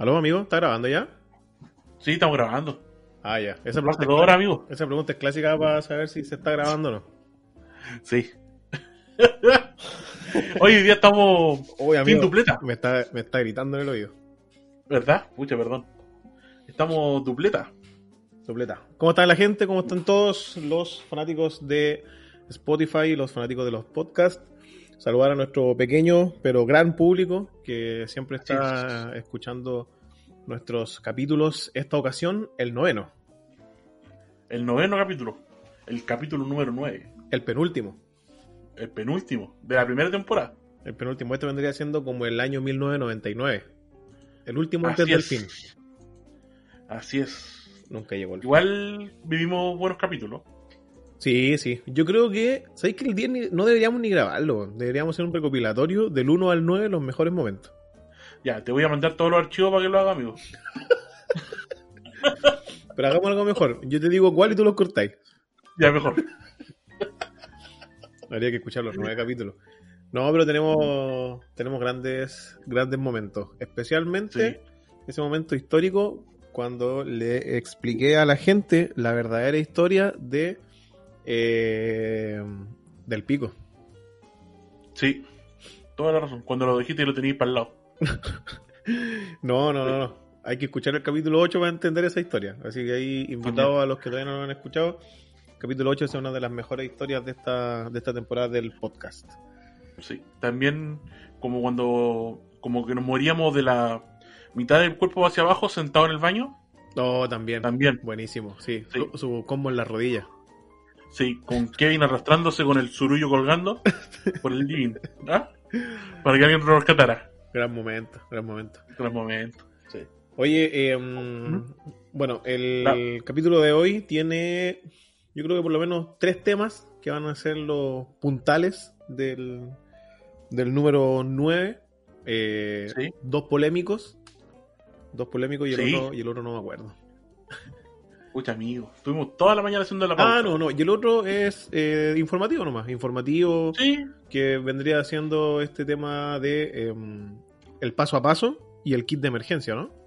¿Aló, amigo? ¿Está grabando ya? Sí, estamos grabando. Ah, ya. Esa pregunta, horas, amigo. esa pregunta es clásica para saber si se está grabando o no. Sí. Hoy día estamos Oye, sin dupleta, Me está, me está gritando en el oído. ¿verdad? Pucha, perdón. Estamos dupleta. Dupleta. ¿Cómo está la gente? ¿Cómo están todos los fanáticos de Spotify y los fanáticos de los podcasts? Saludar a nuestro pequeño pero gran público que siempre está escuchando nuestros capítulos. Esta ocasión, el noveno, El noveno capítulo. El capítulo número nueve. el penúltimo. El penúltimo. De la primera temporada. El penúltimo, este vendría siendo como el año 1999. El último antes Así del es. fin. Así es. Nunca llegó el fin. Igual vivimos buenos capítulos. Sí, sí. Yo creo que, ¿sabéis que el 10 ni- no deberíamos ni grabarlo? Deberíamos hacer un recopilatorio del 1 al 9, los mejores momentos. Ya, te voy a mandar todos los archivos para que lo haga, amigo. Pero hagamos algo mejor. Yo te digo cuál y tú los cortáis. Ya, mejor. Habría que escuchar los nueve capítulos. No, pero tenemos, tenemos grandes, grandes momentos. Especialmente ese momento histórico cuando le expliqué a la gente la verdadera historia de eh, del pico. Sí. Toda la razón. Cuando lo dijiste lo tenías para el lado. No, no, no, no. Hay que escuchar el capítulo 8 para entender esa historia. Así que ahí invitados a los que todavía no lo han escuchado. Capítulo 8 es una de las mejores historias de esta, de esta temporada del podcast. Sí. También como cuando como que nos moríamos de la mitad del cuerpo hacia abajo sentado en el baño. No, también. También. Buenísimo, sí. Sí. Su, su combo en la rodilla. Sí, con Kevin arrastrándose con el surullo colgando por el living. ¿ah? Para que alguien lo rescatara. Gran momento, gran momento. Gran momento. Sí. Oye, eh, mm, bueno, el La- capítulo de hoy tiene, yo creo que por lo menos tres temas que van a ser los puntales del, del número 9. Eh, Sí. Dos polémicos. Dos polémicos y el, Sí. otro, y el otro no me acuerdo. Pucha, amigo. Estuvimos toda la mañana haciendo la pauta. Ah, no, no. Y el otro es eh, informativo nomás. Informativo Sí, que vendría siendo este tema de em, el paso a paso y el kit de emergencia, ¿no?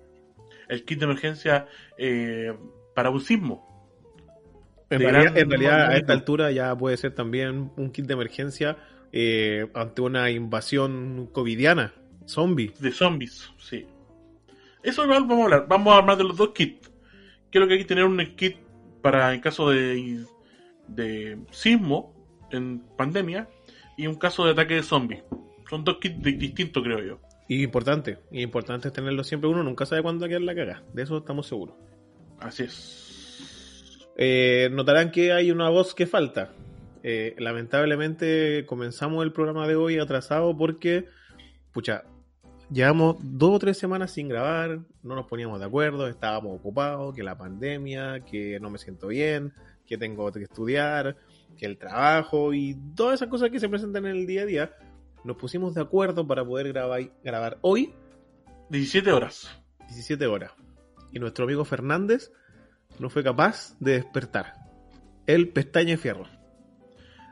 el kit de emergencia eh, para un sismo. En realidad, gran en realidad, a esta altura ya puede ser también un kit de emergencia eh, ante una invasión covidiana, zombie. de zombies, sí. Eso igual vamos a hablar. Vamos a hablar de los dos kits. Creo que hay que tener un kit para en caso de, de sismo en pandemia y un caso de ataque de zombies. Son dos kits di- distintos, creo yo. Y importante, y importante es tenerlo siempre. Uno nunca sabe cuándo va a quedar la caga. De eso estamos seguros. Así es. Eh, notarán que hay una voz que falta. Eh, lamentablemente comenzamos el programa de hoy atrasado porque, pucha, llevamos dos o tres semanas sin grabar, no nos poníamos de acuerdo, estábamos ocupados, que la pandemia, que no me siento bien, que tengo que estudiar, que el trabajo y todas esas cosas que se presentan en el día a día. Nos pusimos de acuerdo para poder grabar, grabar hoy 17 horas. 17 horas. Y nuestro amigo Fernández no fue capaz de despertar. El pestaña de fierro.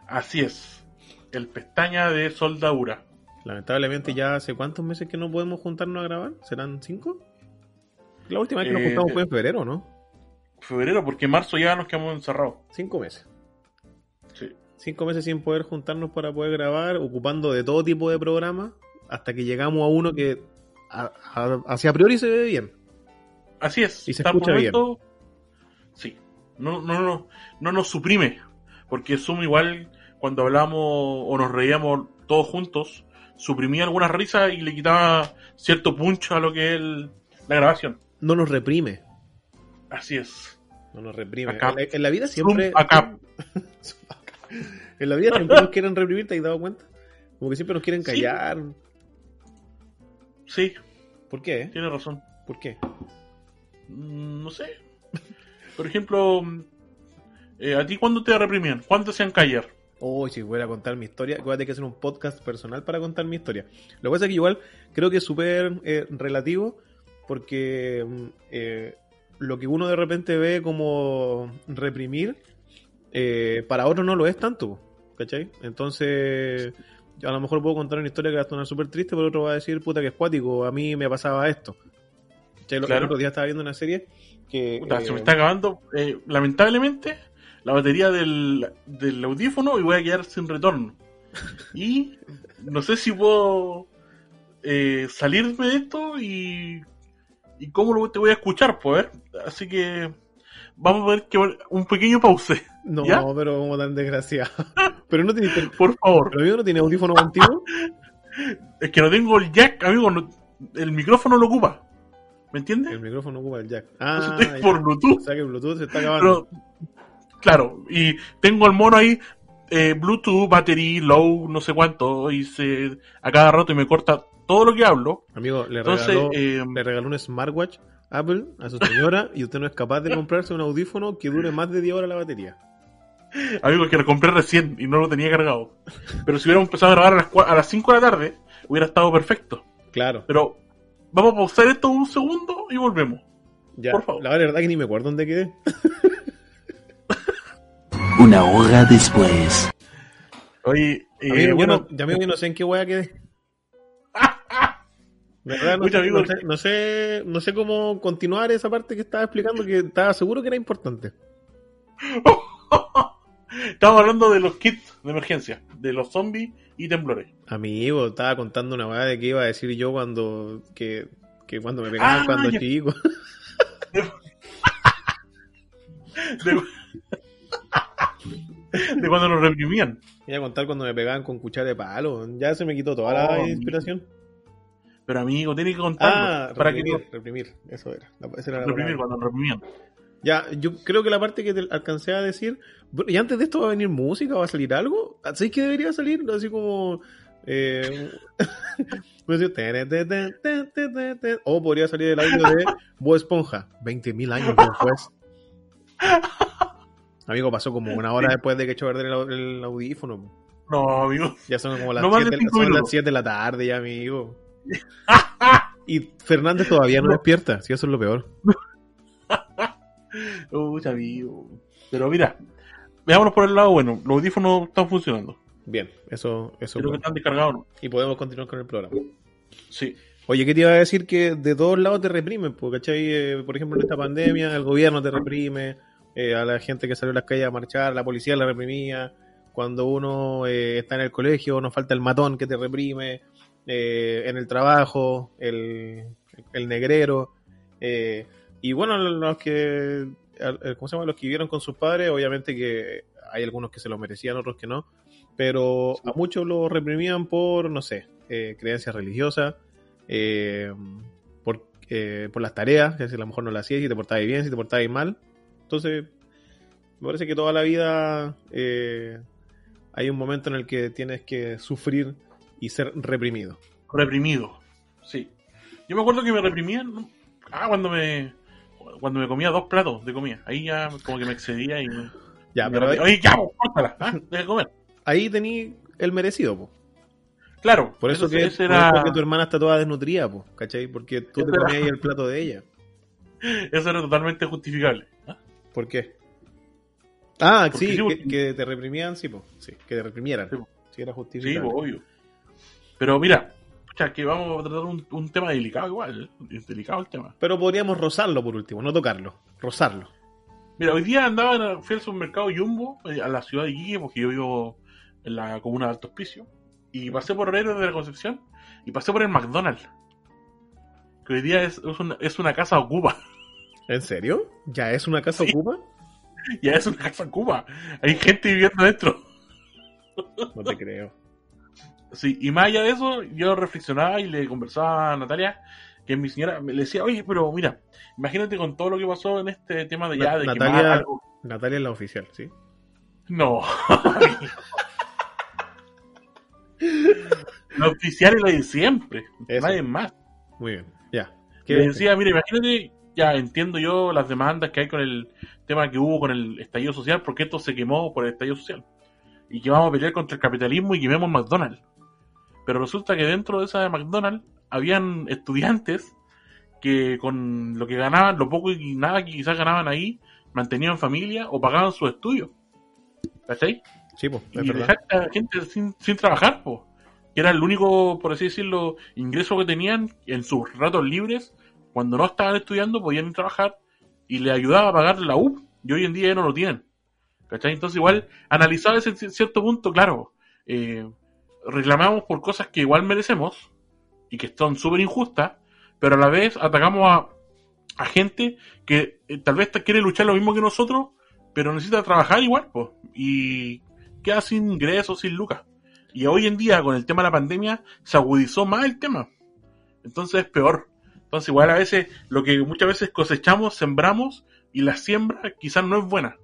Así es. El pestaña de soldadura. Lamentablemente ya hace cuántos meses que no podemos juntarnos a grabar. ¿Serán cinco? La última vez que nos Eh, juntamos fue en febrero, ¿no? Febrero, porque en marzo ya nos quedamos encerrados. Cinco meses. Sí. Cinco meses sin poder juntarnos para poder grabar, ocupando de todo tipo de programas, hasta que llegamos a uno que a- a- hacia a priori se ve bien. Así es. Y se escucha bien. momento, Sí. No, no, no, no nos suprime. Porque Zoom igual, cuando hablamos o nos reíamos todos juntos, suprimía algunas risas y le quitaba cierto punch a lo que es el- la grabación. No nos reprime. Así es. No nos reprime. Acá. En, la, en la vida siempre. acá. En la vida siempre nos quieren reprimir, ¿te has dado cuenta? Como que siempre nos quieren callar. Sí, ¿Por qué? tiene razón. ¿Por qué? Mm, No sé. Por ejemplo, eh, ¿a ti cuándo te reprimían? ¿Cuándo te hacían callar? Oh, si voy a contar mi historia, voy a tener que hacer un podcast personal para contar mi historia. Lo que pasa es que igual creo que es súper eh, relativo porque mm, eh, lo que uno de repente ve como reprimir, eh, para otros no lo es tanto, ¿cachai? Entonces, yo a lo mejor puedo contar una historia que va a sonar súper triste, pero otro va a decir, puta que es cuático, a mí me pasaba esto. ¿Cachai? Claro. otros días estaba viendo una serie que. Puta, eh, se me está acabando, eh, lamentablemente, la batería del, del audífono y voy a quedar sin retorno. Y no sé si puedo eh, salirme de esto y, y cómo lo, te voy a escuchar, pues. Así que vamos a ver que un pequeño pause, No, ¿Ya? pero como tan desgraciado. pero no tiene. Pero por favor. amigo no tiene audífono antiguo. Es que no tengo el jack, amigo, no- el micrófono lo ocupa. ¿Me entiendes? El micrófono ocupa el jack. Ah, por Bluetooth. o sea que el Bluetooth se está acabando. Pero, claro, y tengo el mono ahí, eh, Bluetooth, battery, low, no sé cuánto, y se, a cada rato y me corta todo lo que hablo. Amigo, le Entonces, regaló, eh, le regaló un smartwatch Apple a su señora y usted no es capaz de comprarse un audífono que dure más de 10 horas la batería. amigo, que lo compré recién y no lo tenía cargado. Pero si hubiéramos empezado a grabar a las, a las 5 de la tarde, hubiera estado perfecto. Claro. Pero vamos a pausar esto un segundo y volvemos. Ya, por favor. la verdad que ni me acuerdo dónde quedé. Una hora después. Oye, eh, Amigo, yo bueno, no, ya amigo, yo no sé en qué wea quedé. De verdad, no, sé, amigo. no, sé, no, sé, no sé cómo continuar esa parte que estaba explicando, que estaba seguro que era importante. estamos hablando de los kits de emergencia, de los zombies y temblores. Amigo, estaba contando una weá de que iba a decir yo cuando que, que cuando me pegaban Ah, cuando ya. chico. De, de cuando nos reprimían. Iba a contar cuando me pegaban con cuchara de palo. Ya se me quitó toda la Oh, inspiración. Pero amigo, tiene que contarlo. Ah, para que reprimir, no reprimir, eso era. Esa reprimir cuando nos reprimían. Ya, yo creo que la parte que te alcancé a decir, y antes de esto va a venir música, va a salir algo, ¿sabes que debería salir? Así como eh, o podría salir el audio de Bob Esponja, 20.000 años después. Amigo, pasó como una hora después de que echó a perder el, au- el audífono. No, amigo. Ya son como las No más de 7 cinco son las minutos. 7 de la tarde ya, amigo. Y Fernández todavía no, No. despierta, si eso es lo peor. Uy, amigo. Pero mira, veámonos por el lado bueno. Los audífonos están funcionando. Bien, eso, eso. Creo que están descargados. ¿no? Y podemos continuar con el programa. Sí. Oye, ¿qué te iba a decir? Que de todos lados te reprimen, porque, ¿cachai? Eh, por ejemplo, en esta pandemia, el gobierno te reprime, eh, a la gente que salió a las calles a marchar, la policía la reprimía, cuando uno eh, está en el colegio, nos falta el matón que te reprime, eh, en el trabajo, el, el negrero, eh, y bueno, los que, eh, ¿cómo se llama? Los que vivieron con sus padres, obviamente que hay algunos que se lo merecían, otros que no, pero a muchos los reprimían por, no sé, creencias religiosas, eh, por, eh, por las tareas, que si a lo mejor no las hacías, si te portabas bien, si te portabas mal. Entonces, me parece que toda la vida eh, hay un momento en el que tienes que sufrir y ser reprimido. Reprimido. Sí. Yo me acuerdo que me reprimían. ¿no? Ah, cuando me. Cuando me comía dos platos de comida. Ahí ya como que me excedía y. Ya, me pero ahí. Oye, ya, pues, córtala. ¿ah? Deja de comer. ahí tení el merecido, po. Claro. Por eso, que, ese por era, eso que tu hermana está toda desnutrida, po, ¿cachai? Porque tú te era- comías ahí el plato de ella. eso era totalmente justificable. ¿ah? ¿Por qué? Ah, Porque sí, sí, que, te reprimían, sí, po. Sí, que te reprimieran. Sí. Sí, era Sí, justificable. pues, obvio. Pero mira, pucha, que vamos a tratar un, un tema delicado igual. ¿eh? Es delicado el tema. Pero podríamos rozarlo por último, no tocarlo, rozarlo. Mira, hoy día andaba, en el- fui al supermercado Jumbo, eh, a la ciudad de Iquique, porque yo vivo en la comuna de Alto Hospicio. Y pasé por Héroes de la Concepción y pasé por el McDonald's. Que hoy día es, es, una, es una casa ocupa. ¿En serio? ¿Ya es una casa Sí. ocupa? ya es una casa ocupa. Hay gente viviendo dentro. No te creo. Sí, y más allá de eso, yo reflexionaba y le conversaba a Natalia, que mi señora, me le decía, oye, pero mira, imagínate con todo lo que pasó en este tema de ya, de Natalia- quemar algo. Natalia es la oficial, ¿sí? No. la oficial es la de siempre. Eso. Nadie más. Muy bien, ya. Le decía, mira, imagínate, ya entiendo yo las demandas que hay con el tema que hubo con el estallido social, porque esto se quemó por el estallido social. Y que vamos a pelear contra el capitalismo y quememos McDonald's. Pero resulta que dentro de esa de McDonald's habían estudiantes que con lo que ganaban, lo poco y nada que quizás ganaban ahí, mantenían familia o pagaban sus estudios. ¿Cachai? Sí, pues, es y verdad. dejar a la gente sin, sin trabajar, po. que era el único, por así decirlo, ingreso que tenían en sus ratos libres cuando no estaban estudiando podían trabajar y le ayudaba a pagar la U. Y hoy en día ya no lo tienen. ¿Cachai? Entonces igual, analizar ese cierto punto, claro, eh, reclamamos por cosas que igual merecemos y que son súper injustas, pero a la vez atacamos a, a gente que eh, tal vez quiere luchar lo mismo que nosotros, pero necesita trabajar igual, pues, y queda sin ingresos, sin lucas. Y hoy en día, con el tema de la pandemia, se agudizó más el tema. Entonces es peor. Entonces igual a veces lo que muchas veces cosechamos, sembramos, y la siembra quizás no es buena.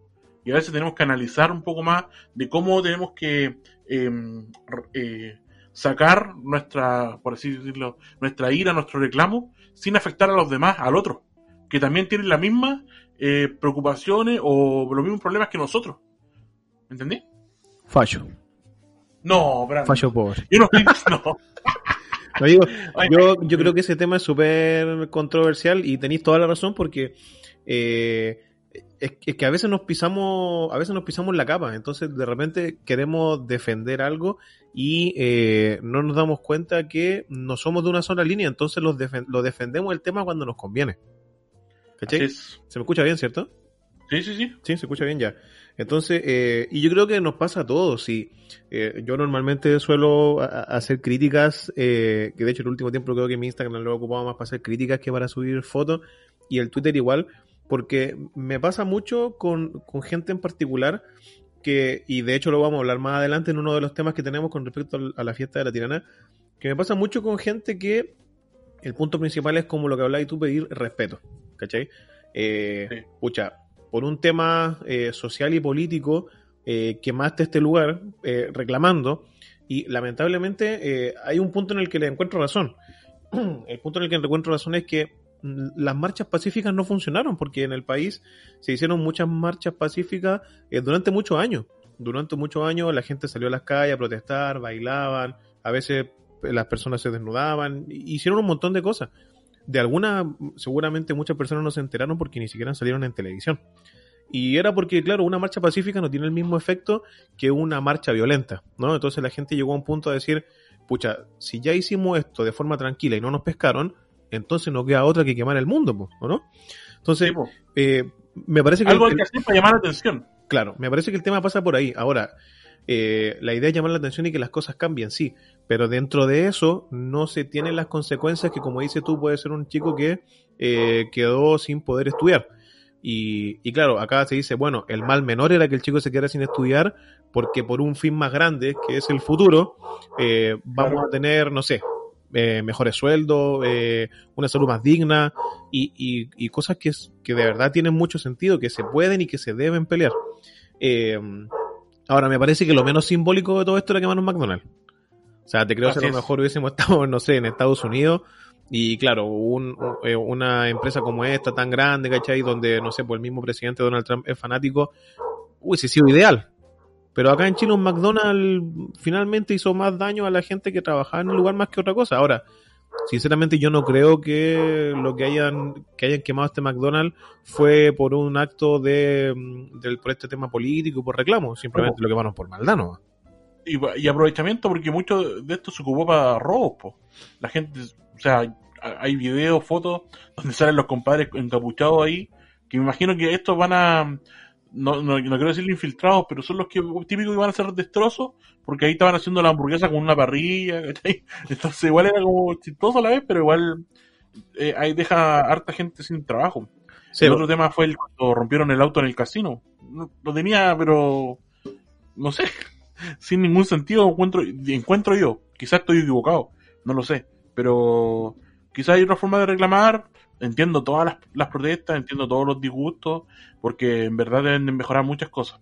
Y a veces tenemos que analizar un poco más de cómo tenemos que em, eh, sacar nuestra, por así decirlo, nuestra ira, nuestro reclamo, sin afectar a los demás, al otro, que también tienen las mismas eh, preocupaciones o los mismos problemas que nosotros. ¿Entendí? Fallo. No, Brandon. Fallo pobre. Yo no, no. No, digo, yo, yo creo que ese tema es súper controversial y tenéis toda la razón porque eh, es, es que a veces nos pisamos, a veces nos pisamos la capa, entonces de repente queremos defender algo y eh, no nos damos cuenta que no somos de una sola línea, entonces los defen- defendemos el tema cuando nos conviene. ¿Cachai? Es. ¿Se me escucha bien, cierto? Sí, sí, sí. Sí, se escucha bien ya. Entonces, eh, y yo creo que nos pasa a todos. Sí. Eh, yo normalmente suelo a- a- hacer críticas, eh, que de hecho el último tiempo creo que mi Instagram lo he ocupado más para hacer críticas que para subir fotos, y el Twitter igual, porque me pasa mucho con, con gente en particular que, y de hecho lo vamos a hablar más adelante en uno de los temas que tenemos con respecto a la fiesta de la tirana, que me pasa mucho con gente que el punto principal es como lo que hablabas tú, pedir respeto, ¿cachai? Eh, Sí. Pucha, por un tema eh, social y político, eh, quemaste este lugar eh, reclamando, y lamentablemente eh, hay un punto en el que le encuentro razón. El punto en el que le encuentro razón es que mm, las marchas pacíficas no funcionaron porque en el país se hicieron muchas marchas pacíficas eh, durante muchos años. Durante muchos años la gente salió a las calles a protestar, bailaban, a veces eh, las personas se desnudaban, hicieron un montón de cosas. De algunas, seguramente muchas personas no se enteraron porque ni siquiera salieron en televisión. Y era porque, claro, una marcha pacífica no tiene el mismo efecto que una marcha violenta, ¿no? Entonces la gente llegó a un punto a decir, pucha, si ya hicimos esto de forma tranquila y no nos pescaron, entonces no queda otra que quemar el mundo, ¿o no? Entonces, eh, me parece que... Algo hay que hacer para llamar la atención. Claro, me parece que el tema pasa por ahí. Ahora, eh, la idea es llamar la atención y que las cosas cambien, sí, pero dentro de eso no se tienen las consecuencias que, como dices tú, puede ser un chico que eh, quedó sin poder estudiar. Y, y claro, acá se dice, bueno, el mal menor era que el chico se quedara sin estudiar porque por un fin más grande, que es el futuro, eh, vamos a tener, no sé, eh, mejores sueldos, una salud más digna y, y- y cosas que, que de verdad tienen mucho sentido, que se pueden y que se deben pelear. Ahora, me parece que lo menos simbólico de todo esto era quemar un McDonald's. O sea, te creo que a lo mejor hubiésemos estado, no sé, en Estados Unidos y claro, un- eh, una empresa como esta, tan grande, ¿cachai? Donde, no sé, pues el mismo presidente Donald Trump es fanático, hubiese sido ideal. Pero acá en Chile un McDonald's finalmente hizo más daño a la gente que trabajaba en el lugar más que otra cosa. Ahora, sinceramente yo no creo que lo que hayan que hayan quemado este McDonald's fue por un acto de mm, del por este tema político, por reclamo, simplemente lo quemaron por maldad, ¿no? y, y aprovechamiento porque mucho de esto se ocupó para robos, po. La gente, o sea, hay- hay videos, fotos donde salen los compadres encapuchados ahí, que me imagino que estos van a, no, no, no quiero decirle infiltrados, pero son los que típicos que van a hacer destrozos, porque ahí estaban haciendo la hamburguesa con una parrilla, ¿cachai? Entonces igual era como chistoso a la vez, pero igual eh, ahí deja harta gente sin trabajo. Sí, el otro tema fue el cuando rompieron el auto en el casino. No, lo tenía, pero no sé, sin ningún sentido encuentro, encuentro yo. Quizás estoy equivocado, no lo sé, pero quizás hay otra forma de reclamar. Entiendo todas las, las protestas, entiendo todos los disgustos, porque en verdad deben de mejorar muchas cosas.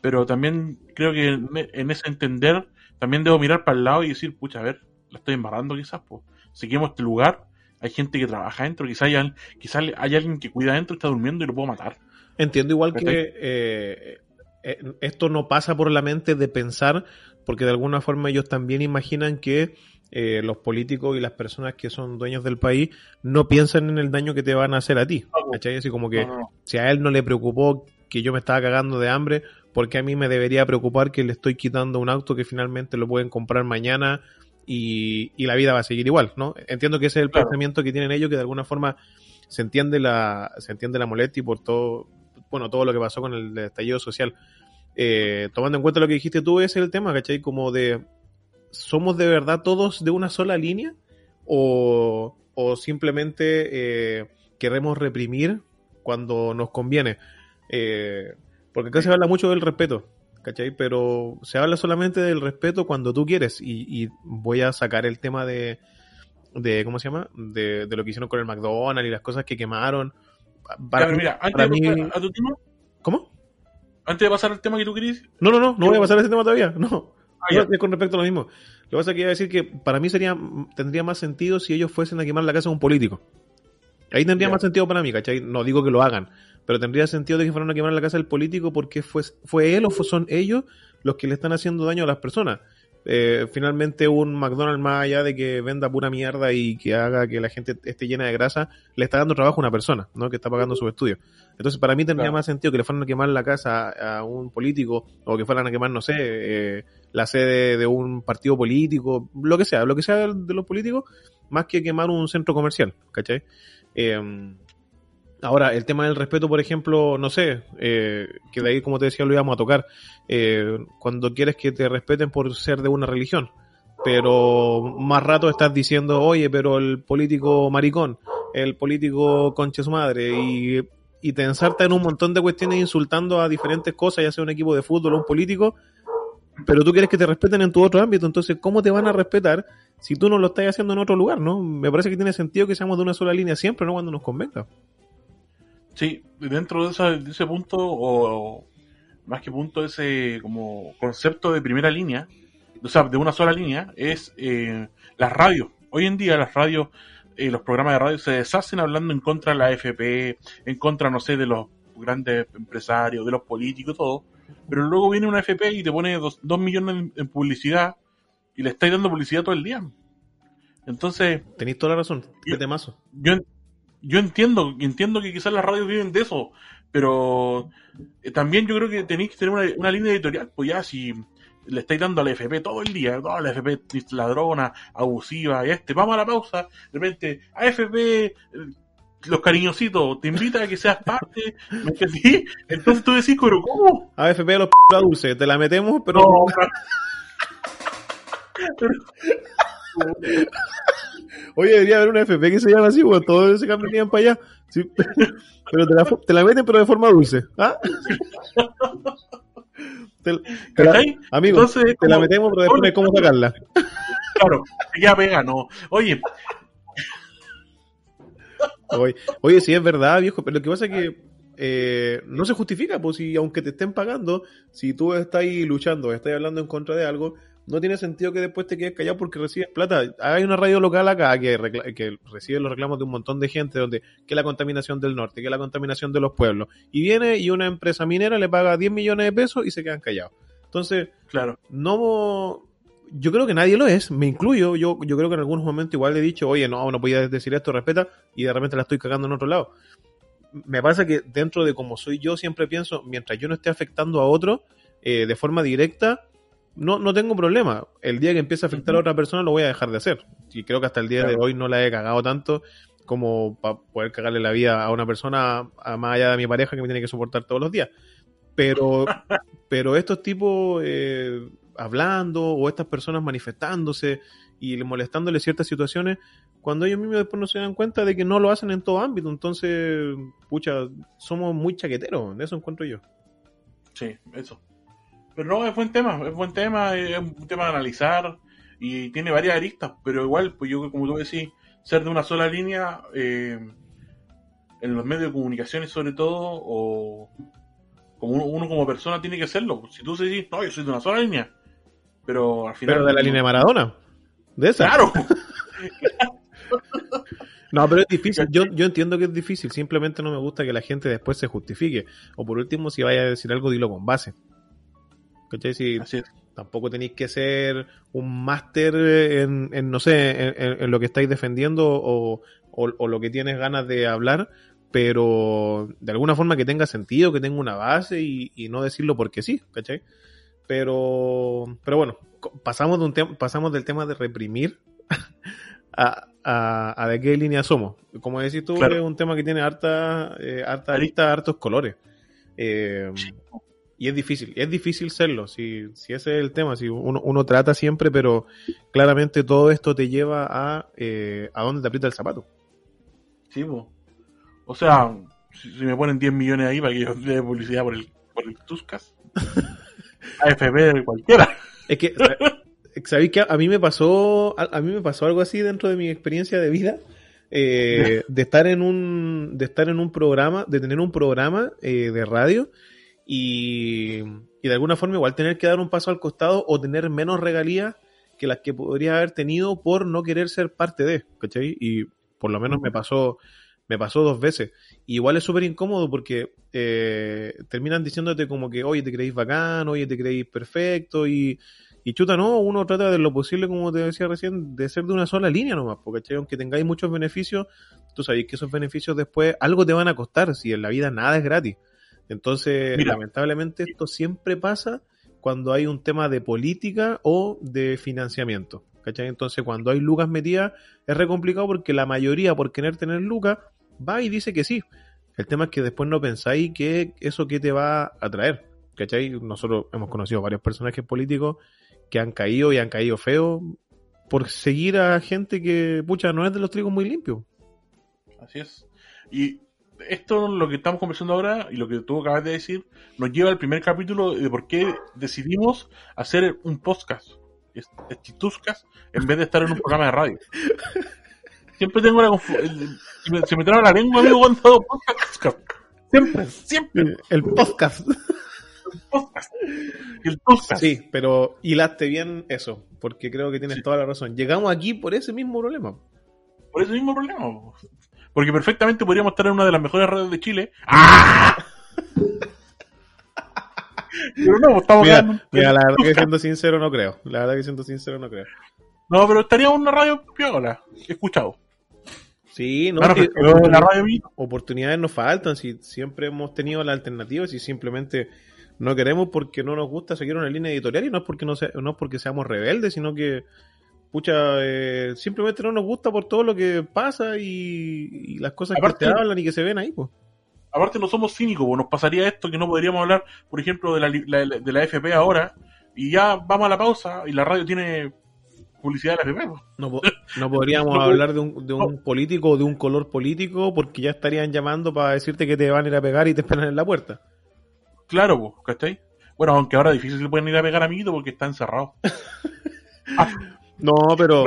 Pero también creo que en, en ese entender, también debo mirar para el lado y decir, pucha, a ver, la estoy embarrando quizás, pues. Seguimos este lugar, hay gente que trabaja dentro, quizás hay, quizás hay alguien que cuida adentro y está durmiendo y lo puedo matar. Entiendo igual que eh, eh, esto no pasa por la mente de pensar, porque de alguna forma ellos también imaginan que eh, los políticos y las personas que son dueños del país no piensan en el daño que te van a hacer a ti. ¿Cachai? Así como que si a él no le preocupó que yo me estaba cagando de hambre, porque a mí me debería preocupar que le estoy quitando un auto que finalmente lo pueden comprar mañana y, y la vida va a seguir igual, ¿no? Entiendo que ese es el Claro. pensamiento que tienen ellos, que de alguna forma se entiende la, se entiende la molestia por todo, bueno, todo lo que pasó con el estallido social. Eh, tomando en cuenta lo que dijiste tú, ese es el tema, ¿cachai? Como de, ¿somos de verdad todos de una sola línea? ¿O, o simplemente eh, queremos reprimir cuando nos conviene? Eh, porque acá se habla mucho del respeto, ¿cachai? Pero se habla solamente del respeto cuando tú quieres. Y, y voy a sacar el tema de, de ¿cómo se llama? De, de lo que hicieron con el McDonald's y las cosas que quemaron. Para mira, antes para mí- a tu tema, ¿Cómo? antes de pasar al tema que tú querías, No, no, no, no voy a pasar a ese tema todavía. No. Ah, con respecto a lo mismo. Lo que pasa es que iba a decir que para mí sería tendría más sentido si ellos fuesen a quemar la casa de un político. Ahí tendría más sentido para mí, ¿cachai? No digo que lo hagan, pero tendría sentido de que fueran a quemar la casa del político porque fue, fue él o fue- son ellos los que le están haciendo daño a las personas. Eh, finalmente un McDonald's más allá de que venda pura mierda y que haga que la gente esté llena de grasa, le está dando trabajo a una persona, ¿no? Que está pagando su estudio. Entonces, para mí tendría Claro. más sentido que le fueran a quemar la casa a, a un político o que fueran a quemar, no sé, eh, la sede de un partido político, lo que sea, lo que sea de, los políticos, más que quemar un centro comercial, ¿cachai? Eh, ahora, el tema del respeto, por ejemplo, no sé, eh, que de ahí, como te decía, lo íbamos a tocar, eh, cuando quieres que te respeten por ser de una religión, pero más rato estás diciendo, oye, pero el político maricón, el político conche su madre, y, y te ensarta en un montón de cuestiones insultando a diferentes cosas, ya sea un equipo de fútbol o un político, pero tú quieres que te respeten en tu otro ámbito, entonces, ¿cómo te van a respetar si tú no lo estás haciendo en otro lugar, no? Me parece que tiene sentido que seamos de una sola línea siempre, ¿no? Cuando nos convenga. Sí, dentro de, esa- ese punto, o, o más que punto, ese como concepto de primera línea, o sea, de una sola línea, es eh, las radios. Hoy en día las radios, eh, los programas de radio se deshacen hablando en contra de la AFP, en contra, no sé, de los grandes empresarios, de los políticos, todo. Pero luego viene una AFP y te pone dos, dos millones en, en publicidad y le estáis dando publicidad todo el día. Entonces, Tenéis toda la razón, Yo- temazo. yo, yo entiendo, entiendo que quizás las radios viven de eso, pero eh, también yo creo que tenéis que tener una, una línea editorial, pues ya si le estáis dando a la FP todo el día, toda la FP ladrona, abusiva, y este, vamos a la pausa, de repente, AFP, eh, los cariñositos, te invita a que seas parte, ¿me entendí? Entonces tú decís, pero ¿cómo? AFP de los p dulces, te la metemos, pero No, Oye, debería haber una FP que se llama así, pues todos se cambiarían para allá. Sí, pero te la, te la meten, pero de forma dulce. ¿Ah? Te- te la- amigo, Entonces, te la metemos, pero después no cómo sacarla. Claro, te queda pega, no. Oye, Oye, oye, sí es verdad, viejo, pero lo que pasa es que eh, no se justifica, pues si aunque te estén pagando, si tú estás ahí luchando, estás hablando en contra de algo, no tiene sentido que después te quedes callado porque recibes plata. Hay una radio local acá que, que recibe los reclamos de un montón de gente, donde que la contaminación del norte, que la contaminación de los pueblos. Y viene y una empresa minera le paga 10 millones de pesos y se quedan callados. Entonces, claro, no yo creo que nadie lo es, me incluyo, yo, yo creo que en algunos momentos igual he dicho, oye, no, no podía decir esto, respeta, y de repente la estoy cagando en otro lado. Me pasa que dentro de como soy yo, siempre pienso, mientras yo no esté afectando a otro eh, de forma directa, no, no tengo problema. El día que empiece a afectar a otra persona lo voy a dejar de hacer. Y creo que hasta el día de Claro. hoy no la he cagado tanto como para poder cagarle la vida a una persona a- más allá de mi pareja que me tiene que soportar todos los días. Pero, pero estos tipos eh, hablando o estas personas manifestándose y molestándole ciertas situaciones, cuando ellos mismos después no se dan cuenta de que no lo hacen en todo ámbito, entonces, pucha, somos muy chaqueteros, de eso encuentro yo. sí, eso. Pero no, es buen tema, es buen tema, es un tema de analizar y tiene varias aristas, pero igual, pues yo, como tú decís, ser de una sola línea eh, en los medios de comunicaciones sobre todo, o como uno, uno como persona tiene que serlo. Si tú decís, no, yo soy de una sola línea, pero al final... Pero de la línea de Maradona, de esa. Claro, No, pero es difícil. Yo, yo entiendo que es difícil. Simplemente no me gusta que la gente después se justifique. O por último, si vaya a decir algo, dilo con base. ¿Cachai? Si así es. tampoco tenéis que ser un máster en, en, no sé, en, en- en lo que estáis defendiendo o, o- o lo que tienes ganas de hablar, pero de alguna forma que tenga sentido, que tenga una base y, y no decirlo porque sí, ¿cachai? Pero, pero bueno, pasamos, de un pasamos del tema de reprimir a, a, a de qué línea somos. Como decís tú, Claro. es un tema que tiene harta, eh, harta arista, hartos colores. Eh, y es difícil, es difícil serlo, si, si ese es el tema, si uno, uno trata siempre, pero claramente todo esto te lleva a a a dónde te aprieta el zapato. Sí, po. O sea, si, si me ponen 10 millones ahí para que yo dé publicidad por el, por el Tuscas. AFP de cualquiera. Es que, ¿sabéis que a mí me pasó, a, a mí me pasó algo así dentro de mi experiencia de vida? eh, de estar en un, de estar en un programa, de tener un programa eh, de radio y, y de alguna forma igual tener que dar un paso al costado o tener menos regalías que las que podría haber tenido por no querer ser parte de, ¿cachai? Y por lo menos me pasó, me pasó dos veces. Y igual es súper incómodo porque eh, terminan diciéndote como que, oye, te creéis bacán, oye, te creéis perfecto y, y chuta, no, uno trata de lo posible, como te decía recién, de ser de una sola línea nomás, porque aunque tengáis muchos beneficios, tú sabéis que esos beneficios después algo te van a costar, si en la vida nada es gratis. Entonces, Mira. lamentablemente esto siempre pasa cuando hay un tema de política o de financiamiento. ¿cachai? Entonces, cuando hay lucas metidas, es re complicado porque la mayoría, por querer tener lucas, va y dice que sí. El tema es que después no pensáis que eso que te va a traer. ¿Cachai? Nosotros hemos conocido varios personajes políticos que han caído y han caído feo por seguir a gente que, pucha, no es de los trigos muy limpios. Así es. Y esto, lo que estamos conversando ahora y lo que tú acabas de decir, nos lleva al primer capítulo de por qué decidimos hacer un podcast, este Tuscas, en vez de estar en un programa de radio. Siempre tengo la confu- el- se me- traba la lengua, amigo, cuando podcast. Siempre, siempre. El podcast. Podcast. El Tuscas. Sí, pero hilaste bien eso, porque creo que tienes toda la razón. Llegamos aquí por ese mismo problema. Por ese mismo problema. po. Porque perfectamente podríamos estar en una de las mejores radios de Chile. ¡Ah! Pero no, estamos Mira, la verdad que siendo sincero no creo. La verdad que siendo sincero no creo. No, pero estaríamos en una radio piola. Escuchado. Sí, no, Claro, en la oportunidades nos faltan, si siempre hemos tenido la alternativa, si simplemente no queremos porque no nos gusta seguir una línea editorial y no es porque no, se- no es porque seamos rebeldes, sino que pucha, eh, simplemente no nos gusta por todo lo que pasa y, y las cosas Aparte- que te hablan y que se ven ahí, pues. Aparte no somos cínicos, pues, nos pasaría esto que no podríamos hablar, por ejemplo, de la, la- de la FP ahora, y ya vamos a la pausa y la radio tiene publicidad de la. No, po- no podríamos No, hablar de un, de un político o de un color político porque ya estarían llamando para decirte que te van a ir a pegar y te esperan en la puerta. Claro, pues, ¿cachai? Bueno, aunque ahora difícil se pueden ir a pegar a Amiguito porque está encerrado. No, pero,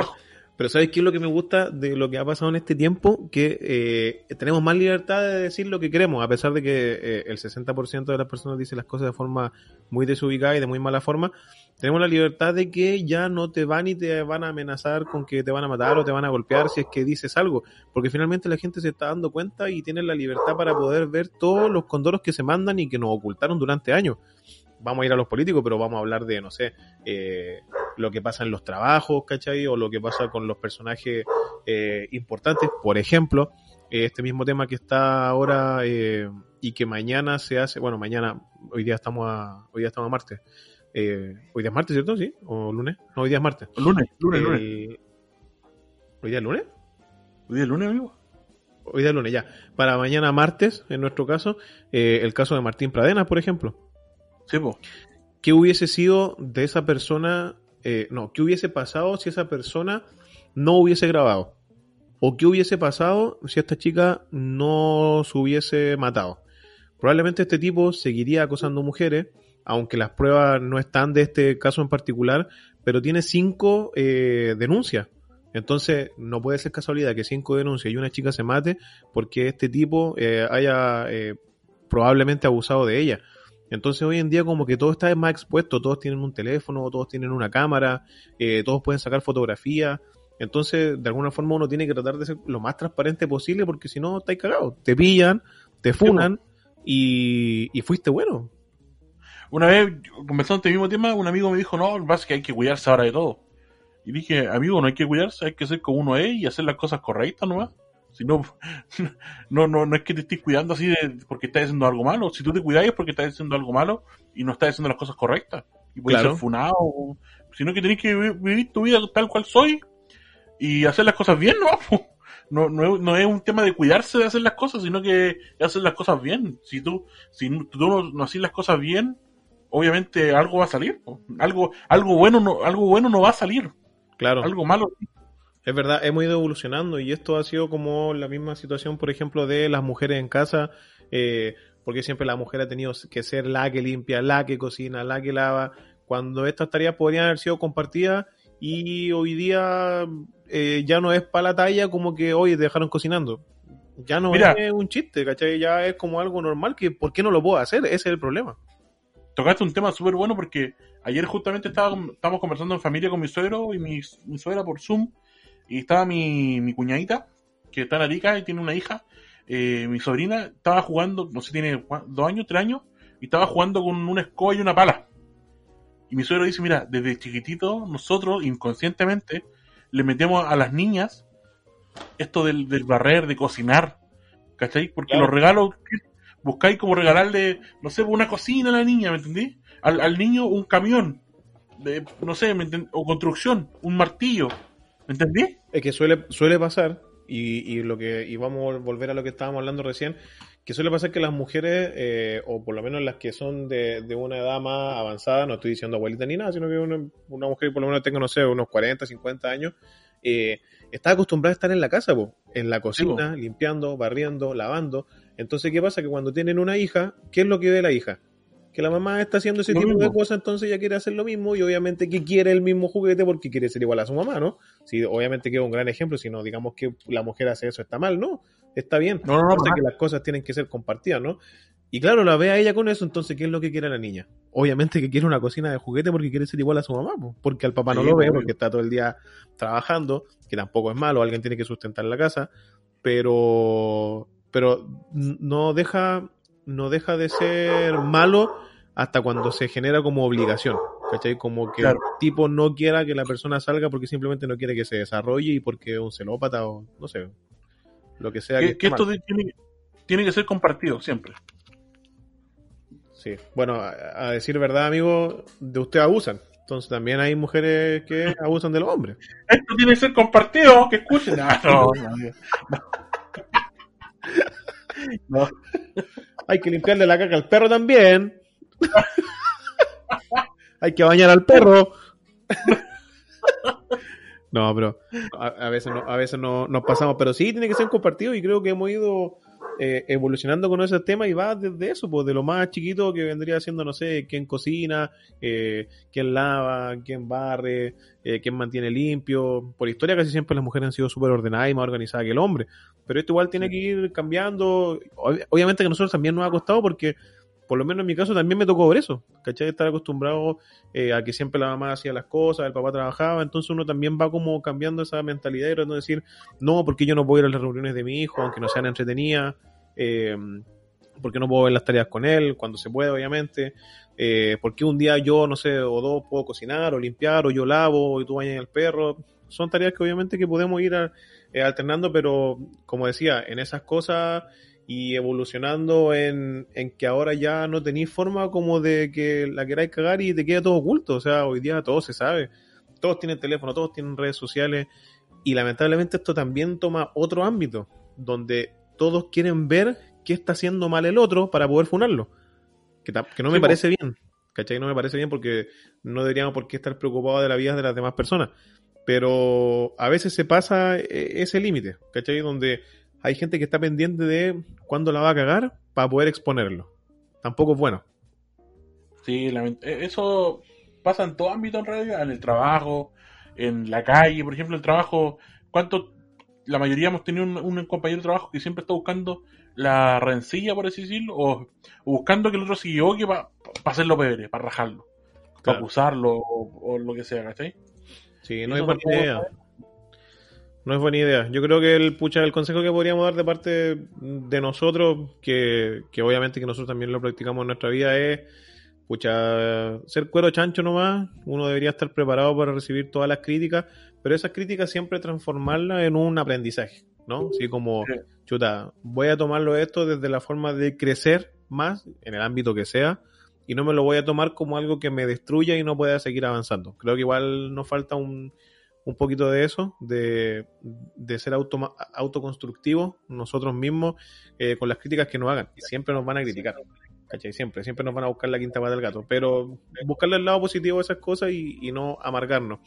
pero ¿sabes qué es lo que me gusta de lo que ha pasado en este tiempo? Que eh, tenemos más libertad de decir lo que queremos, a pesar de que eh, el 60% de las personas dicen las cosas de forma muy desubicada y de muy mala forma. Tenemos la libertad de que ya no te van y te van a amenazar con que te van a matar o te van a golpear si es que dices algo, porque finalmente la gente se está dando cuenta y tiene la libertad para poder ver todos los condoros que se mandan y que nos ocultaron durante años. Vamos a ir a los políticos, pero vamos a hablar de, no sé, eh, lo que pasa en los trabajos, ¿cachai? O lo que pasa con los personajes eh, importantes. Por ejemplo, este mismo tema que está ahora eh, y que mañana se hace, bueno, mañana, hoy día estamos a, hoy día estamos a martes. Eh, hoy día es martes, ¿cierto? ¿Sí? ¿O lunes? No, hoy día es martes. Lunes, lunes, lunes. Eh, ¿Hoy día es lunes? Hoy día es lunes, amigo. Hoy día es lunes, ya. Para mañana martes, en nuestro caso, eh, el caso de Martín Pradenas, por ejemplo. Sí, pues. ¿Qué hubiese sido de esa persona? eh, no, ¿qué hubiese pasado si esa persona no hubiese grabado? ¿O qué hubiese pasado si esta chica no se hubiese matado? Probablemente este tipo seguiría acosando mujeres, aunque las pruebas no están de este caso en particular, pero tiene cinco eh, denuncias. Entonces, no puede ser casualidad que cinco denuncias y una chica se mate porque este tipo eh, haya eh, probablemente abusado de ella. Entonces hoy en día como que todo está más expuesto, todos tienen un teléfono, todos tienen una cámara, eh, todos pueden sacar fotografías. Entonces, de alguna forma uno tiene que tratar de ser lo más transparente posible porque si no, estáis cagados. Te pillan, te funan y, y fuiste bueno. Una vez, conversando este mismo tema, un amigo me dijo, no, lo que pasa es que hay que cuidarse ahora de todo. Y dije, amigo, no hay que cuidarse, hay que ser como uno es y hacer las cosas correctas nomás. Si no, no, no, no es que te estés cuidando así de, porque estás haciendo algo malo. Si tú te cuidas es porque estás haciendo algo malo y no estás haciendo las cosas correctas. Y puedes Claro. ser funado. sino que tenés que vi- vivir tu vida tal cual soy y hacer las cosas bien, ¿no? No, no, es- no es un tema de cuidarse de hacer las cosas, sino que de hacer las cosas bien. Si tú, si tú no, no haces las cosas bien, obviamente algo va a salir. Algo, algo bueno no, algo bueno no va a salir. Claro. Algo malo. Es verdad, hemos ido evolucionando y esto ha sido como la misma situación, por ejemplo, de las mujeres en casa, eh, porque siempre la mujer ha tenido que ser la que limpia, la que cocina, la que lava, cuando estas tareas podrían haber sido compartidas y hoy día eh, ya no es para la talla como que hoy te dejaron cocinando. Ya no Mira. es un chiste, ¿cachai? Ya es como algo normal que ¿por qué no lo puedo hacer? Ese es el problema. Tocaste un tema súper bueno porque ayer justamente estaba, estábamos conversando en familia con mi suegro y mi, mi suegra por Zoom y estaba mi, mi cuñadita que está en Arica y tiene una hija eh, mi sobrina estaba jugando no sé tiene dos años tres años y estaba jugando con una escoba y una pala y mi suegro dice mira desde chiquitito nosotros inconscientemente le metemos a las niñas esto del, del barrer de cocinar ¿cachai? porque Claro. los regalos buscáis como regalarle, no sé, una cocina a la niña, ¿me entendí? Al, al niño un camión, de, no sé, o construcción, un martillo, ¿me entendí? Es que suele, suele pasar, y, y lo que, y vamos a volver a lo que estábamos hablando recién, que suele pasar que las mujeres, eh, o por lo menos las que son de, de una edad más avanzada, no estoy diciendo abuelita ni nada, sino que una, una mujer que por lo menos tenga, no sé, unos 40, 50 años, eh, está acostumbrada a estar en la casa, po, en la cocina, limpiando, barriendo, lavando. Entonces, ¿qué pasa? Que cuando tienen una hija, ¿qué es lo que ve la hija? Que la mamá está haciendo ese Lo tipo de cosas, entonces ella quiere hacer lo mismo y obviamente que quiere el mismo juguete porque quiere ser igual a su mamá, ¿no? Sí, obviamente que es un gran ejemplo, si no digamos que la mujer hace eso está mal, ¿no? Está bien. No, no, no, que las cosas tienen que ser compartidas, ¿no? Y claro, la ve a ella con eso, entonces, ¿qué es lo que quiere la niña? Obviamente que quiere una cocina de juguete porque quiere ser igual a su mamá, po, porque al papá no Sí, lo ve, obvio. porque está todo el día trabajando, que tampoco es malo, alguien tiene que sustentar la casa, pero, pero no deja, no deja de ser malo hasta cuando se genera como obligación, ¿cachai? Como que Claro. el tipo no quiera que la persona salga porque simplemente no quiere que se desarrolle y porque es un celópata o no sé, lo que sea. que, esté que esto de- tiene, tiene que ser compartido siempre. Sí, bueno, a, a decir verdad, amigo, de usted abusan. Entonces también hay mujeres que abusan de los hombres. Esto tiene que ser compartido, que escuchen. Ah, no, no, no. No. Hay que limpiarle la caca al perro también. hay que bañar al perro. no, pero a, a veces, no, a veces no, nos pasamos. Pero sí, tiene que ser compartido y creo que hemos ido eh, evolucionando con ese tema y va desde eso, pues de lo más chiquito que vendría siendo, no sé, quién cocina, eh, quién lava, quién barre, eh, quién mantiene limpio. Por historia casi siempre las mujeres han sido súper ordenadas y más organizadas que el hombre. Pero esto igual tiene que ir cambiando. Ob- Obviamente que a nosotros también nos ha costado porque, por lo menos en mi caso, también me tocó ver eso. ¿Cachai? Estar acostumbrado eh, a que siempre la mamá hacía las cosas, el papá trabajaba. Entonces uno también va como cambiando esa mentalidad y tratando de decir, no, porque yo no puedo ir a las reuniones de mi hijo, aunque no sean entretenidas. Eh, porque no puedo ver las tareas con él, cuando se puede, obviamente. Eh, porque un día yo, no sé, o dos puedo cocinar, o limpiar, o yo lavo, y tú bañas al perro. Son tareas que obviamente que podemos ir a- eh, alternando, pero como decía, en esas cosas y evolucionando en, en que ahora ya no tenéis forma como de que la queráis cagar y te queda todo oculto. O sea, hoy día todo se sabe. Todos tienen teléfono, todos tienen redes sociales. Y lamentablemente esto también toma otro ámbito, donde todos quieren ver qué está haciendo mal el otro para poder funarlo. Que, no me Sí, parece bien. ¿Cachai? No me parece bien porque no deberíamos por qué estar preocupados de la vida de las demás personas. Pero a veces se pasa eh, ese límite, ¿cachai? Donde hay gente que está pendiente de cuándo la va a cagar para poder exponerlo. Tampoco es bueno. Sí, eh, eso pasa en todo ámbito en realidad, en el trabajo, en la calle, por ejemplo, el trabajo, ¿cuánto? La mayoría hemos tenido un, un compañero de trabajo que siempre está buscando la rencilla, por así decirlo, o, o buscando que el otro se equivoque para hacerlo pebre, para rajarlo, para acusarlo o, o lo que sea, ¿cachai? Sí, no buena tampoco idea. No es buena idea. Yo creo que el pucha, el consejo que podríamos dar de parte de nosotros, que, que obviamente que nosotros también lo practicamos en nuestra vida, es pucha, ser cuero chancho nomás. Uno debería estar preparado para recibir todas las críticas, pero esas críticas siempre transformarlas en un aprendizaje, ¿no? Así como, chuta, voy a tomarlo esto desde la forma de crecer más, en el ámbito que sea, y no me lo voy a tomar como algo que me destruya y no pueda seguir avanzando. Creo que igual nos falta un, un poquito de eso, de, de ser auto, autoconstructivos nosotros mismos eh, con las críticas que nos hagan. Y siempre nos van a criticar. ¿Cachai? Siempre, siempre nos van a buscar la quinta pata del gato. Pero buscarle el lado positivo a esas cosas y, y no amargarnos.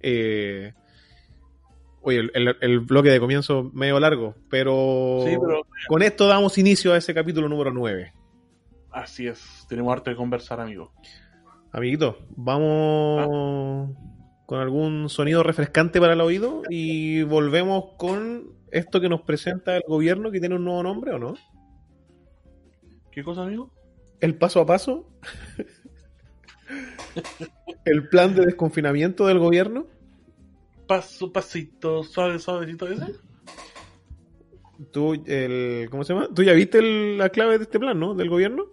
Eh, oye, el, el, el, bloque de comienzo medio largo, pero, Sí, pero con esto damos inicio a ese capítulo número 9. así es. Tenemos harto de conversar, amigo. Amiguito, vamos con algún sonido refrescante para el oído y volvemos con esto que nos presenta el gobierno que tiene un nuevo nombre o no? ¿Qué cosa, amigo? El paso a paso. el plan de desconfinamiento del gobierno. Paso, pasito, suave, suavecito ese. Tú, el, ¿cómo se llama? ¿Tú ya viste el- la clave de este plan, no? Del gobierno.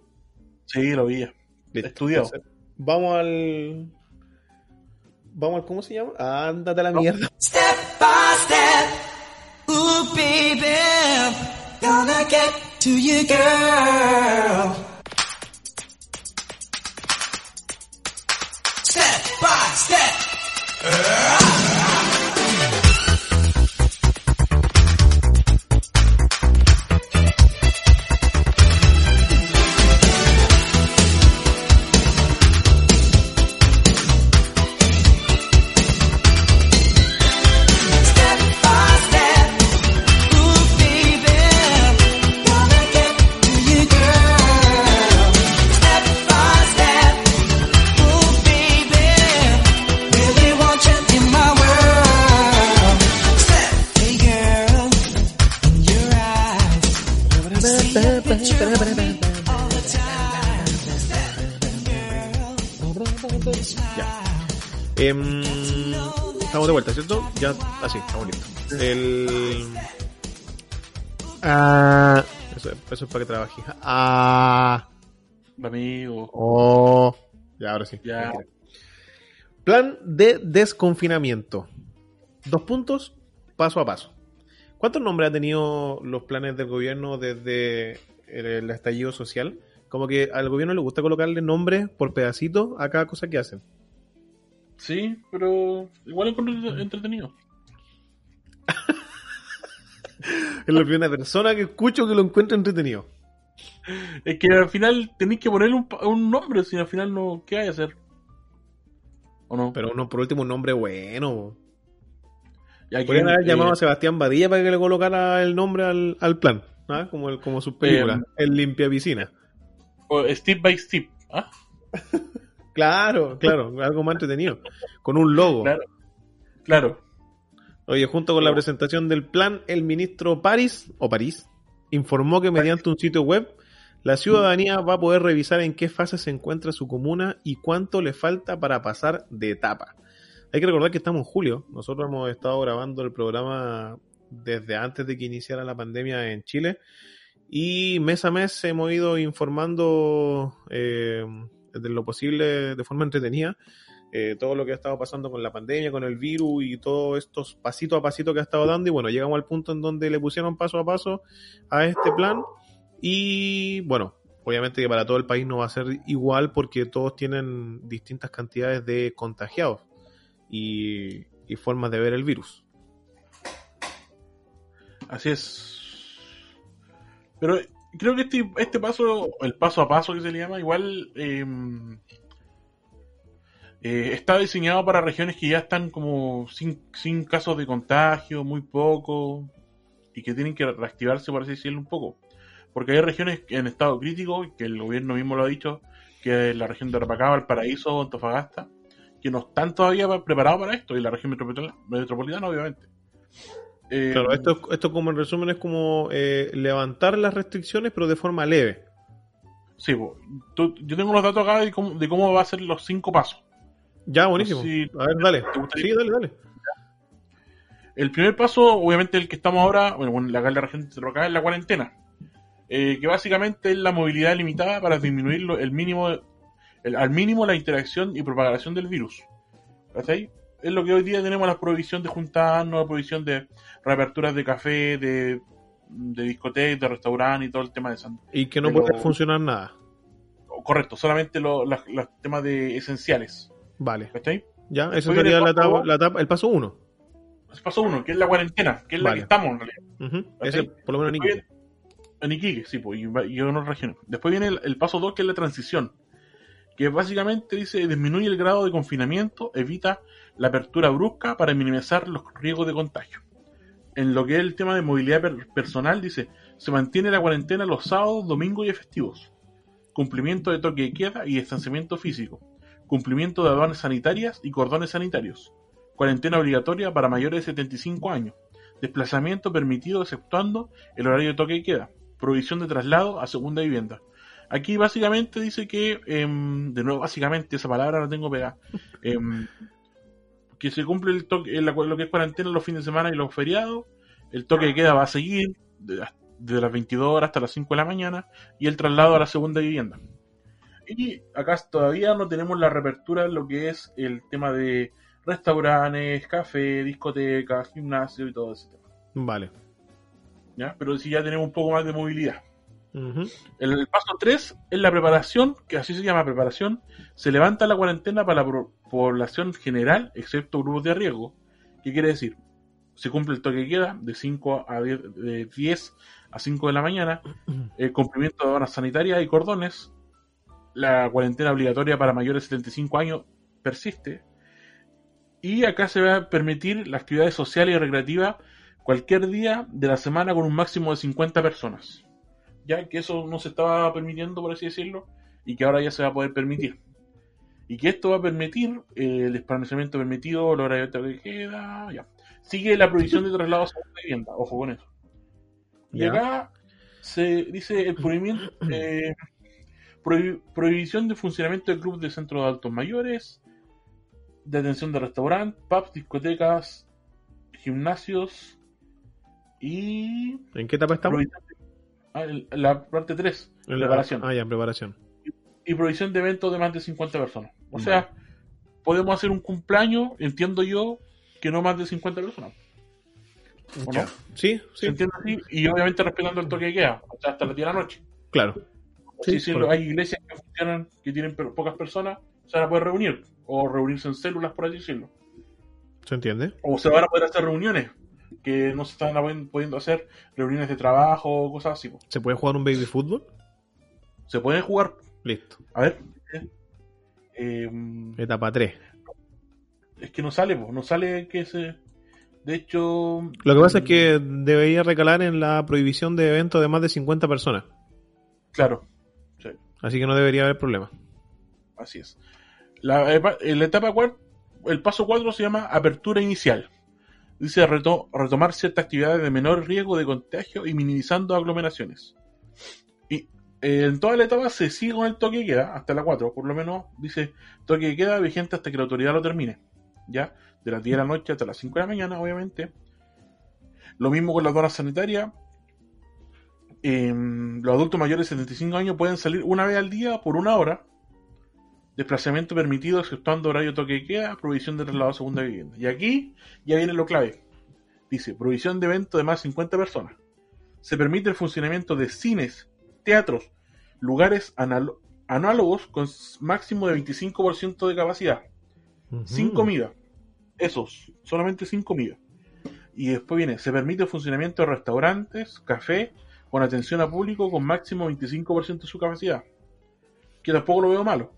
Sí, lo vi. Estudiado. Entonces, vamos al. Vamos al. ¿Cómo se llama? Ándate a la mierda. Step by step, ooh baby, gonna get to you, girl. Ya, así, estamos listos. El. Ah. Eso, eso es para que trabaje. Ah. Amigo. Oh. Ya, ahora sí. Ya. Plan de desconfinamiento. Dos puntos, paso a paso. ¿Cuántos nombres ha tenido los planes del gobierno desde el, el estallido social? Como que al gobierno le gusta colocarle nombres por pedacito a cada cosa que hacen. Sí, pero igual encuentro entretenido. Es la primera persona que escucho que lo encuentra entretenido. Es que al final tenéis que ponerle un, nombre, si al final no, ¿qué hay a hacer? ¿O no? Pero uno, por último, un nombre bueno. Podrían haber eh, llamado a Sebastián Badilla para que le colocara el nombre al, al plan. ¿ah? Como, el, como sus películas. el limpia piscina. o Step by Step. ¿ah? Claro, claro. algo más entretenido. Con un logo. Claro. Claro. Oye, junto con la presentación del plan, el ministro París, o París, informó que mediante un sitio web, la ciudadanía va a poder revisar en qué fase se encuentra su comuna y cuánto le falta para pasar de etapa. Hay que recordar que estamos en julio. Nosotros hemos estado grabando el programa desde antes de que iniciara la pandemia en Chile. Y mes a mes hemos ido informando eh, de lo posible de forma entretenida eh, todo lo que ha estado pasando con la pandemia, con el virus y todos estos pasitos a pasito que ha estado dando. Y bueno, llegamos al punto en donde le pusieron paso a paso a este plan. Y bueno, obviamente que para todo el país no va a ser igual porque todos tienen distintas cantidades de contagiados y, y formas de ver el virus. Así es. Pero creo que este, este paso, el paso a paso que se le llama, igual eh, eh, está diseñado para regiones que ya están como sin, sin casos de contagio, muy poco, y que tienen que reactivarse, por así decirlo, un poco. Porque hay regiones en estado crítico, que el gobierno mismo lo ha dicho, que es la región de Arapacá, el Paraíso, Antofagasta, que no están todavía preparados para esto, y la región metropolitana obviamente. Eh, Claro, esto, esto como en resumen es como eh, levantar las restricciones pero de forma leve. Sí. Tú- yo tengo los datos acá de cómo, de cómo va a ser los cinco pasos. Ya, buenísimo. A ver, dale. ¿Te gustaría? Sí, dale, dale. El primer paso, obviamente el que estamos ahora, bueno, la región de acá es la cuarentena. Eh, que básicamente es la movilidad limitada para disminuir el mínimo, el- al mínimo la interacción y propagación del virus. ¿Cachai? Es lo que hoy día tenemos la prohibición de juntarnos, la prohibición de reaperturas de café, de, de discotecas, de restaurantes y todo el tema de San. Y que no puede funcionar nada. correcto, solamente los temas de esenciales. Vale. ¿Cachai? Ya, eso sería la el paso etapa, dos. la etapa- el paso 1. Ese paso uno, que es la cuarentena, que es la que estamos en realidad. Ese, por lo menos en Iquique. En Iquique, sí, pues, y, en otras regiones. Después viene el, el paso 2, que es la transición. Que básicamente dice, disminuye el grado de confinamiento, evita la apertura brusca para minimizar los riesgos de contagio. En lo que es el tema de movilidad per- personal, dice, se mantiene la cuarentena los sábados, domingos y festivos. Cumplimiento de toque de queda y distanciamiento físico. Cumplimiento de aduanas sanitarias y cordones sanitarios. Cuarentena obligatoria para mayores de 75 años. Desplazamiento permitido exceptuando el horario de toque de queda. Prohibición de traslado a segunda vivienda. Aquí básicamente dice que, em, de nuevo, básicamente esa palabra la tengo pegada, em, que se cumple el toque, lo que es cuarentena los fines de semana y los feriados. El toque de queda va a seguir de, de las 22 horas hasta las 5 de la mañana y el traslado a la segunda vivienda. Y acá todavía no tenemos la reapertura en lo que es el tema de restaurantes, café, discotecas, gimnasio y todo ese tema. Vale. ¿ya? Pero sí ya tenemos un poco más de movilidad. El, el paso 3 es la preparación, que así se llama preparación. Se levanta la cuarentena para la pro- población general, excepto grupos de riesgo. ¿Qué quiere decir? Se cumple el toque de queda de 5 a 10, de 10 a 5 de la mañana, el cumplimiento de horas sanitarias y cordones. La cuarentena obligatoria para mayores de 75 años persiste. Y acá se va a permitir las actividades sociales y recreativas cualquier día de la semana con un máximo de 50 personas ya que eso no se estaba permitiendo, por así decirlo, y que ahora ya se va a poder permitir. Y que esto va a permitir eh, el desplazamiento permitido, el horario de queda, ya. Sigue la prohibición de traslado a segunda vivienda, ojo con eso. Y Ya. acá se dice el prohibimiento, eh, prohi- prohibición de funcionamiento de clubes de centros de adultos mayores, de atención de restaurantes, pubs, discotecas, gimnasios y ¿En qué etapa estamos? Ah, el- la parte 3, En la- preparación. Ah, ya, en preparación. Y prohibición de eventos de más de 50 personas. O sea, podemos hacer un cumpleaños, entiendo yo, que no más de 50 personas. ¿O no? Sí, ¿Se sí, entiende así? Y obviamente respetando el toque de queda, hasta, hasta las 10 de la noche. claro. Sí, Sí, hay iglesias que funcionan, que tienen pocas personas, se van a poder reunir. O reunirse en células, por así decirlo. ¿Se entiende? O se van a poder hacer reuniones, que no se están pudiendo hacer, reuniones de trabajo, cosas así. ¿Se puede jugar un baby fútbol? Se pueden jugar, Listo. a ver. eh, Etapa 3. es que no sale, no sale que se. De hecho. Lo que pasa es que debería recalar en la prohibición de eventos de más de 50 personas. Claro, sí, Así que no debería haber problema. así es. La, la etapa 4, el paso 4 se llama apertura inicial. Dice reto- retomar ciertas actividades de menor riesgo de contagio y minimizando aglomeraciones. Y en toda la etapa se sigue con el toque de queda, hasta la 4, por lo menos dice toque de queda vigente hasta que la autoridad lo termine. ¿Ya? De las 10 de la noche hasta las 5 de la mañana, obviamente. Lo mismo con las donas sanitarias. Em, los adultos mayores de 75 años pueden salir una vez al día por una hora. Desplazamiento permitido exceptuando horario toque de queda, provisión de traslado a segunda vivienda. Y aquí ya viene lo clave. Dice, provisión de eventos de más de 50 personas. Se permite el funcionamiento de cines, teatros, lugares análogos con máximo de 25% de capacidad. Sin comida. Esos, solamente sin comida. Y después viene, se permite el funcionamiento de restaurantes, café, con atención a público con máximo 25% de su capacidad. Que tampoco lo veo malo.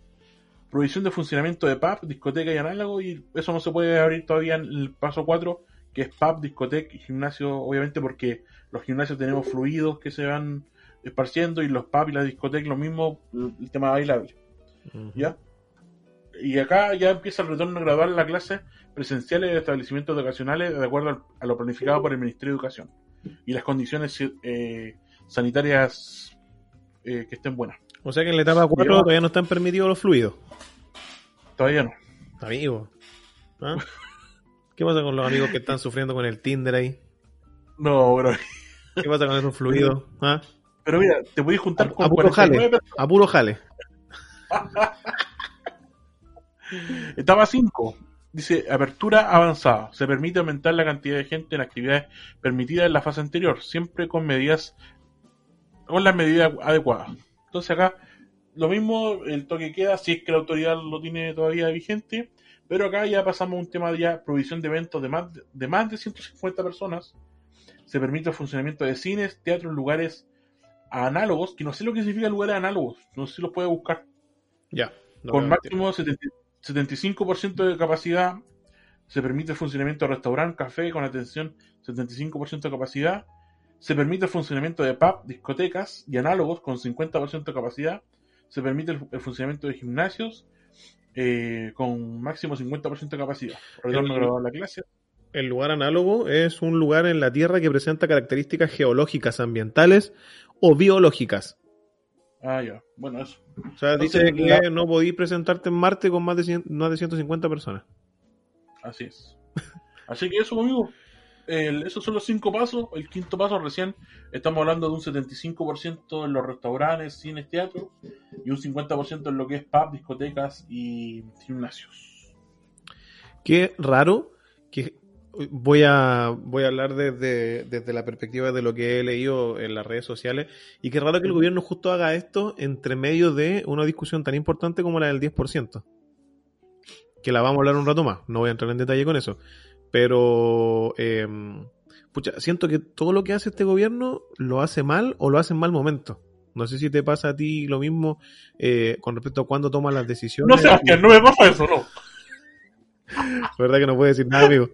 Provisión de funcionamiento de pub, discoteca y análogo, y eso no se puede abrir todavía en el paso 4, que es pub, discoteca y gimnasio, obviamente porque los gimnasios tenemos fluidos que se van esparciendo y los pubs y las discotecas lo mismo, el tema bailable. ¿Ya? Y acá ya empieza el retorno gradual a las clases presenciales de establecimientos educacionales de acuerdo al- a lo planificado por el Ministerio de Educación y las condiciones eh, sanitarias eh, que estén buenas. O sea que en la etapa 4 Ya. todavía no están permitidos los fluidos. Todavía no. Amigo. ¿Ah? ¿Qué pasa con los amigos que están sufriendo con el Tinder ahí? No, bro. ¿Qué pasa con esos fluidos? ¿Ah? Pero mira, te juntar A, con a puro 49 jale. A puro jale. Etapa 5. Dice, apertura avanzada. Se permite aumentar la cantidad de gente en actividades permitidas en la fase anterior, siempre con medidas, con las medidas adecuadas. Entonces acá lo mismo, el toque queda, si es que la autoridad lo tiene todavía vigente, pero acá ya pasamos a un tema de ya provisión de eventos de más de, de más de 150 personas. Se permite el funcionamiento de cines, teatros, lugares análogos, que no sé lo que significa lugares análogos, no sé si los puede buscar, Ya. no con máximo 70 75% de capacidad. Se permite el funcionamiento de restaurante, café con atención 75% de capacidad. Se permite el funcionamiento de pub, discotecas y análogos con 50% de capacidad. Se permite el, el funcionamiento de gimnasios eh, con máximo 50% de capacidad. Retorno a la clase. El lugar análogo es un lugar en la Tierra que presenta características geológicas, ambientales o biológicas. Ah, ya. Bueno, eso. O sea, Entonces, dice que la- no podéis presentarte en Marte con más de, 100 más de 150 personas. Así es. Así que eso, conmigo. esos son los cinco pasos. El quinto paso recién estamos hablando de un 75% en los restaurantes, cines, teatros y un 50% en lo que es pub, discotecas y gimnasios. Qué raro que voy a voy a hablar desde, desde la perspectiva de lo que he leído en las redes sociales y qué raro que el gobierno justo haga esto entre medio de una discusión tan importante como la del 10%. Que la vamos a hablar un rato más, no voy a entrar en detalle con eso. Pero eh, pucha, siento que todo lo que hace este gobierno lo hace mal o lo hace en mal momento. No sé si te pasa a ti lo mismo eh, con respecto a cuándo toman las decisiones. No, Sebastián, no me pasa eso, no. ¿Verdad que no puede decir nada, amigo?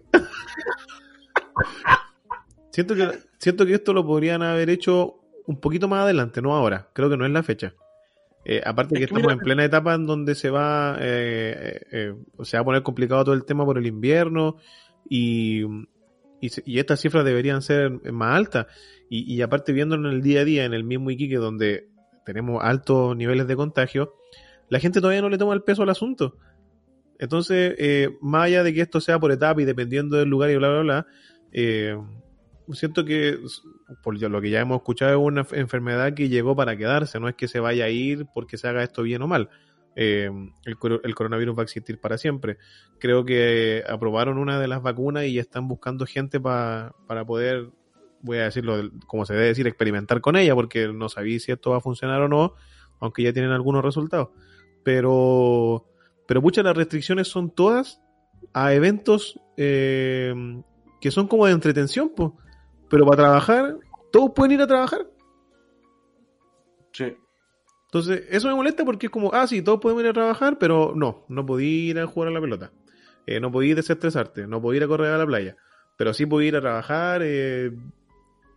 Siento, que, siento que esto lo podrían haber hecho un poquito más adelante, no ahora. Creo que no es la fecha. Eh, aparte Es que que estamos mira- en plena etapa en donde se va, eh, eh, eh, se va a poner complicado todo el tema por el invierno y, y, y estas cifras deberían ser más altas. Y, y aparte viéndolo en el día a día, en el mismo Iquique donde tenemos altos niveles de contagio, la gente todavía no le toma el peso al asunto. Entonces, eh, más allá de que esto sea por etapa y dependiendo del lugar y bla, bla, bla, eh, siento que, por lo que ya hemos escuchado, es una enfermedad que llegó para quedarse, no es que se vaya a ir porque se haga esto bien o mal. Eh, el, coro- el coronavirus va a existir para siempre. Creo que aprobaron una de las vacunas y ya están buscando gente pa- para poder, voy a decirlo como se debe decir, experimentar con ella, porque no sabía si esto va a funcionar o no, aunque ya tienen algunos resultados. Pero, pero pucha, las restricciones son todas a eventos eh, que son como de entretención, pues. Pero para trabajar, todos pueden ir a trabajar. Sí. Entonces, eso me molesta porque es como, ah, sí, todos podemos ir a trabajar, pero no, no podí ir a jugar a la pelota. Eh, no podí desestresarte, no podí ir a correr a la playa. Pero sí podí ir a trabajar. eh,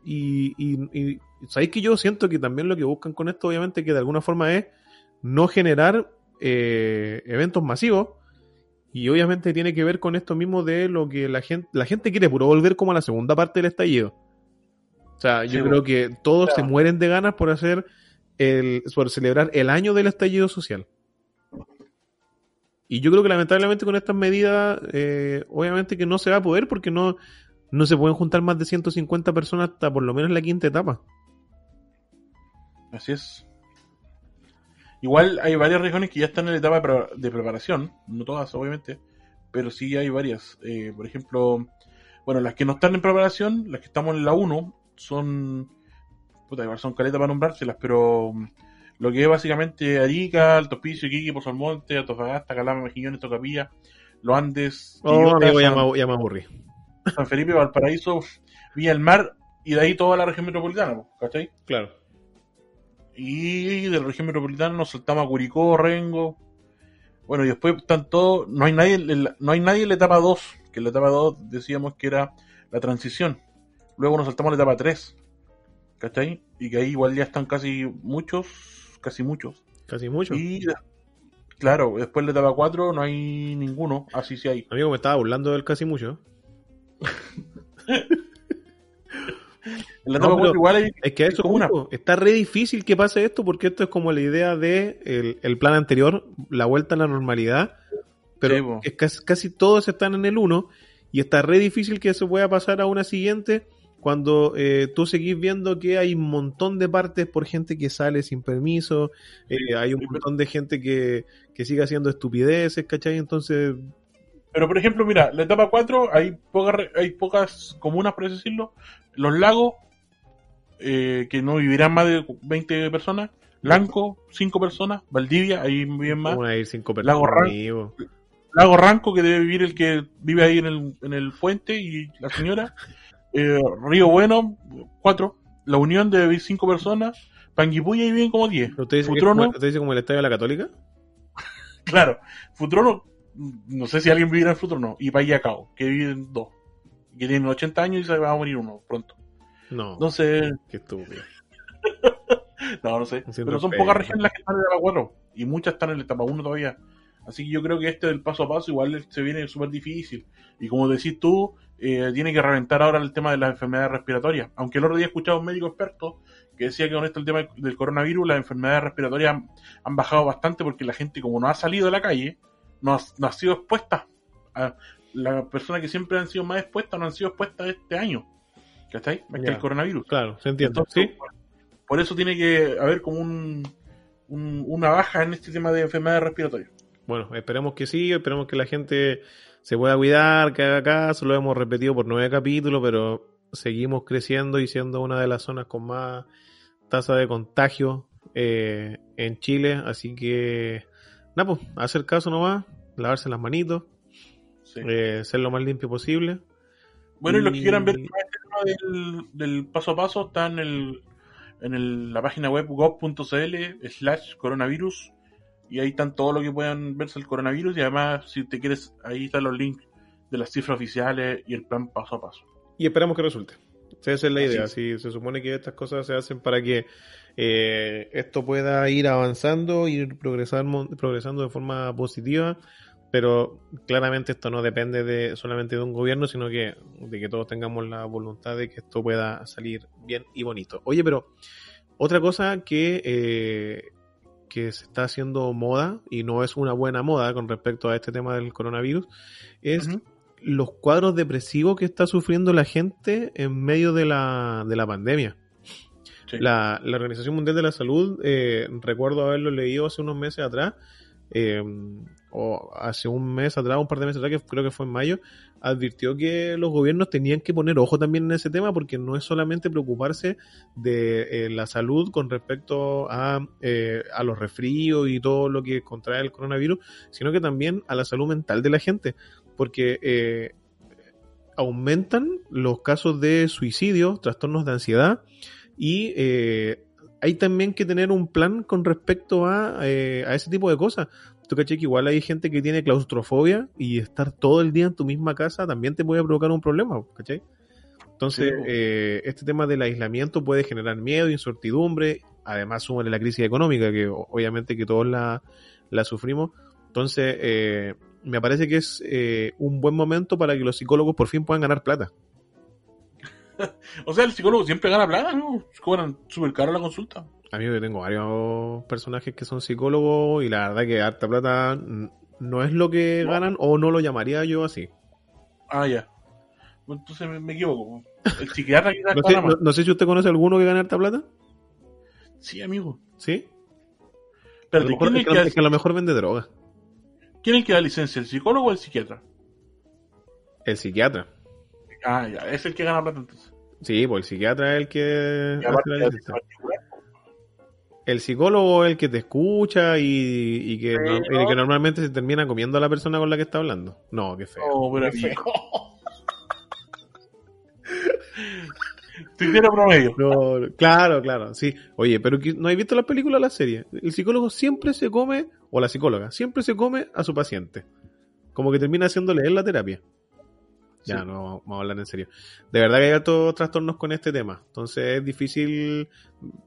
y, y, y sabéis que yo siento que también lo que buscan con esto, obviamente, que de alguna forma es no generar eh, eventos masivos. Y obviamente tiene que ver con esto mismo de lo que la gente, la gente quiere puro volver como a la segunda parte del estallido. O sea, yo Sí, creo que todos Claro. se mueren de ganas por hacer el, por celebrar el año del estallido social. Y yo creo que lamentablemente con estas medidas, eh, obviamente que no se va a poder porque no, no se pueden juntar más de 150 personas hasta por lo menos la quinta etapa. Así es. Igual hay varias regiones que ya están en la etapa de pre- de preparación, no todas obviamente, pero sí hay varias. Eh, por ejemplo, bueno, las que no están en preparación, las que estamos en la 1, son, puta, igual son caletas para nombrárselas, pero mm, lo que es básicamente Arica, Alto Hospicio, Iquique, Pozo Almonte, Antofagasta, Calama, Mejillones, Tocapilla, Los Andes, Oh, Quillota, amigo, ya San, me, ya me aburrí. San Felipe, Valparaíso, Villa del Mar, y de ahí toda la región metropolitana, po, ¿cachai? Claro. Y de la región metropolitana nos saltamos a Curicó, Rengo. Bueno, y después están todos. No hay nadie, en la- no hay nadie en la etapa 2. Que en la etapa 2 decíamos que era la transición. Luego nos saltamos a la etapa 3. ¿Cachai? Y que ahí igual ya están casi muchos. Casi muchos. Casi mucho. Y claro, después de la etapa 4 no hay ninguno. Así sí hay. Amigo, me estaba burlando del casi mucho. En la No, etapa pero 4 igual hay. Es que a eso como una. punto, está re difícil que pase esto porque esto es como la idea de el, el plan anterior, la vuelta a la normalidad, pero Sí, es casi, casi todos están en el 1 y está re difícil que se pueda pasar a una siguiente cuando eh, tú seguís viendo que hay un montón de partes por gente que sale sin permiso, eh, hay un sí, pero- montón de gente que, que sigue haciendo estupideces, ¿cachai? Entonces, Pero por ejemplo, mira, la etapa 4 hay pocas, re- hay pocas comunas, por así decirlo. Los lagos, eh, que no vivirán más de 20 personas. Lanco, 5 personas. Valdivia, ahí viven más. Vamos a ir cinco Lago personas. Ran- amigo. Lago Ranco, que debe vivir el que vive ahí en el, en el puente y la señora. Eh, Río Bueno, 4. La Unión debe vivir 5 personas. Panguipulli ahí viven como 10. ¿Usted dice, que es Futrono, usted dice como el estadio de la Católica? claro. Futrono, no sé si alguien vivirá en Futrono. Y Payacao, que viven 2. Que tienen 80 años y se va a morir uno pronto. No, Entonces, qué estúpido. No, no sé. Pero son pocas regiones las que están en la etapa 4 y muchas están en la etapa 1 todavía. Así que yo creo que este del paso a paso igual se viene súper difícil. Y como decís tú, eh, tiene que reventar ahora el tema de las enfermedades respiratorias. Aunque el otro día escuchaba a un médico experto que decía que con esto el tema del coronavirus, las enfermedades respiratorias han, han bajado bastante porque la gente como no ha salido a la calle, no ha, no ha sido expuesta. A, las personas que siempre han sido más expuestas no han sido expuestas este año. ¿Cachai? Que Ya. el coronavirus. Claro, se entiende. Entonces, ¿Sí? por, por eso tiene que haber como un, un- una baja en este tema de enfermedades respiratorias. Bueno, esperemos que sí, esperemos que la gente se pueda cuidar, que haga caso, lo hemos repetido por nueve capítulos, pero seguimos creciendo y siendo una de las zonas con más tasa de contagio eh, en Chile, así que nada, pues, hacer caso nomás, lavarse las manitos, Sí. eh, ser lo más limpio posible. bueno, y los que quieran ver del, del paso a paso está en, el, en el- la página web gov.cl slash coronavirus y ahí están todo lo que puedan verse el coronavirus y además si te quieres ahí están los links de las cifras oficiales y el plan paso a paso. Y esperamos que resulte. Esa es la idea. Sí, se supone que estas cosas se hacen para que eh, esto pueda ir avanzando, ir progresando, progresando de forma positiva, pero claramente esto no depende de solamente de un gobierno, sino que de que todos tengamos la voluntad de que esto pueda salir bien y bonito. Oye, pero otra cosa que, eh, que se está haciendo moda, y no es una buena moda con respecto a este tema del coronavirus, es los cuadros depresivos que está sufriendo la gente en medio de la, de la pandemia. La, la Organización Mundial de la Salud, eh, recuerdo haberlo leído hace unos meses atrás, eh, o hace un mes atrás, un par de meses atrás, que creo que fue en mayo, advirtió que los gobiernos tenían que poner ojo también en ese tema porque no es solamente preocuparse de eh, la salud con respecto a, eh, a los resfríos y todo lo que contrae el coronavirus, sino que también a la salud mental de la gente, porque eh, aumentan los casos de suicidio, trastornos de ansiedad y eh, hay también que tener un plan con respecto a, eh, a ese tipo de cosas. Tú caché que igual hay gente que tiene claustrofobia y estar todo el día en tu misma casa también te puede provocar un problema, ¿cachai? Entonces, Sí. eh, este tema del aislamiento puede generar miedo, incertidumbre, además súmale la crisis económica, que obviamente que todos la, la sufrimos. Entonces, eh, me parece que es eh, un buen momento para que los psicólogos por fin puedan ganar plata. O sea, el psicólogo siempre gana plata, ¿no? Cobran súper caro la consulta. Amigo, yo tengo varios personajes que son psicólogos y la verdad que harta plata no es lo que No. ganan o no lo llamaría yo así. Ah, ya. Entonces me, me equivoco. El psiquiatra No sé, no- no sé si usted conoce alguno que gane harta plata. Sí, amigo. ¿Sí? A lo mejor- ¿quién, es es que, el que es que a lo mejor vende droga. ¿Quién es el que da licencia? ¿El psicólogo o el psiquiatra? El psiquiatra. Ah, ya, es el que gana plata entonces. Sí, pues el psiquiatra es el que particular. El psicólogo es el que te escucha y, y que, Sí, no- ¿no? y que normalmente se termina comiendo a la persona con la que está hablando. No, qué feo. No, pero Qué amigo. Psiquiatra promedio. No, claro, claro, sí. Oye, pero ¿no has visto la película o la serie? El psicólogo siempre se come, o la psicóloga, siempre se come a su paciente. Como que termina haciéndole él la terapia. Ya, Sí. no, vamos a hablar en serio. De verdad que hay altos trastornos con este tema. Entonces es difícil,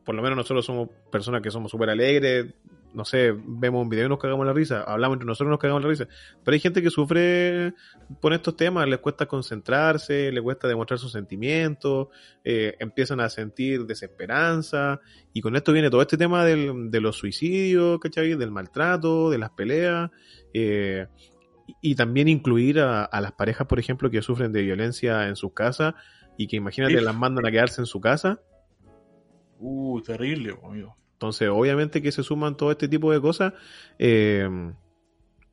por lo menos nosotros somos personas que somos súper alegres, no sé, vemos un video y nos cagamos la risa, hablamos entre nosotros y nos cagamos la risa. Pero hay gente que sufre por estos temas, les cuesta concentrarse, les cuesta demostrar sus sentimientos, eh, empiezan a sentir desesperanza, y con esto viene todo este tema del- de los suicidios, ¿cachai? Del maltrato, de las peleas, eh, y, también incluir a, a las parejas, por ejemplo, que sufren de violencia en sus casas y que imagínate Sí. las mandan a quedarse en su casa. Uh, terrible, amigo. Entonces, obviamente que se suman todo este tipo de cosas. eh,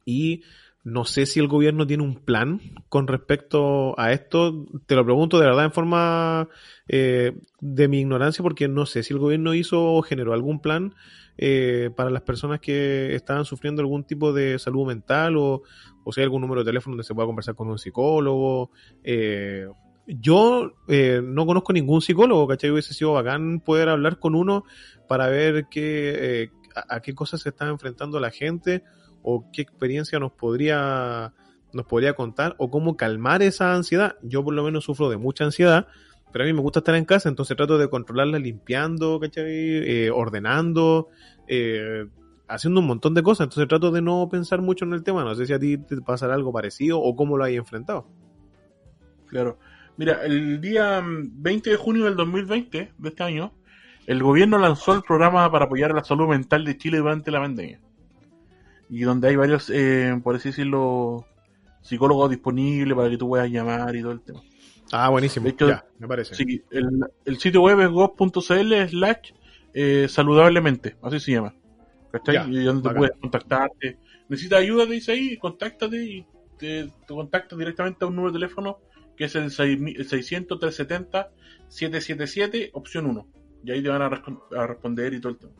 y No sé si el gobierno tiene un plan con respecto a esto. Te lo pregunto de verdad en forma eh, de mi ignorancia porque no sé si el gobierno hizo o generó algún plan eh, para las personas que estaban sufriendo algún tipo de salud mental o, o si hay algún número de teléfono donde se pueda conversar con un psicólogo. Eh, yo eh, no conozco ningún psicólogo, ¿cachai? Hubiese sido bacán poder hablar con uno para ver qué, eh, a, a qué cosas se está enfrentando la gente o qué experiencia nos podría, nos podría contar o cómo calmar esa ansiedad. Yo por lo menos sufro de mucha ansiedad, pero a mí me gusta estar en casa, entonces trato de controlarla limpiando, ¿cachai? Eh, ordenando, eh, haciendo un montón de cosas, entonces trato de no pensar mucho en el tema. No sé si a ti te pasará algo parecido o cómo lo hay enfrentado. Claro. Mira, el día mm, 20 de junio del 2020, de este año, el gobierno lanzó el programa para apoyar la salud mental de Chile durante la pandemia. Y donde hay varios, eh, por así decirlo, psicólogos disponibles para que tú puedas llamar y todo el tema. Ah, buenísimo. Hecho, ya, me parece. Sí, el, el sitio web es gov.cl slash eh, saludablemente, así se llama. ¿Cachai? Ya, y donde bacán. puedes contactarte. Necesitas ayuda, te dice ahí, contáctate y te, te contactas directamente a un número de teléfono que es el 600-370-777, opción 1. Y ahí te van a, respon- a responder y todo el tema.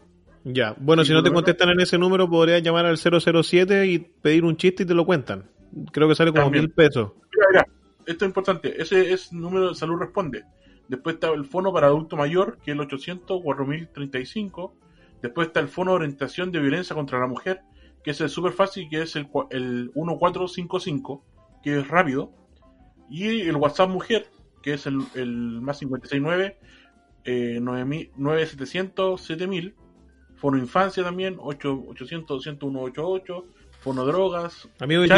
Ya, bueno, si no te contestan en ese número, podrías llamar al 007 y pedir un chiste y te lo cuentan. Creo que sale como También. mil pesos. Mira, mira, esto es importante. Ese es el número de salud responde. Después está el fono para adulto mayor, que es el 800 4035. Después está el fono de orientación de violencia contra la mujer, que es el super fácil, que es el, el 1455, que es rápido. Y el WhatsApp mujer, que es el, el más 569 eh, 9000 9700 7000. Fono infancia también, 8, 800 200 188. Fono drogas. Amigo, y,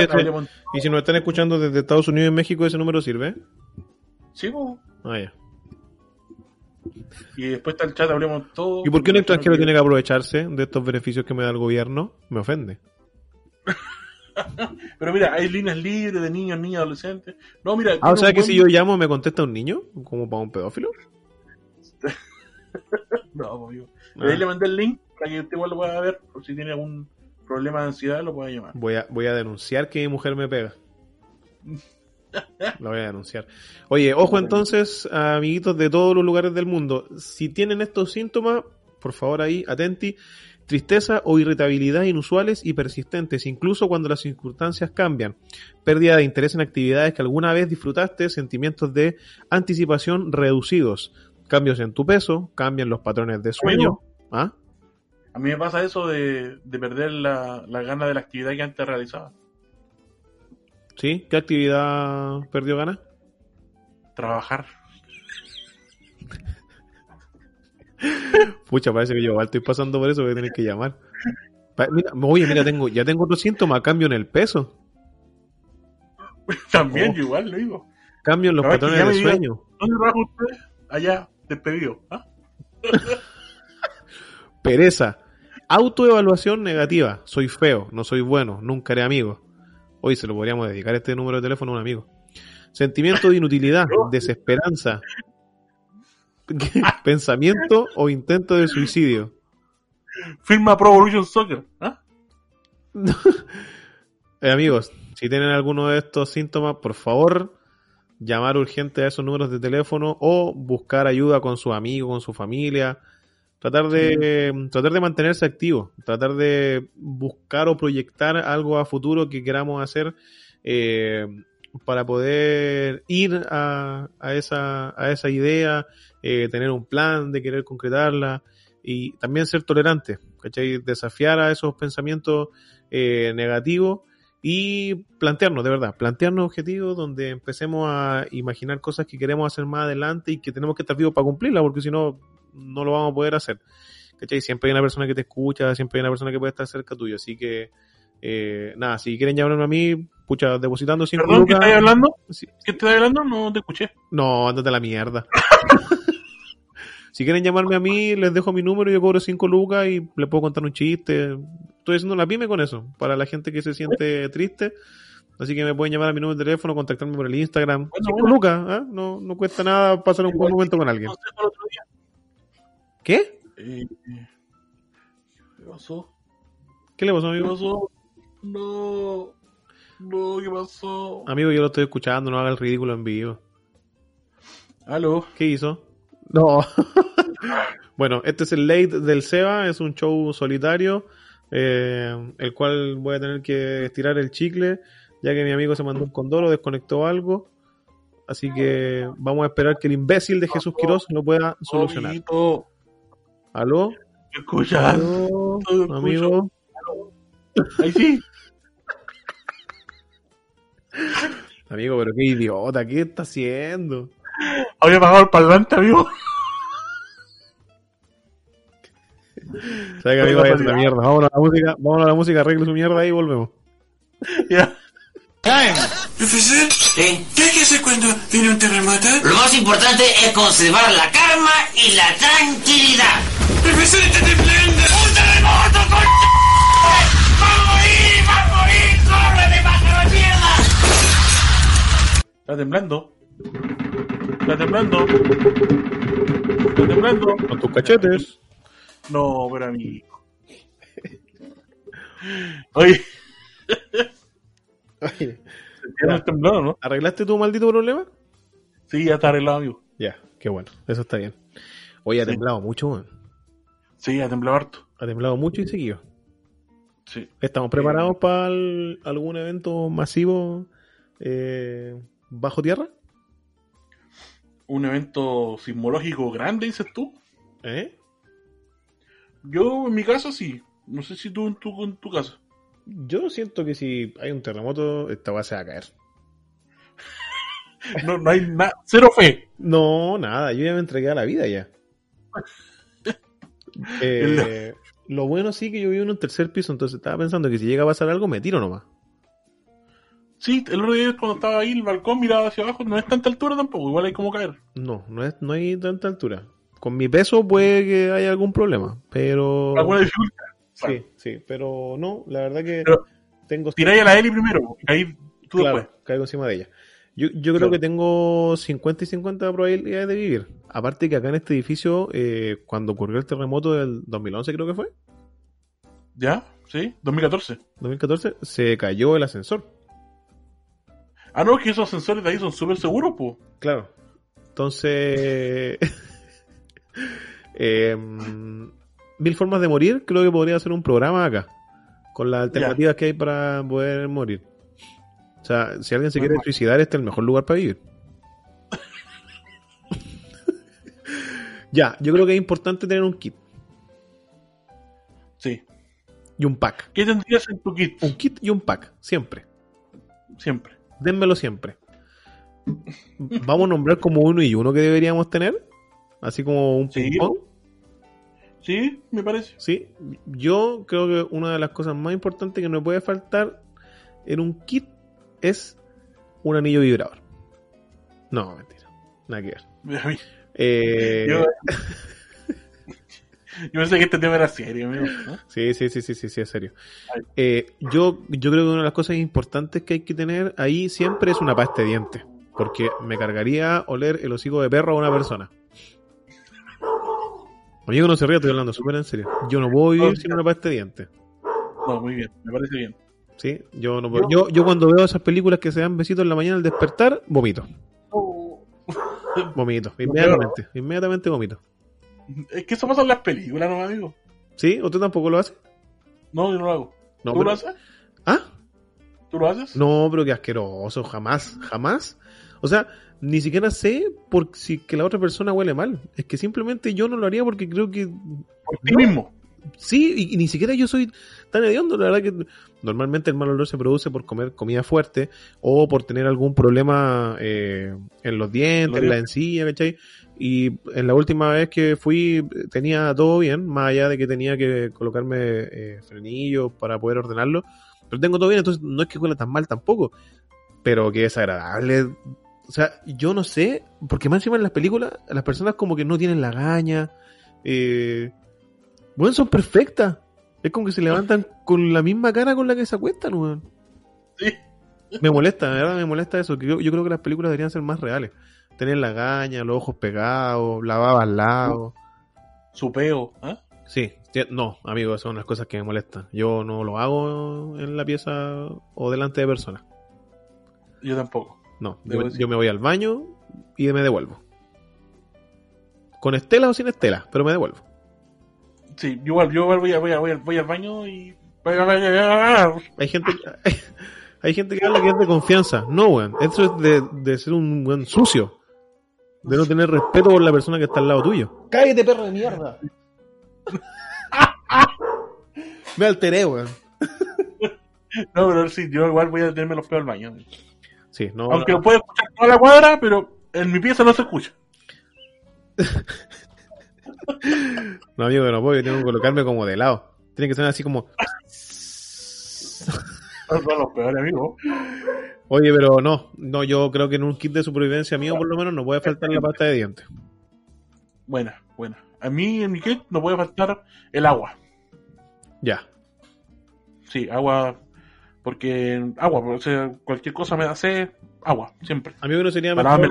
si nos están escuchando desde Estados Unidos y México, ¿ese número sirve? Sí, po. Ah, ya. Y después está el chat, hablemos todo. ¿Y por qué un extranjero tiene que aprovecharse de estos beneficios que me da el gobierno? Me ofende. Pero mira, hay líneas libres de niños, niñas, adolescentes. No, mira. Ah, o sea que buen- si yo llamo me contesta un niño, como para un pedófilo. No, amigo. Ah. Ahí le mandé el link para que usted igual lo pueda ver. Por si tiene algún problema de ansiedad, lo pueda llamar. Voy a, voy a denunciar que mi mujer me pega. Lo voy a denunciar. Oye, ojo entonces, amiguitos de todos los lugares del mundo. Si tienen estos síntomas, por favor ahí, atenti. Tristeza o irritabilidad inusuales y persistentes, incluso cuando las circunstancias cambian. Pérdida de interés en actividades que alguna vez disfrutaste, sentimientos de anticipación reducidos. Cambios en tu peso, cambian los patrones de sueño. ¿Ah? A mí me pasa eso de, de perder la, la gana de la actividad que antes realizaba. ¿Sí? ¿Qué actividad perdió ganas? Trabajar. Pucha, parece que yo igual estoy pasando por eso, voy a tener que llamar. Mira, oye, mira, tengo, ya tengo otro síntoma, cambio en el peso, También, Oh. yo igual lo digo. cambio en los patrones ya de me diga- sueño. ¿Dónde trabaja usted? Allá, despedido. ¿Ah? Pereza. Autoevaluación negativa. Soy feo, no soy bueno, nunca haré amigos. Hoy se lo podríamos dedicar este número de teléfono a un amigo. Sentimiento de inutilidad, desesperanza. Pensamiento o intento de suicidio. Firma Pro Evolution Soccer. ¿Ah? Eh, amigos, si tienen alguno de estos síntomas, por favor, llamar urgente a esos números de teléfono o buscar ayuda con sus amigos, con su familia. Tratar de, tratar de mantenerse activo, tratar de buscar o proyectar algo a futuro que queramos hacer eh, para poder ir a, a esa, a esa idea, eh, tener un plan de querer concretarla y también ser tolerante, ¿cachai? Desafiar a esos pensamientos eh, negativos y plantearnos, de verdad, plantearnos objetivos donde empecemos a imaginar cosas que queremos hacer más adelante y que tenemos que estar vivos para cumplirlas, porque si no, no lo vamos a poder hacer. ¿Cachai? Siempre hay una persona que te escucha, siempre hay una persona que puede estar cerca tuyo, así que, eh, nada, si quieren llamarme a mí, pucha, depositando 5 ¿Perdón, ¿qué lucas. estás hablando? Sí. ¿Qué estás hablando? No te escuché. No, ándate a la mierda. si quieren llamarme a mí, les dejo mi número, yo cobro 5 lucas y les puedo contar un chiste. Estoy haciendo la pyme con eso, para la gente que se siente triste. Así que me pueden llamar a mi número de teléfono, contactarme por el Instagram. Bueno, 5 bueno. lucas, ¿ah? no, no cuesta nada pasar un buen momento con alguien. ¿Qué? Eh, ¿Qué pasó? ¿Qué le pasó, ¿Qué amigo? pasó? No. No, ¿qué pasó? Amigo, yo lo estoy escuchando, no haga el ridículo en vivo. Aló. ¿Qué hizo? No. bueno, este es el late del Seba, es un show solitario, eh, el cual voy a tener que estirar el chicle, ya que mi amigo se mandó un condoro, desconectó algo. Así que vamos a esperar que el imbécil de Jesús Quirós lo pueda solucionar. Amiguito, ¿Aló? ¿me escuchas? ¿Aló? Amigo. Ahí sí. Amigo, pero qué idiota, ¿qué está haciendo? Había apagado el parlante, amigo. ¿Sabes que amigo? Vaya a la mierda. Vámonos a la música, vámonos a la música, arregle su mierda ahí y volvemos. Ya. Profesor, Sí. ¿qué hay que hacer cuando viene un terremoto? Lo más importante es conservar la calma y la tranquilidad. Profesor, está temblando. ¡Un terremoto, con... ¡Va a morir! ¡Va a morir! ¡Córrete, pájaro de mierda! Está temblando. Está temblando. Está temblando. Con tus cachetes. No, pero amigo. Oye, Oye, ¿ya no es temblado, no? ¿Arreglaste tu maldito problema? Sí, ya está arreglado, amigo. Ya, qué bueno, eso está bien. Oye, ha Sí. temblado mucho, weón. Sí, ya temblado harto. Ha temblado mucho y seguido. Sí. ¿Estamos preparados para el- algún evento masivo eh, bajo tierra? Un evento sismológico grande, dices tú. ¿Eh? Yo, en mi casa, sí. No sé si tú en tu, en tu casa. Yo siento que si hay un terremoto, esta a va a caer. No, no hay nada. Cero fe. No, nada, yo ya me entregué a la vida ya. Eh, lo bueno sí que yo vivo en un tercer piso, entonces estaba pensando que si llega a pasar algo, me tiro nomás. Sí, el otro día cuando estaba ahí, el balcón miraba hacia abajo, no es tanta altura tampoco. Igual hay como caer. No, no, es, no hay tanta altura. Con mi peso puede que haya algún problema, pero... Alguna dificultad. Sí, sí, pero no, la verdad que Pero tengo... Tiráis a la Eli primero. Ahí tú claro, después. caigo encima de ella. Yo, yo creo Claro. que tengo 50 y 50 probabilidades de vivir. Aparte que acá en este edificio, eh, cuando ocurrió el terremoto del 2011 creo que fue, ¿Ya? ¿Sí? 2014. 2014, se cayó el ascensor. Ah, no, es que esos sensores de ahí son súper seguros, pues. Claro. Entonces... em, Mil formas de morir, creo que podría hacer un programa acá. Con las alternativas que hay para poder morir. O sea, si alguien se quiere suicidar, este es el mejor lugar para vivir. ya, yo creo que es importante tener un kit Sí. y un pack. ¿Qué tendrías en tu kit? Un kit y un pack, siempre. Siempre. Dénmelo siempre. Vamos a nombrar como uno y uno que deberíamos tener. Así como un Sí. ping-pong. Sí, me parece. Sí, yo creo que una de las cosas más importantes que no puede faltar en un kit es un anillo vibrador. No, mentira. Nada que ver. Mí- Eh, Yo, yo pensé que este tema era serio, amigo. ¿no? Sí, sí, sí, sí, sí, sí, es serio. Eh, yo, yo creo que una de las cosas importantes que hay que tener ahí siempre es una pasta de dientes. Porque me cargaría oler el hocico de perro a una persona. Amigo, no se ríe, estoy hablando súper en serio. Yo no puedo vivir sin una pasta de dientes. No, muy bien, me parece bien. ¿Sí? Yo, no puedo- yo, yo cuando veo esas películas que se dan besitos en la mañana al despertar, vomito. Vomito. Inmediatamente. Inmediatamente vomito. Es que eso pasa en las películas, ¿no, amigo? ¿Sí? ¿Usted tampoco lo hace? No, yo no lo hago. No, ¿Tú pero- lo haces? ¿Ah? ¿Tú lo haces? No, pero qué asqueroso, jamás, jamás. O sea, ni siquiera sé por si que la otra persona huele mal. Es que simplemente yo no lo haría porque creo que Por ti mismo. Sí, y, y ni siquiera yo soy tan hediondo. La verdad que normalmente el mal olor se produce por comer comida fuerte o por tener algún problema eh, en los dientes, en la encía, ¿cachai? Y en la última vez que fui tenía todo bien, más allá de que tenía que colocarme eh, frenillos para poder ordenarlo. Pero tengo todo bien, entonces no es que huela tan mal tampoco. Pero que es agradable. O sea, yo no sé, porque más encima en las películas, las personas como que no tienen la gaña. Eh, bueno, son perfectas. Es como que se levantan con la misma cara con la que se acuestan, weón. Sí. Me molesta, verdad me molesta eso. que Yo, yo creo que las películas deberían ser más reales. Tener la gaña, los ojos pegados, la baba al lado. Su peo. ¿ah? Sí, No, amigo, esas son las cosas que me molestan. Yo no lo hago en la pieza o delante de personas. Yo tampoco. No, yo, yo me voy al baño y me devuelvo. Con estela o sin estela, pero me devuelvo. Sí, igual, yo igual voy, a- voy, a- voy, a- voy al baño y. Hay gente, hay gente que habla que es de confianza. No, weón. Eso es de, de ser un buen sucio. De no tener respeto por la persona que está al lado tuyo. ¡Cállate, perro de mierda! me alteré, weón. No, pero sí, yo igual voy a tenerme los peos al baño. Sí, no. Aunque lo puede escuchar toda la cuadra, pero en mi pieza no se escucha. No, amigo, no puedo. Yo tengo que colocarme como de lado. Tiene que ser así como. Son los peores amigos. Oye, pero no. No, yo creo que en un kit de supervivencia mío, por lo menos, no puede faltar la pasta de dientes. Buena, buena. A mí en mi kit no puede faltar el agua. Ya. Sí, agua. Porque agua, o sea, cualquier cosa me hace agua, siempre. Amigo, ¿no sería mejor.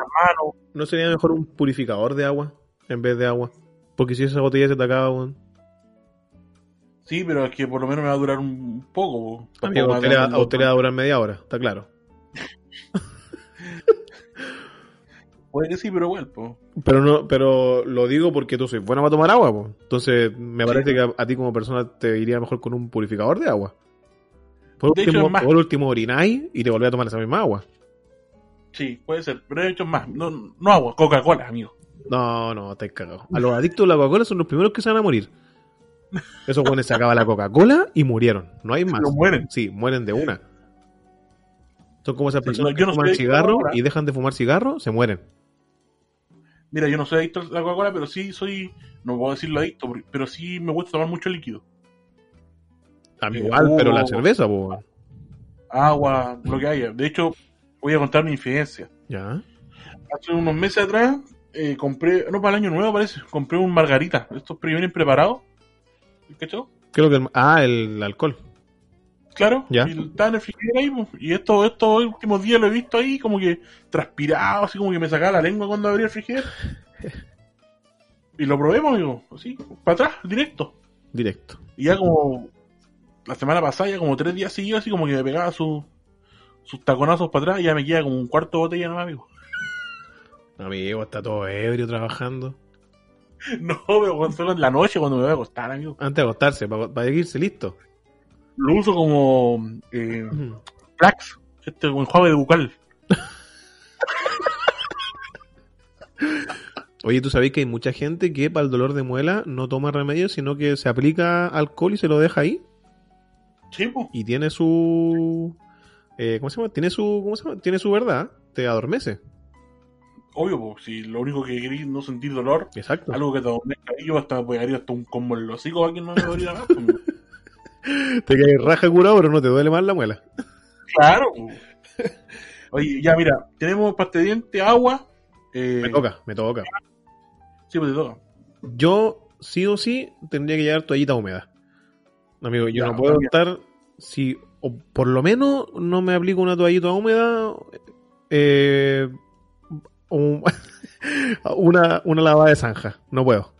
¿no sería mejor un purificador de agua en vez de agua? Porque si esa botella se te acaba, weón. Sí, pero es que por lo menos me va a durar un poco. po. Amigo, usted, le va, va a usted le va a durar media hora, está claro. Puede que sí, pero igual, po. Pero no, pero lo digo porque tú soy buena para tomar agua, po. Entonces, me Sí. parece que a, a ti como persona te iría mejor con un purificador de agua. Por De último, es más- por último orináis y te volvés a tomar esa misma agua. Sí, puede ser. Pero he hecho más. No, no agua, Coca-Cola, amigo. No, no, te cagado. A los adictos de la Coca-Cola son los primeros que se van a morir. Esos buenos se acaba la Coca-Cola y murieron. No hay más. No mueren. Sí, mueren de una. Son como esas Sí, personas no, que no fuman a cigarro y dejan de fumar cigarro, se mueren. Mira, yo no soy adicto a la Coca-Cola, pero sí soy. No puedo decirlo adicto, pero sí me gusta tomar mucho líquido. A mí Eh, igual, pero la cerveza, po. Agua, lo que haya. De hecho, voy a contar mi infidencia. Ya. Hace unos meses atrás eh, compré, no para el año nuevo parece, compré un margarita. Estos vienen preparados. ¿Cachó? ¿Qué es lo que el- Ah, el alcohol. Claro. Ya. Y estaba en el frigider ahí. pues, Y esto, estos últimos días lo he visto ahí como que transpirado, así como que me sacaba la lengua cuando abría el frigider. y lo probé, pues, amigo. Así, para atrás, directo. Directo. Y ya como la semana pasada, ya como tres días seguidos, así como que me pegaba su- sus taconazos para atrás y ya me queda como un cuarto de botella, ¿no, amigo? Amigo, está todo ebrio trabajando. No, pero solo en la noche, cuando me voy a acostar, amigo. Antes de acostarse, para, para irse listo. Lo uso como eh, Plax, este como enjuague de bucal. Oye, ¿tú sabés que hay mucha gente que para el dolor de muela no toma remedio, sino que se aplica alcohol y se lo deja ahí? Sí, pues. Y tiene su... eh, ¿Cómo se llama? Tiene su... ¿Cómo se llama? Tiene su verdad. Te adormece. Obvio, pues, si lo único que queréis es no sentir dolor, Exacto. algo que te adormezca yo hasta pegaría hasta un combo en los hocico a quien no me doliera más. Te caes raja curado, pero no te duele más la muela. claro. pues. Oye, ya mira, tenemos pasta de diente, agua. Eh, Me toca, me toca. Sí, pues te toca. Yo, sí o sí, tendría que llevar toallita húmeda. Amigo, yo Ya, no puedo estar... Si, o por lo menos, no me aplico una toallita húmeda... Eh, un- una, una lavada de zanja. No puedo.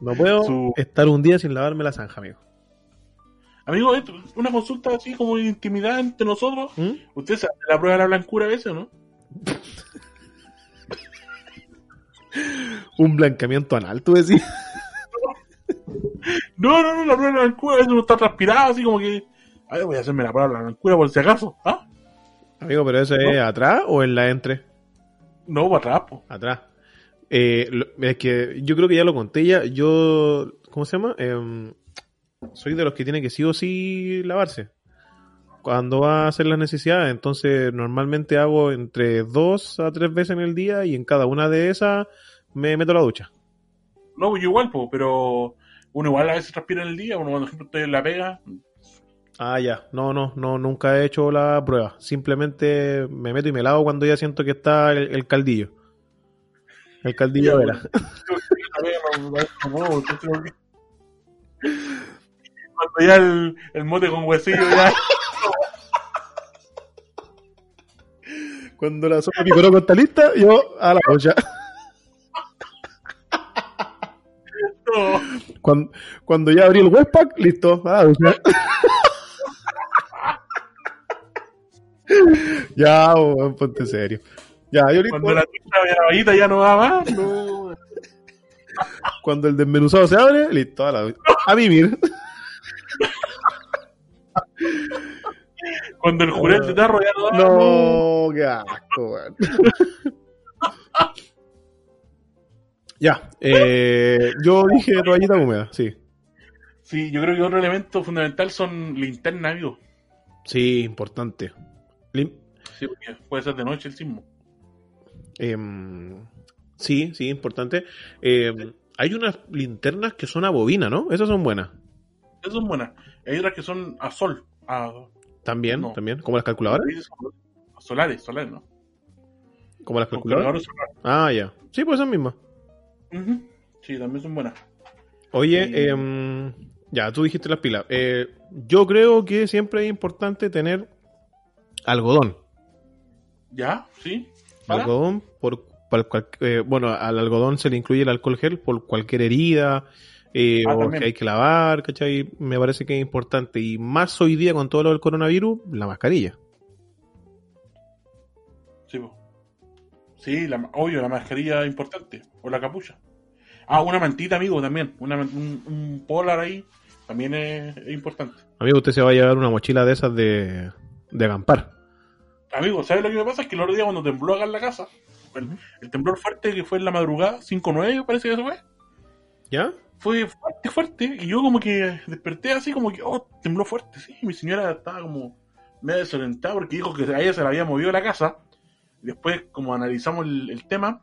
No puedo Su- estar un día sin lavarme la zanja, amigo. Amigo, esto, una consulta así como de intimidad entre nosotros. ¿Mm? ¿Usted sabe la prueba de la blancura a veces o no? Un blanqueamiento anal, tú decís. No, no, no, la prueba de la blancura a veces uno está transpirado, así como que. A ver, voy a hacerme la prueba de la blancura por si acaso. ¿Ah? Amigo, pero eso es atrás o en la entre? No, atrás, po. Atrás. Eh, lo- es que yo creo que ya lo conté ya. Yo, ¿cómo se llama? Em, soy de los que tiene que sí o sí lavarse. Cuando va a hacer las necesidades, entonces normalmente hago entre dos a tres veces en el día y en cada una de esas me meto a la ducha. No, yo igual, po, pero uno igual a veces transpira en el día. Uno, cuando, ejemplo, estoy en la pega. Ah, ya. No, no, no, nunca he hecho la prueba. Simplemente me meto y me lavo cuando ya siento que está el, el caldillo. El caldillo Ya, era. La Cuando ya el, el mote con huesillo ya. Cuando la sopa picoroco está lista, yo a la. No. Cuando, cuando ya abrí el webpack, listo. O sea. ya, weón, ponte serio. Ya, yo. Cuando la tinta de la vallita ya no va más, no. Cuando el desmenuzado se abre, listo, a, la- a vivir. Cuando el jurel de tarro ya no No, qué asco, weón. Ya, eh, yo dije toallita húmeda, sí. Sí, yo creo que otro elemento fundamental son linternas, amigo. Sí, importante. Lim- Sí, porque puede ser de noche el sismo. em, sí, sí, importante. Em, hay unas linternas que son a bobina, ¿no? Esas son buenas. Esas son buenas. Hay otras que son a sol, a, También, No. también. Como las calculadoras. solares, solares, ¿no? Como las calculadoras. Ah, ya. Sí, pues esas mismas. Sí, también son buenas. Oye, Sí. em, ya, tú dijiste las pilas. Eh, yo creo que siempre es importante tener algodón. ¿Ya? ¿Sí? ¿Para? Algodón, por, para cual- eh, bueno, al algodón se le incluye el alcohol gel por cualquier herida eh, Ah, o también. que hay que lavar, ¿cachai? Me parece que es importante. Y más hoy día con todo lo del coronavirus, la mascarilla. Sí. Sí, la, obvio, la mascarilla es importante. O la capucha. Ah, una mantita, amigo, también. Una, un, un polar ahí también es, es importante. Amigo, usted se va a llevar una mochila de esas de, de acampar. Amigo, ¿sabes lo que me pasa? Es que el otro día cuando tembló acá en la casa, el, el temblor fuerte que fue en la madrugada, 5-9 parece que eso fue, ¿Ya? fue fuerte, fuerte, y yo como que desperté así como que, oh, tembló fuerte, sí, y mi señora estaba como medio desorientada porque dijo que a ella se le había movido la casa, después como analizamos el, el tema,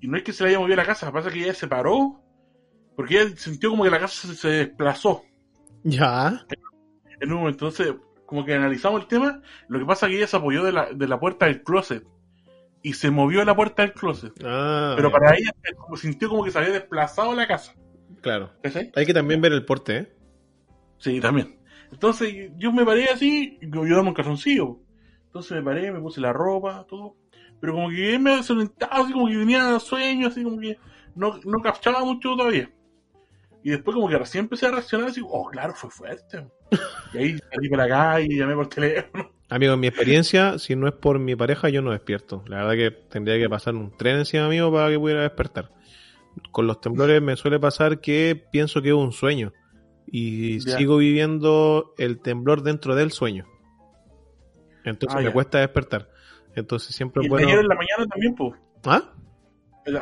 y no es que se le haya movido la casa, pasa que ella se paró, porque ella sintió como que la casa se, se desplazó ¿Ya? en un momento, entonces como que analizamos el tema, lo que pasa es que ella se apoyó de la, de la puerta del closet, y se movió la puerta del closet. Ah, Pero para ella como sintió como que se había desplazado la casa. Claro. ¿Cachai? Hay que también ver el porte, ¿eh? Sí, también. Entonces yo me paré así, y yo daba un calzoncillo. Entonces me paré, me puse la ropa, todo. Pero como que me desorientaba, así como que tenía sueño, así como que no, no captaba mucho todavía. Y después como que recién empecé a reaccionar así, oh, claro, fue fuerte. Y ahí salí para acá y llamé por teléfono. Amigo, en mi experiencia, si no es por mi pareja, yo no despierto. La verdad que tendría que pasar un tren encima mío para que pudiera despertar. Con los temblores me suele pasar que pienso que es un sueño. Y Ya. sigo viviendo el temblor dentro del sueño. Entonces Ah, me ya. cuesta despertar. Entonces siempre Y bueno... ayer en la mañana también, pues. ¿Ah?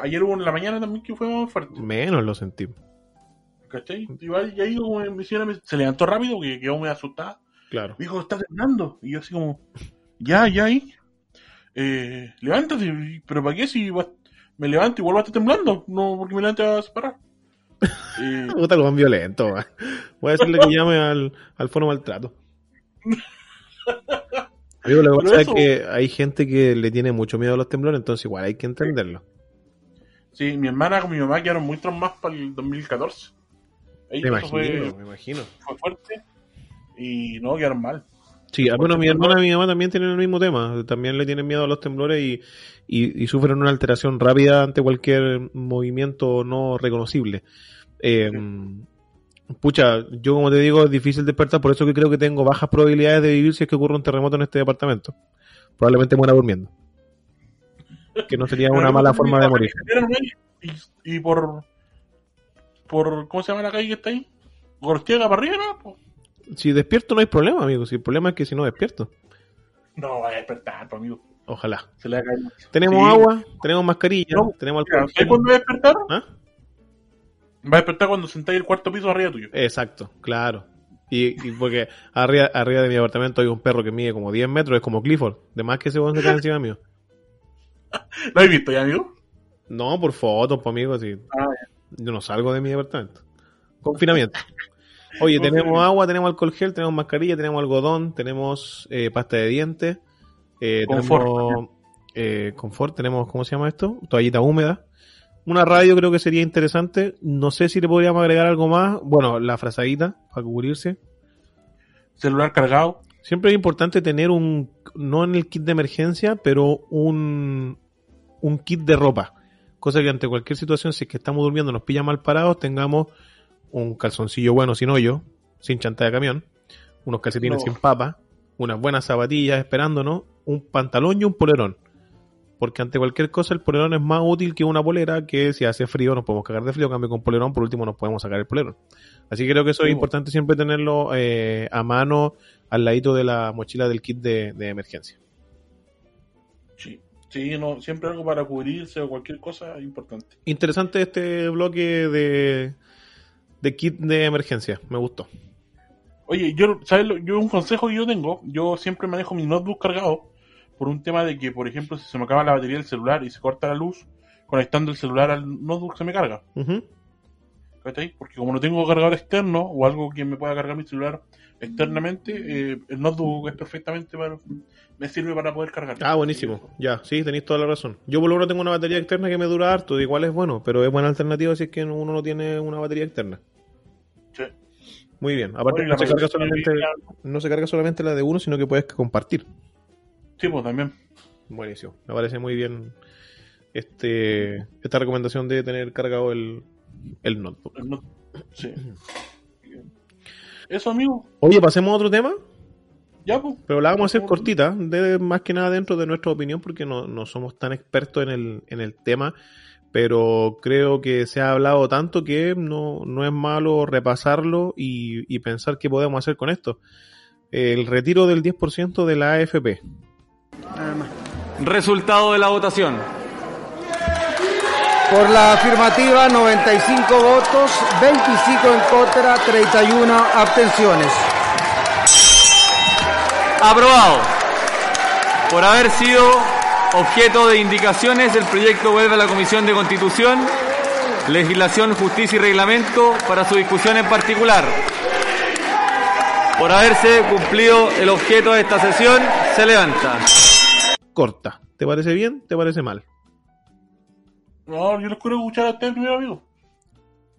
Ayer hubo en la mañana también que fue más fuerte. Menos lo sentí. ¿Cachai? Igual, y ahí como mi señora me- se levantó rápido, que quedó muy asustada. Claro. Me dijo, está temblando. Y yo así como, ya, ya ahí. Eh, levántate, pero ¿para qué si va- me levanto y vuelvo a estar temblando? No, porque me levanto a separar. Eh, Puta, lo más violento. va. Voy a decirle que llame al, al fono maltrato. Amigo, lo que pasa eso- es que hay gente que le tiene mucho miedo a los temblores, entonces igual hay que entenderlo. sí, mi hermana con mi mamá quedaron muy traumadas para el 2014. Me imagino, fue, me imagino. fue fuerte y no quedaron mal. Sí, ah, bueno, mi hermana y mi mamá también tienen el mismo tema. También le tienen miedo a los temblores y, y, y sufren una alteración rápida ante cualquier movimiento no reconocible. Eh, Pucha, yo como te digo, es difícil despertar, por eso que creo que tengo bajas probabilidades de vivir si es que ocurre un terremoto en este departamento. Probablemente muera durmiendo. Que no sería una mala forma de morir. y por, por, ¿cómo se llama la calle que está ahí? Gortiega para arriba, ¿no? Pues, Si despierto no hay problema, amigo. Si el problema es que si no despierto. No, va a despertar, pues, amigo. Ojalá. Se le. Tenemos Sí. agua, tenemos mascarilla, No, tenemos alcohol. ¿Sabes cuándo va a despertar? ¿Ah? Va a despertar cuando sentáis el cuarto piso arriba tuyo. Exacto, claro. Y, y porque arriba, arriba de mi apartamento hay un perro que mide como 10 metros, es como Clifford. De más que ese se cae encima mío. ¿Lo habéis visto ya, amigo? No, por fotos, por amigos, sí. Ah, Yo no salgo de mi departamento. Confinamiento. Oye, tenemos agua, tenemos alcohol gel, tenemos mascarilla, tenemos algodón, tenemos eh, pasta de dientes, eh, Confort. tenemos eh, confort, tenemos, ¿cómo se llama esto? Toallita húmeda. Una radio creo que sería interesante. No sé si le podríamos agregar algo más. Bueno, la frazadita para cubrirse. Celular cargado. Siempre es importante tener un, no en el kit de emergencia, pero un, un kit de ropa. Cosa que ante cualquier situación, si es que estamos durmiendo, nos pilla mal parados, tengamos un calzoncillo bueno sin hoyo, sin chanta de camión, unos calcetines No. sin papa, unas buenas zapatillas esperándonos, un pantalón y un polerón. Porque ante cualquier cosa el polerón es más útil que una polera, que si hace frío nos podemos cagar de frío, cambio con polerón por último nos podemos sacar el polerón. Así que creo que eso es importante siempre tenerlo eh, a mano al ladito de la mochila del kit de, de emergencia. Sí, sí no, siempre algo para cubrirse o cualquier cosa importante. Interesante este bloque de, de kit de emergencia, me gustó. Oye, yo, ¿sabes? lo- Yo un consejo que yo tengo, yo siempre manejo mi notebook cargado por un tema de que, por ejemplo, si se me acaba la batería del celular y se corta la luz, conectando el celular al notebook se me carga. Ujú. ¿cachai? Porque como no tengo cargador externo o algo que me pueda cargar mi celular externamente, eh, el notebook es perfectamente para, me sirve para poder cargar. Ah, buenísimo. Ya, sí, tenéis toda la razón. Yo por lo menos tengo una batería externa que me dura harto, igual es bueno, pero es buena alternativa si es que uno no tiene una batería externa. Sí. Muy bien. Aparte, Oye, la no, se carga solamente, de- no se carga solamente la de uno, sino que puedes compartir. Sí, pues también. Buenísimo. Me parece muy bien este esta recomendación de tener cargado el, el notebook. el not- sí. Eso, amigo. Oye, pasemos a otro tema, Ya, pues. pero la vamos a hacer cortita, de, más que nada dentro de nuestra opinión, porque no, no somos tan expertos en el, en el tema, pero creo que se ha hablado tanto que no, no es malo repasarlo y, y pensar qué podemos hacer con esto. El retiro del 10% de la AFP. Resultado de la votación. Por la afirmativa, 95 votos, 25 en contra, 31 abstenciones. Aprobado. Por haber sido objeto de indicaciones, el proyecto vuelve a la Comisión de Constitución, Legislación, Justicia y Reglamento para su discusión en particular. Por haberse cumplido el objeto de esta sesión, se levanta. Corta. ¿Te parece bien? ¿Te parece mal? No, yo lo quiero escuchar a usted primero, amigo.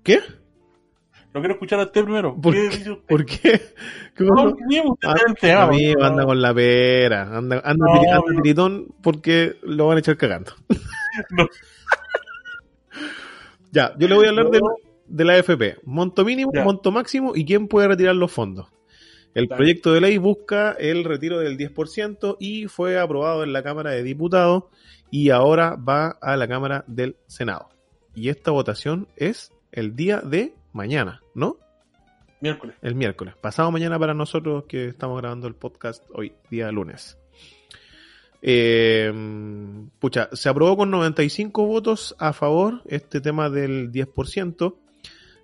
¿Qué? Lo quiero escuchar a usted primero. ¿Por ¿Qué? ¿Por qué? ¿Qué No, usted Ah, el tema, amigo, no. anda con la pera, anda, anda, No, anda tiritón porque lo van a echar cagando. Ya, yo le voy a hablar de la AFP. Monto mínimo, Ya. monto máximo y quién puede retirar los fondos. El Dale. proyecto de ley busca el retiro del 10% y fue aprobado en la Cámara de Diputados y ahora va a la Cámara del Senado. Y esta votación es el día de mañana, ¿no? Miércoles. El miércoles. Pasado mañana para nosotros que estamos grabando el podcast hoy, día lunes. Eh, pucha, se aprobó con 95 votos a favor este tema del 10%.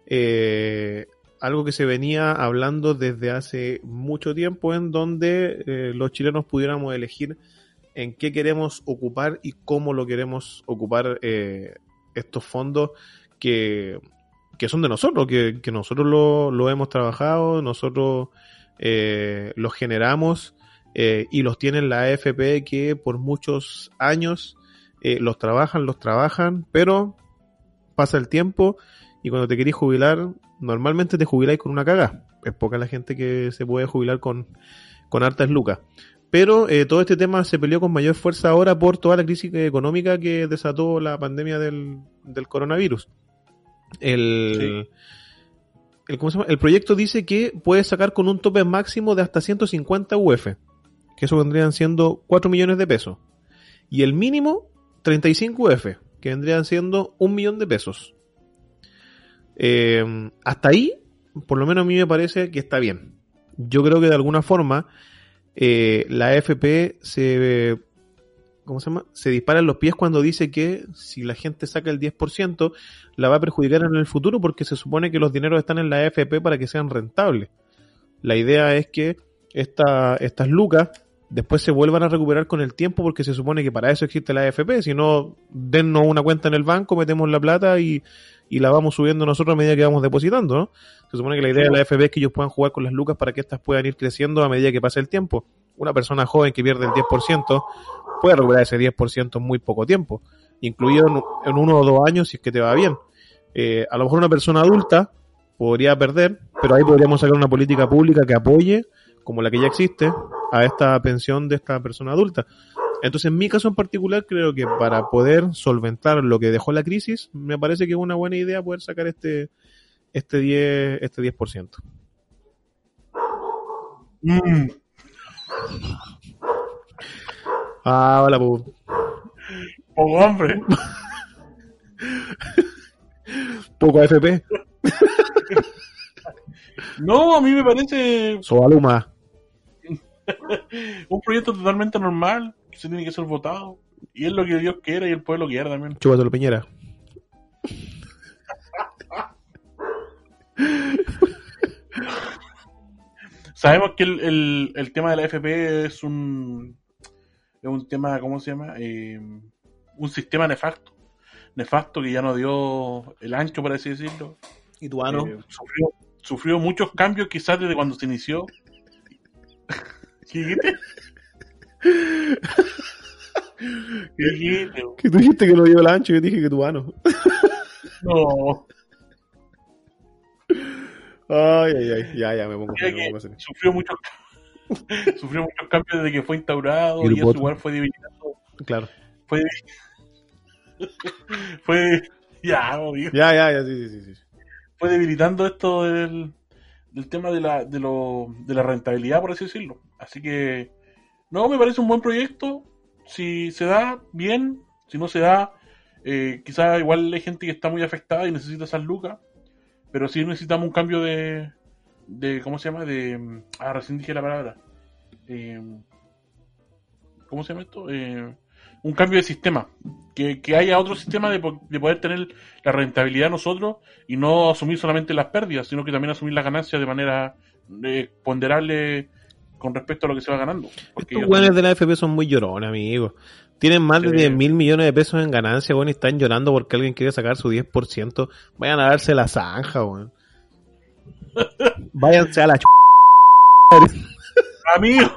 Eh, algo que se venía hablando desde hace mucho tiempo en donde eh, los chilenos pudiéramos elegir en qué queremos ocupar y cómo lo queremos ocupar eh, estos fondos que, que son de nosotros, que, nosotros lo, hemos trabajado, nosotros eh, los generamos eh, y los tienen la AFP que por muchos años eh, los trabajan, los trabajan, pero pasa el tiempo y cuando te querís jubilar, normalmente te jubiláis con una caga. Es poca la gente que se puede jubilar con, con hartas lucas. Pero eh, todo este tema se peleó con mayor fuerza ahora por toda la crisis económica que desató la pandemia del, del coronavirus. El, el, ¿cómo se llama? el proyecto dice que puede sacar con un tope máximo de hasta 150 UF, que eso vendrían siendo 4 millones de pesos. Y el mínimo, 35 UF, que vendrían siendo un millón de pesos. Eh, hasta ahí, por lo menos a mí me parece que está bien. Yo creo que de alguna forma eh, la AFP se, ¿cómo se llama? Se dispara en los pies cuando dice que si la gente saca el 10%, la va a perjudicar en el futuro porque se supone que los dineros están en la AFP para que sean rentables. La idea es que esta, estas lucas después se vuelvan a recuperar con el tiempo porque se supone que para eso existe la AFP. Si no, dennos una cuenta en el banco, metemos la plata y, y la vamos subiendo nosotros a medida que vamos depositando, ¿no? Se supone que la idea de la AFP es que ellos puedan jugar con las lucas para que éstas puedan ir creciendo a medida que pase el tiempo. Una persona joven que pierde el 10% puede recuperar ese 10% en muy poco tiempo, incluido en, en uno o dos años si es que te va bien. Eh, a lo mejor una persona adulta podría perder, pero ahí podríamos sacar una política pública que apoye, como la que ya existe, a esta pensión de esta persona adulta. Entonces, en mi caso en particular, creo que para poder solventar lo que dejó la crisis, me parece que es una buena idea poder sacar este, este 10, este 10%. Mm, Ah, hola, pu. poco hombre. Poco AFP. No, a mí me parece Sobaluma. un proyecto totalmente normal se tiene que ser votado. Y es lo que Dios quiera y el pueblo quiera también. Chúpatelo, Piñera. Sabemos que el, el, el tema de la FP es un es un tema, ¿cómo se llama? Eh, un sistema nefasto. Nefasto que ya no dio el ancho, por así decirlo. ¿Y tu ano? Eh, sufrió, sufrió muchos cambios quizás desde cuando se inició. ¿Qué? ¿Qué dijiste? Que tú dijiste que no dio el ancho, yo dije que tu ano. No. Ay, ay, ay. Ya, ya, me pongo me pongo sufrió muchos sufrió muchos cambios desde que fue instaurado Y y su lugar fue debilitando Claro. fue fue ya obvio. Ya, ya, ya, sí, sí, sí. sí. fue debilitando esto del, del tema de la, de, lo, de la rentabilidad, por así decirlo. Así que, no, me parece un buen proyecto. Si se da, bien. Si no se da, eh, quizás igual hay gente que está muy afectada y necesita esas lucas. Pero sí necesitamos un cambio de, de ¿cómo se llama? De, ah, recién dije la palabra. Eh, ¿Cómo se llama esto? Eh, un cambio de sistema. Que, que haya otro sistema de, de poder tener la rentabilidad nosotros y no asumir solamente las pérdidas, sino que también asumir las ganancias de manera eh, ponderable con respecto a lo que se va ganando. Porque Estos de la AFP son muy llorones, amigo. Tienen más de Sí. 10 mil millones de pesos en ganancia, weón, y están llorando porque alguien quiere sacar su 10%. Vayan a darse la zanja, weón. Váyanse a la ch... Amigo.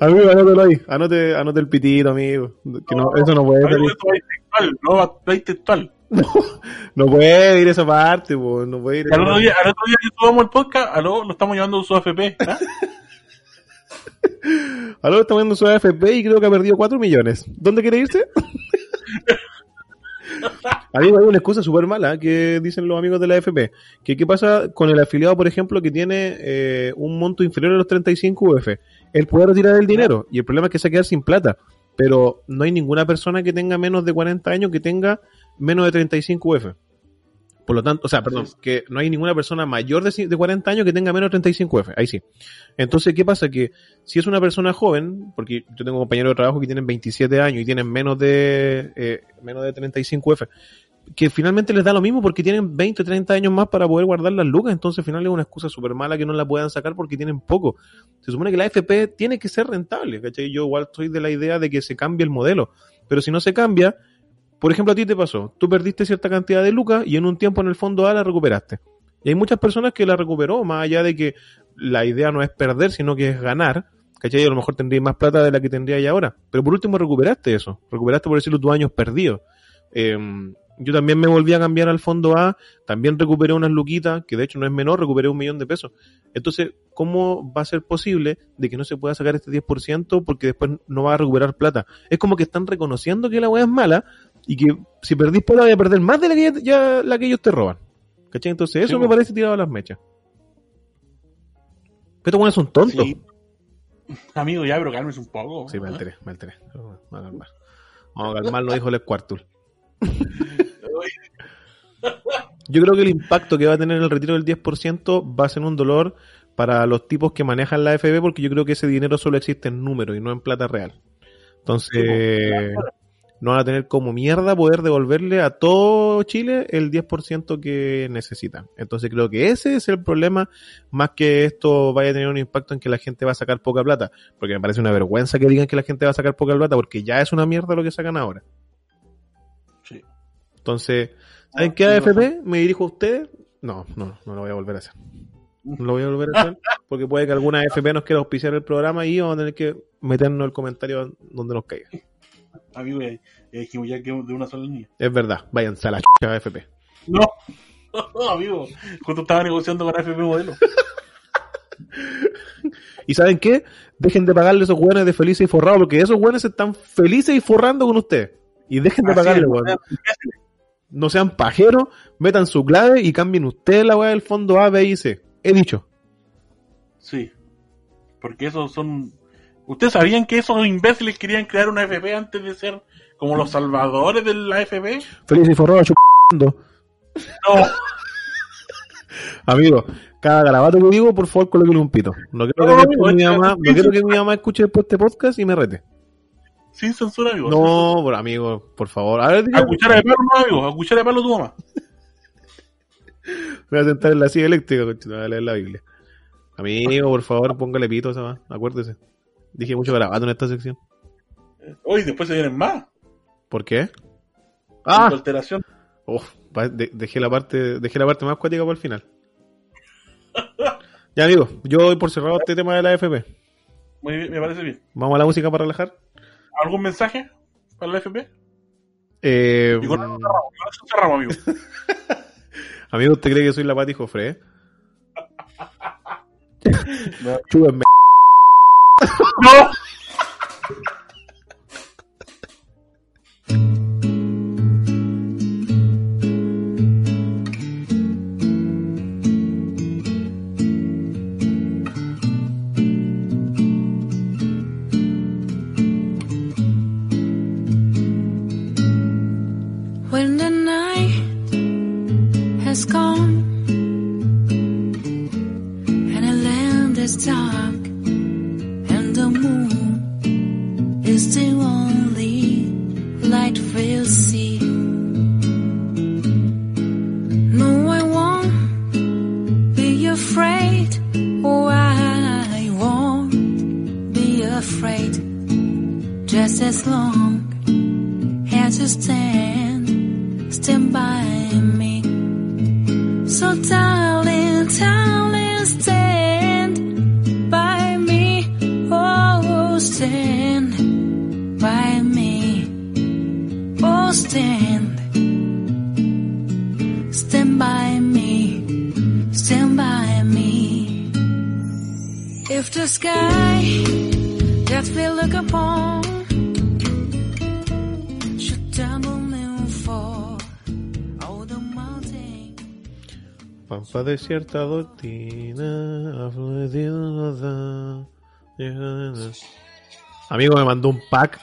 Amigo, anótelo ahí. Anote, anote el pitito, amigo. Que no, eso no puede esto va textual, no. No puede ir esa parte, weón. No puede ir al otro día, al otro día que subamos el podcast, aló, lo estamos llevando a su AFP. ¿ah? Aló, está viendo su AFP y creo que ha perdido 4 millones. ¿Dónde quiere irse? Amigo, hay una excusa súper mala que dicen los amigos de la AFP. Que qué pasa con el afiliado, por ejemplo, que tiene eh, un monto inferior a los 35 UF. Él puede retirar el dinero y el problema es que se va a quedar sin plata. Pero no hay ninguna persona que tenga menos de 40 años que tenga menos de 35 UF. Por lo tanto, o sea, perdón, que no hay ninguna persona mayor de, de 40 años que tenga menos de 35 UF. Ahí sí. Entonces, ¿qué pasa? Que si es una persona joven, porque yo tengo compañeros de trabajo que tienen 27 años y tienen menos de, eh, menos de 35 F, que finalmente les da lo mismo porque tienen 20 o 30 años más para poder guardar las lucas, entonces al final es una excusa súper mala que no la puedan sacar porque tienen poco. Se supone que la FP tiene que ser rentable, ¿cachai? Yo igual estoy de la idea de que se cambie el modelo, pero si no se cambia, por ejemplo, a ti te pasó, tú perdiste cierta cantidad de lucas y en un tiempo en el fondo A la recuperaste. Y hay muchas personas que la recuperó, más allá de que la idea no es perder, sino que es ganar. ¿Cachai? A lo mejor tendrías más plata de la que tendrías ahora. Pero por último recuperaste eso. Recuperaste, por decirlo, tus años perdidos. Eh, yo también me volví a cambiar al fondo A. También recuperé unas luquitas, que de hecho no es menor, recuperé un millón de pesos. Entonces, ¿cómo va a ser posible de que no se pueda sacar este 10% porque después no va a recuperar plata? Es como que están reconociendo que la weá es mala y que si perdís plata voy a perder más de la que, ya, la que ellos te roban. ¿Cachai? Entonces, eso Sí, me parece tirado a las mechas. Pero estos weones son tontos. Sí. Amigo, ya, pero cálmese un poco. Sí, me alteré, me alteré. Vamos a calmar. Vamos a calmar, lo dijo el Squartul. Yo creo que el impacto que va a tener el retiro del 10% va a ser un dolor para los tipos que manejan la FB porque yo creo que ese dinero solo existe en número y no en plata real. Entonces, no van a tener como mierda poder devolverle a todo Chile el 10% que necesitan. Entonces creo que ese es el problema, más que esto vaya a tener un impacto en que la gente va a sacar poca plata. Porque me parece una vergüenza que digan que la gente va a sacar poca plata, porque ya es una mierda lo que sacan ahora. Sí. Entonces, ¿saben Ah, qué sí, AFP? ¿Me dirijo a ustedes? No, no, no lo voy a volver a hacer. No lo voy a volver a hacer, porque puede que alguna AFP nos quiera auspiciar el programa y vamos a tener que meternos el comentario donde nos caiga. Amigo, dijimos ya que de una sola línea. Es verdad, váyanse a la chucha AFP. No, amigo, justo estaba negociando con AFP Modelo. ¿Y saben qué? Dejen de pagarle a esos hueones de felices y forrados, porque esos hueones están felices y forrando con ustedes. Y dejen de Así pagarle, weón. No sean pajeros, metan su clave y cambien ustedes la weá del fondo A, B y C. He dicho. Sí. Porque esos son. ¿Ustedes sabían que esos imbéciles querían crear una FP antes de ser como los salvadores de la FP? Feliz y forrado chupando. No. Amigo, cada garabato que digo, por favor, colóquele un pito. No quiero, No, que, amigo, mi mamá, no quiero que mi mamá escuche después este podcast y me rete. Sin censura, amigo. No, por, amigo, por favor. A ver, A cuchara de palo, no, amigo. A cuchara de palo tu mamá. voy a sentar en la silla eléctrica, a leer la Biblia. Amigo, por favor, póngale pito a esa va, acuérdese. Dije mucho garabato en esta sección. Hoy después se vienen más. ¿Por qué? Ah, alteración. Uf, pa- de- dejé la parte, dejé la parte más cuática para el final. Ya, amigo, yo doy por cerrado este tema de la FP. Muy bien, me parece bien. Vamos a la música para relajar. ¿Algún mensaje para la FP? Eh, Y con eso cerramos, amigo. amigo, ¿usted cree que soy la Pati Jofre? No. Chúbenme. ¡No! Afluido da. Amigo me mandó un pack.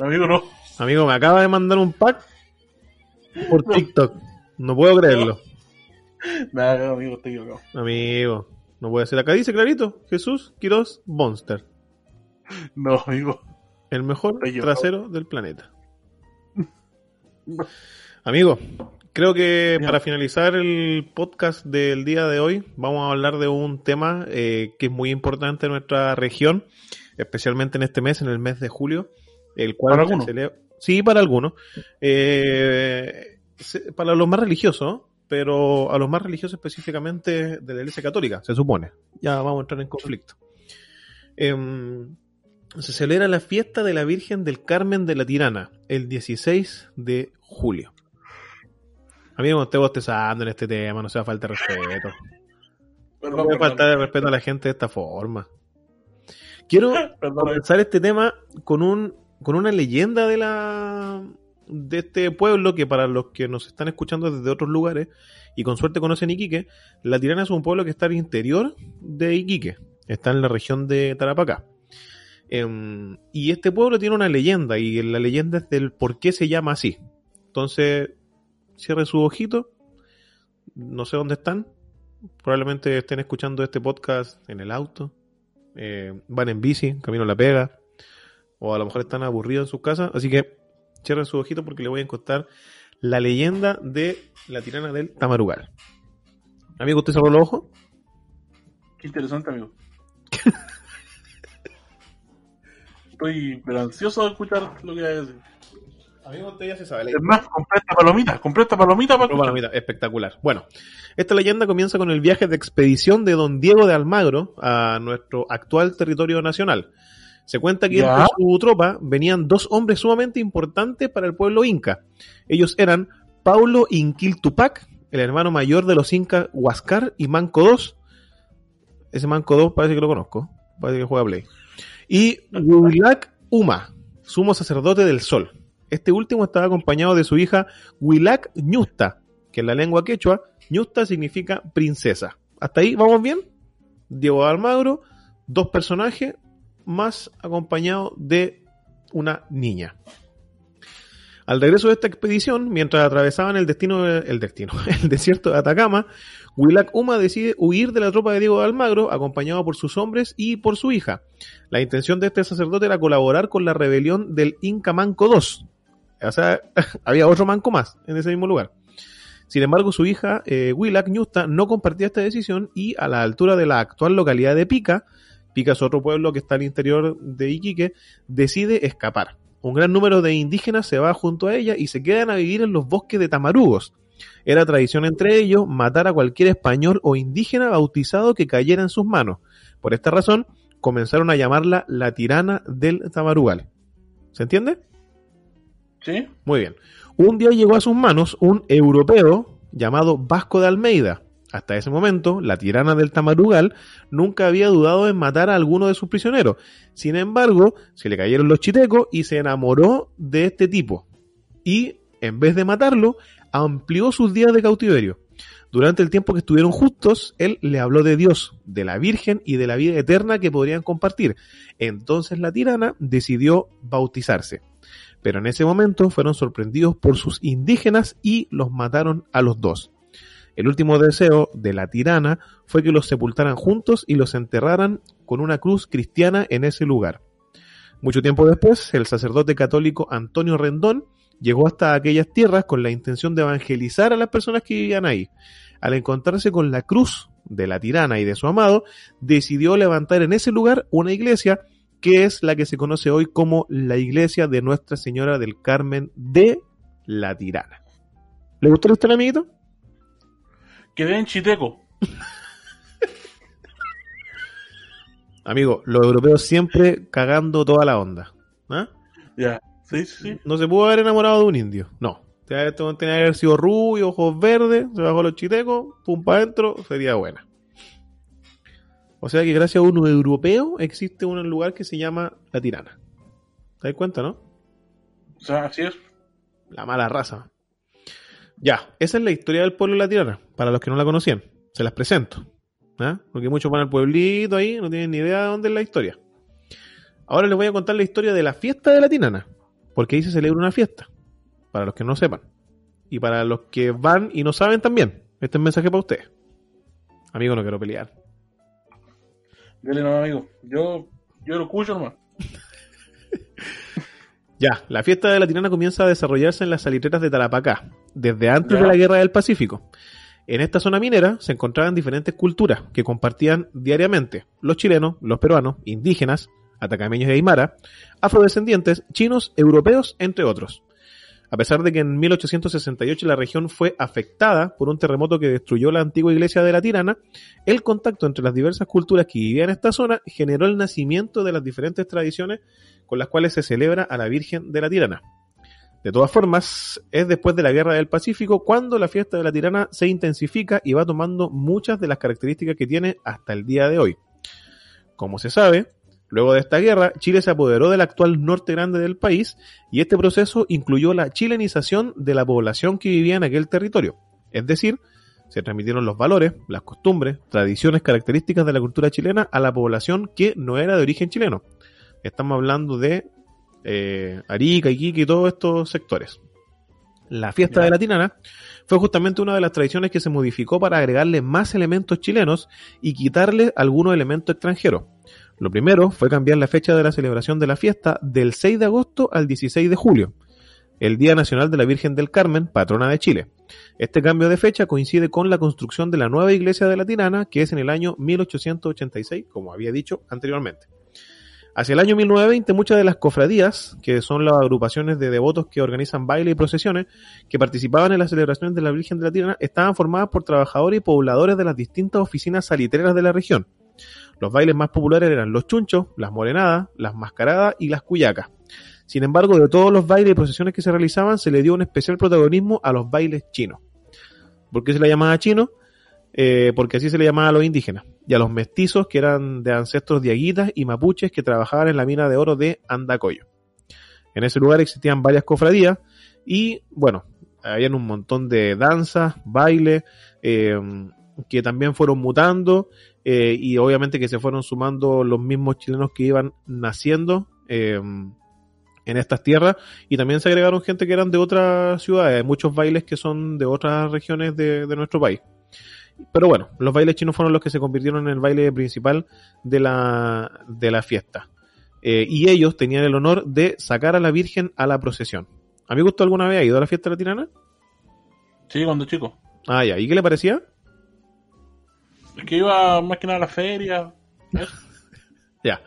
Amigo, no. Amigo me acaba de mandar un pack por TikTok. No puedo creerlo. Nada, amigo, estoy equivocado. Amigo, no puede ser. Acá dice clarito, Jesús Quiroz Monster. No, amigo. El mejor trasero del planeta. Amigo, creo que para finalizar el podcast del día de hoy, vamos a hablar de un tema eh, que es muy importante en nuestra región, especialmente en este mes, en el mes de julio, el cual ¿Para se algunos? celebra- Sí, para algunos. Eh, para los más religiosos, pero a los más religiosos específicamente de la Iglesia Católica, se supone. Ya vamos a entrar en conflicto. Em, se celebra la fiesta de la Virgen del Carmen de la Tirana, el 16 de julio. Amigo, no esté bostezando en este tema, no sea falta de respeto. No Perdón, puede perdón. faltar de respeto a la gente de esta forma. Quiero Perdón, comenzar este tema con un con una leyenda de la de este pueblo que para los que nos están escuchando desde otros lugares y con suerte conocen Iquique, La Tirana es un pueblo que está al interior de Iquique, está en la región de Tarapacá. Em, y este pueblo tiene una leyenda y la leyenda es del por qué se llama así. Entonces, cierre su ojito, no sé dónde están, probablemente estén escuchando este podcast en el auto, eh, van en bici, camino a la pega, o a lo mejor están aburridos en sus casas, así que cierren su ojito porque les voy a contar la leyenda de la tirana del Tamarugal. Amigo, ¿usted cerró los ojos? Qué interesante, amigo. Estoy pero ansioso de escuchar lo que hay a decir. Amigo, usted ya se sabe. Es más, compré esta palomita, compré esta palomita para espectacular. Bueno, esta leyenda comienza con el viaje de expedición de don Diego de Almagro a nuestro actual territorio nacional. Se cuenta que entre su tropa venían dos hombres sumamente importantes para el pueblo inca. Ellos eran Paulo Inquil Tupac, el hermano mayor de los incas Huascar y Manco II. Ese Manco II parece que lo conozco, parece que juega Play. Y Huilac Uma, sumo sacerdote del sol. Este último estaba acompañado de su hija Huilac Ñusta, que en la lengua quechua, Ñusta significa princesa. ¿Hasta ahí vamos bien? Diego Almagro, dos personajes, más acompañado de una niña. Al regreso de esta expedición, mientras atravesaban el destino, el desierto de Atacama, Huilac Uma decide huir de la tropa de Diego de Almagro, acompañado por sus hombres y por su hija. La intención de este sacerdote era colaborar con la rebelión del Inca Manco II. O sea, había otro manco más en ese mismo lugar. Sin embargo, su hija, eh, Huilac Ñusta, no compartía esta decisión y a la altura de la actual localidad de Pica, Pica es otro pueblo que está al interior de Iquique, decide escapar. Un gran número de indígenas se va junto a ella y se quedan a vivir en los bosques de tamarugos. Era tradición entre ellos matar a cualquier español o indígena bautizado que cayera en sus manos. Por esta razón, comenzaron a llamarla la tirana del Tamarugal. ¿Se entiende? Muy bien. Un día llegó a sus manos un europeo llamado Vasco de Almeida. Hasta ese momento, la tirana del Tamarugal nunca había dudado en matar a alguno de sus prisioneros. Sin embargo, se le cayeron los chitecos y se enamoró de este tipo. Y, en vez de matarlo, amplió sus días de cautiverio. Durante el tiempo que estuvieron justos, él le habló de Dios, de la Virgen y de la vida eterna que podrían compartir. Entonces la tirana decidió bautizarse. Pero en ese momento fueron sorprendidos por sus indígenas y los mataron a los dos. El último deseo de la tirana fue que los sepultaran juntos y los enterraran con una cruz cristiana en ese lugar. Mucho tiempo después, el sacerdote católico Antonio Rendón llegó hasta aquellas tierras con la intención de evangelizar a las personas que vivían ahí. Al encontrarse con la cruz de la tirana y de su amado, decidió levantar en ese lugar una iglesia que es la que se conoce hoy como la iglesia de Nuestra Señora del Carmen de la Tirana. ¿Le gustó historia, amiguito? Quedé en Chiteco. Amigo, los europeos siempre cagando toda la onda. ¿Ah? Ya. Sí, sí, sí. No se pudo haber enamorado de un indio. No. Esto tenía que haber sido rubio, ojos verdes, se bajó los chitecos, pum para adentro, sería buena. O sea que gracias a un europeo existe un lugar que se llama La Tirana. ¿Te das cuenta, no? O sea, así es. La mala raza. Ya, esa es la historia del pueblo de La Tirana, para los que no la conocían. Se las presento. ¿ah? Porque muchos van al pueblito ahí, no tienen ni idea de dónde es la historia. Ahora les voy a contar la historia de la fiesta de la Tirana, porque ahí se celebra una fiesta, para los que no sepan. Y para los que van y no saben también. Este es un mensaje para ustedes. Amigo, no quiero pelear. Dale no, amigo. Yo, yo lo escucho nomás. Ya, la fiesta de la tirana comienza a desarrollarse en las salitreras de Tarapacá, desde antes Ya. de la Guerra del Pacífico. En esta zona minera se encontraban diferentes culturas que compartían diariamente los chilenos, los peruanos, indígenas, atacameños de Aymara, afrodescendientes, chinos, europeos, entre otros. A pesar de que en 1868 la región fue afectada por un terremoto que destruyó la antigua iglesia de la Tirana, el contacto entre las diversas culturas que vivían en esta zona generó el nacimiento de las diferentes tradiciones con las cuales se celebra a la Virgen de la Tirana. De todas formas, es después de la Guerra del Pacífico cuando la fiesta de la Tirana se intensifica y va tomando muchas de las características que tiene hasta el día de hoy. Como se sabe, luego de esta guerra, Chile se apoderó del actual norte grande del país y este proceso incluyó la chilenización de la población que vivía en aquel territorio. Es decir, se transmitieron los valores, las costumbres, tradiciones características de la cultura chilena a la población que no era de origen chileno. Estamos hablando de eh, Arica, Iquique y todos estos sectores. La fiesta de la Tirana fue justamente una de las tradiciones que se modificó para agregarle más elementos chilenos y quitarle algunos elementos extranjeros. Lo primero fue cambiar la fecha de la celebración de la fiesta del 6 de agosto al 16 de julio, el Día Nacional de la Virgen del Carmen, patrona de Chile. Este cambio de fecha coincide con la construcción de la nueva iglesia de la Tirana, que es en el año 1886, como había dicho anteriormente. Hacia el año 1920, muchas de las cofradías, que son las agrupaciones de devotos que organizan baile y procesiones, que participaban en las celebraciones de la Virgen de la Tirana, estaban formadas por trabajadores y pobladores de las distintas oficinas salitreras de la región. Los bailes más populares eran los chunchos, las morenadas, las mascaradas y las cuyacas. Sin embargo, de todos los bailes y procesiones que se realizaban, se le dio un especial protagonismo a los bailes chinos. ¿Por qué se le llamaba chino? Eh, porque así se le llamaba a los indígenas y a los mestizos que eran de ancestros diaguitas y mapuches que trabajaban en la mina de oro de Andacoyo. En ese lugar existían varias cofradías y, bueno, habían un montón de danzas, bailes, eh, que también fueron mutando eh, y obviamente que se fueron sumando los mismos chilenos que iban naciendo eh, en estas tierras y también se agregaron gente que eran de otras ciudades, hay muchos bailes que son de otras regiones de, de nuestro país. Pero bueno, los bailes chinos fueron los que se convirtieron en el baile principal de la, de la fiesta. Eh, y ellos tenían el honor de sacar a la Virgen a la procesión. ¿Amigo, usted alguna vez ha ido a la fiesta latinana? Sí, cuando chico. Ah, ya. ¿Y qué le parecía? Que iba más que nada a la feria. Ya.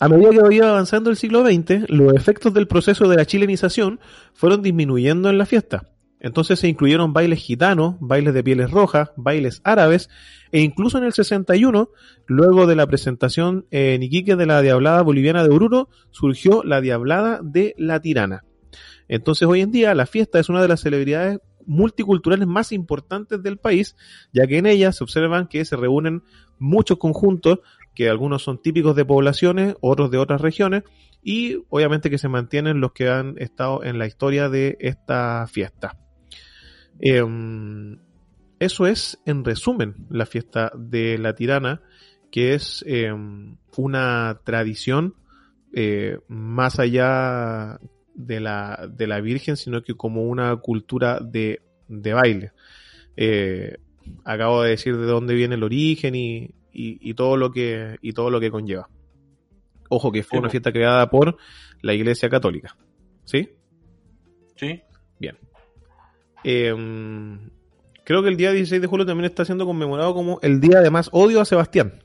A medida que iba avanzando el siglo XX, los efectos del proceso de la chilenización fueron disminuyendo en la fiesta. Entonces se incluyeron bailes gitanos, bailes de pieles rojas, bailes árabes, e incluso en el 61, luego de la presentación en de la Diablada Boliviana de Oruro, surgió la Diablada de la Tirana. Entonces hoy en día la fiesta es una de las celebridades multiculturales más importantes del país, ya que en ella se observan que se reúnen muchos conjuntos, que algunos son típicos de poblaciones, otros de otras regiones, y obviamente que se mantienen los que han estado en la historia de esta fiesta. Em, eso es, en resumen, la fiesta de la tirana, que es em, una tradición eh, más allá de la, de la Virgen, sino que como una cultura de, de baile. Eh, acabo de decir de dónde viene el origen y, y- y todo lo que y todo lo que conlleva. Ojo que fue una po. fiesta creada por la Iglesia Católica. ¿Sí? Sí. Bien. Em, creo que el día 16 de julio también está siendo conmemorado como el día de más odio a Sebastián.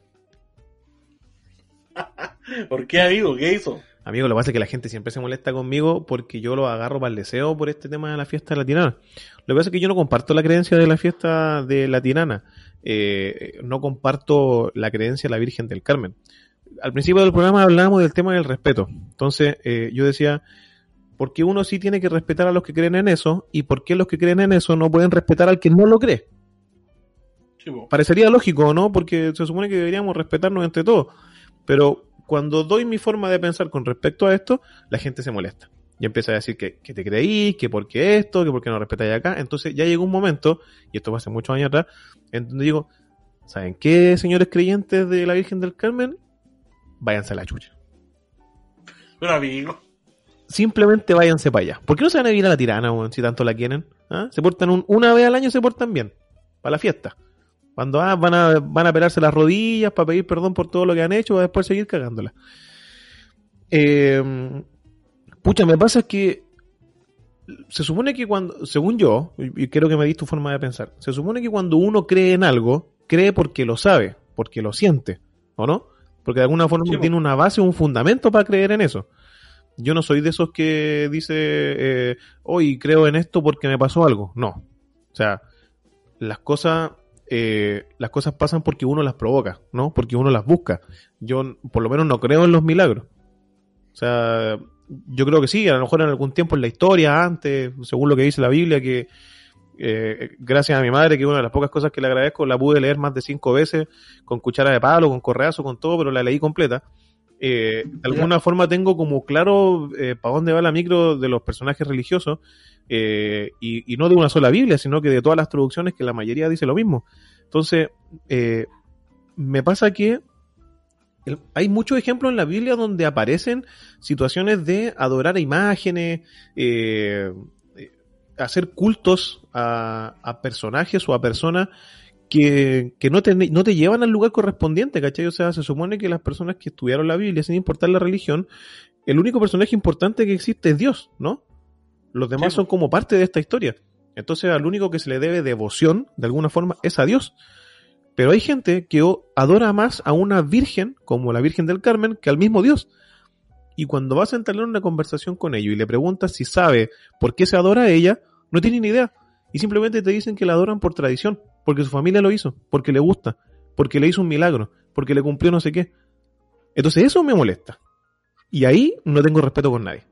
¿Por qué, amigo? ¿Qué hizo? Amigo, lo que pasa es que la gente siempre se molesta conmigo porque yo lo agarro para el deseo por este tema de la fiesta latinana. Lo que pasa es que yo no comparto la creencia de la fiesta de latinana. Eh, no comparto la creencia de la Virgen del Carmen. Al principio del programa hablábamos del tema del respeto. Entonces, eh, yo decía, ¿por qué uno sí tiene que respetar a los que creen en eso? ¿Y por qué los que creen en eso no pueden respetar al que no lo cree? Sí. Parecería lógico, ¿no? Porque se supone que deberíamos respetarnos entre todos. Pero cuando doy mi forma de pensar con respecto a esto, la gente se molesta. Y empieza a decir que, que te creís, que por qué esto, que por qué no respetáis acá. Entonces ya llegó un momento, y esto fue hace muchos años atrás, en donde digo, ¿saben qué, señores creyentes de la Virgen del Carmen? Váyanse a la chucha. Pero, amigo. Simplemente váyanse para allá. ¿Por qué no se van a ir a la tirana, weón, si tanto la quieren? ¿Ah? Se portan un- una vez al año, se portan bien. Para la fiesta. Cuando ah, van, a, van a pelarse las rodillas para pedir perdón por todo lo que han hecho, para después seguir cagándola. Eh, pucha, me pasa que se supone que cuando, según yo, y creo que me di tu forma de pensar, se supone que cuando uno cree en algo, cree porque lo sabe, porque lo siente, ¿o no? Porque de alguna forma Sí, tiene una base, un fundamento para creer en eso. Yo no soy de esos que dice, eh, hoy creo en esto porque me pasó algo. No. O sea, las cosas, eh, las cosas pasan porque uno las provoca, ¿no? Porque uno las busca. Yo, por lo menos, no creo en los milagros. O sea, yo creo que sí, a lo mejor en algún tiempo en la historia, antes, según lo que dice la Biblia, que eh, gracias a mi madre, que una de las pocas cosas que le agradezco, la pude leer más de cinco veces, con cuchara de palo, con correazo, con todo, pero la leí completa. Eh, de alguna forma tengo como claro para dónde va la micro de los personajes religiosos, eh, y, no de una sola Biblia, sino que de todas las traducciones que la mayoría dice lo mismo. Entonces, eh, me pasa que hay muchos ejemplos en la Biblia donde aparecen situaciones de adorar a imágenes, eh, hacer cultos a, a personajes o a personas que, que no, te, no te llevan al lugar correspondiente, ¿cachai? O sea, se supone que las personas que estudiaron la Biblia, sin importar la religión, el único personaje importante que existe es Dios, ¿no? Los demás Sí, son como parte de esta historia. Entonces, al único que se le debe devoción, de alguna forma, es a Dios. Pero hay gente que adora más a una virgen, como la Virgen del Carmen, que al mismo Dios. Y cuando vas a entablar una conversación con ellos y le preguntas si sabe por qué se adora a ella, no tienen ni idea. Y simplemente te dicen que la adoran por tradición, porque su familia lo hizo, porque le gusta, porque le hizo un milagro, porque le cumplió no sé qué. Entonces eso me molesta. Y ahí no tengo respeto con nadie.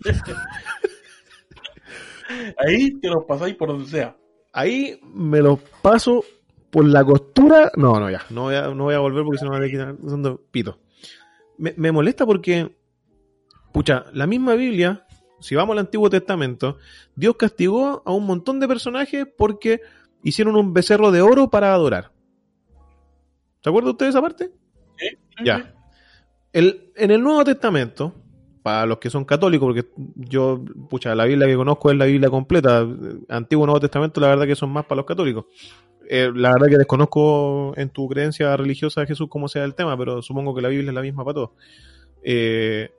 Ahí te los pasáis por donde sea. Ahí me lo paso por la costura. No, no, ya. No voy a, no voy a volver porque si no me voy a quitar dando pito. Me, me molesta porque pucha, la misma Biblia, si vamos al Antiguo Testamento, Dios castigó a un montón de personajes porque hicieron un becerro de oro para adorar. ¿Se acuerda usted de esa parte? ¿Sí? Ya. El, en el Nuevo Testamento, para los que son católicos, porque yo, pucha, la Biblia que conozco es la Biblia completa. Antiguo Nuevo Testamento, la verdad que son más para los católicos. Eh, la verdad que desconozco en tu creencia religiosa de Jesús cómo sea el tema, pero supongo que la Biblia es la misma para todos. Eh,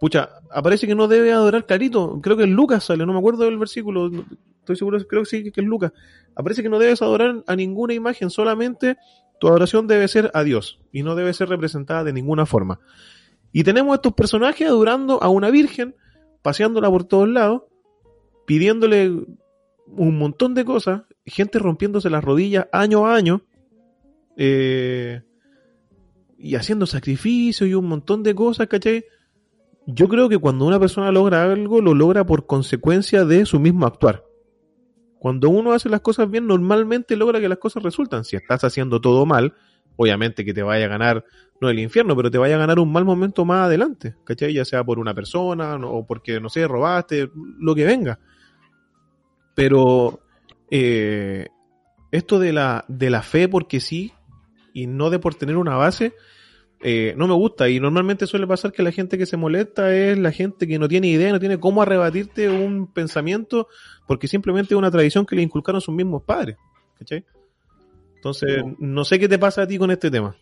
pucha, aparece que no debe adorar clarito. Creo que en Lucas sale, no me acuerdo del versículo. Estoy seguro, creo que sí, que es Lucas. Aparece que no debes adorar a ninguna imagen, solamente tu adoración debe ser a Dios y no debe ser representada de ninguna forma. Y tenemos estos personajes adorando a una virgen, paseándola por todos lados, pidiéndole un montón de cosas, gente rompiéndose las rodillas año a año, eh, y haciendo sacrificios y un montón de cosas, ¿cachai? Yo creo que cuando una persona logra algo, lo logra por consecuencia de su mismo actuar. Cuando uno hace las cosas bien, normalmente logra que las cosas resultan. Si estás haciendo todo mal, obviamente que te vaya a ganar, no el infierno, pero te vaya a ganar un mal momento más adelante, ¿cachai? Ya sea por una persona, o porque, no sé, robaste, lo que venga. Pero eh, esto de la, de la fe porque sí, y no de por tener una base, eh, no me gusta. Y normalmente suele pasar que la gente que se molesta es la gente que no tiene idea, no tiene cómo arrebatirte un pensamiento, porque simplemente es una tradición que le inculcaron sus mismos padres. ¿Cachai? Entonces, no sé qué te pasa a ti con este tema.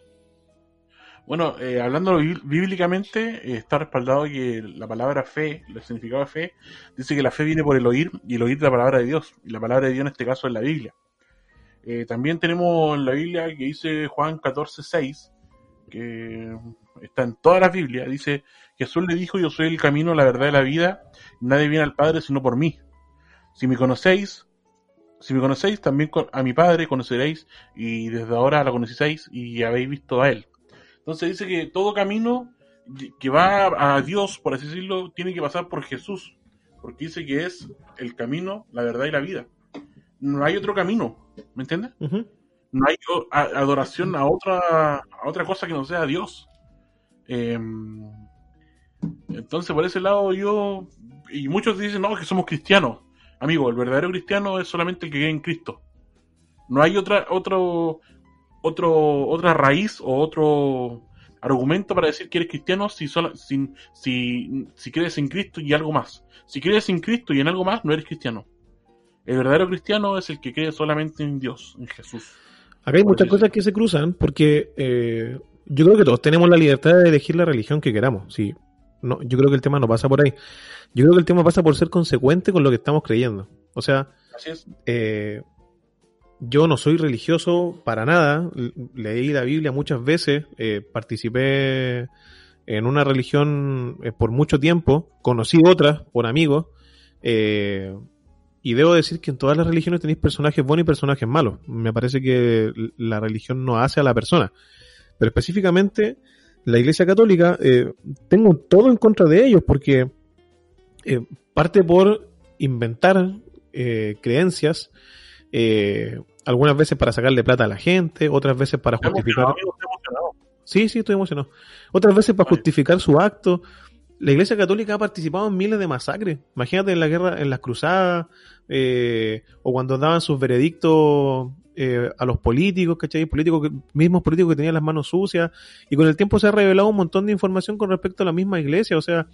Bueno, eh, hablando bí- bíblicamente, eh, está respaldado que la palabra fe, el significado de fe, dice que la fe viene por el oír y el oír de la palabra de Dios. Y la palabra de Dios en este caso es la Biblia. Eh, también tenemos en la Biblia que dice Juan 14, 6, que está en todas las Biblias, dice, Jesús le dijo, yo soy el camino, la verdad y la vida, nadie viene al Padre sino por mí. Si me conocéis, si me conocéis, también a mi Padre conoceréis, y desde ahora lo conocéis y habéis visto a Él. Entonces dice que todo camino que va a Dios, por así decirlo, tiene que pasar por Jesús, porque dice que es el camino, la verdad y la vida. No hay otro camino, ¿me entiendes? No hay adoración a otra, a otra cosa que no sea Dios. Em, entonces, por ese lado, yo. Y muchos dicen, no, que somos cristianos. Amigo, el verdadero cristiano es solamente el que cree en Cristo. No hay otra, otro, otro, otra raíz o otro argumento para decir que eres cristiano si, sola- sin- si, si crees en Cristo y algo más. Si crees en Cristo y en algo más, no eres cristiano. El verdadero cristiano es el que cree solamente en Dios, en Jesús. Acá hay muchas cosas que se cruzan porque eh, yo creo que todos tenemos la libertad de elegir la religión que queramos. Sí, no, yo creo que el tema no pasa por ahí. Yo creo que el tema pasa por ser consecuente con lo que estamos creyendo. O sea, Así es. eh, yo no soy religioso para nada. Leí la Biblia muchas veces, eh, participé en una religión eh, por mucho tiempo, conocí otras por amigos. eh, y debo decir que en todas las religiones tenéis personajes buenos y personajes malos. Me parece que la religión no hace a la persona. Pero específicamente la Iglesia Católica, eh, tengo todo en contra de ellos porque eh, parte por inventar eh, creencias, eh, algunas veces para sacarle plata a la gente, otras veces para Estoy justificar... emocionado, amigo, estoy emocionado. Sí, sí, estoy emocionado. Otras veces para Vale. justificar su acto. La Iglesia Católica ha participado en miles de masacres. Imagínate en la guerra, en las cruzadas, eh, o cuando daban sus veredictos eh, a los políticos, ¿cachai? Políticos que- mismos políticos que tenían las manos sucias. Y con el tiempo se ha revelado un montón de información con respecto a la misma Iglesia. O sea,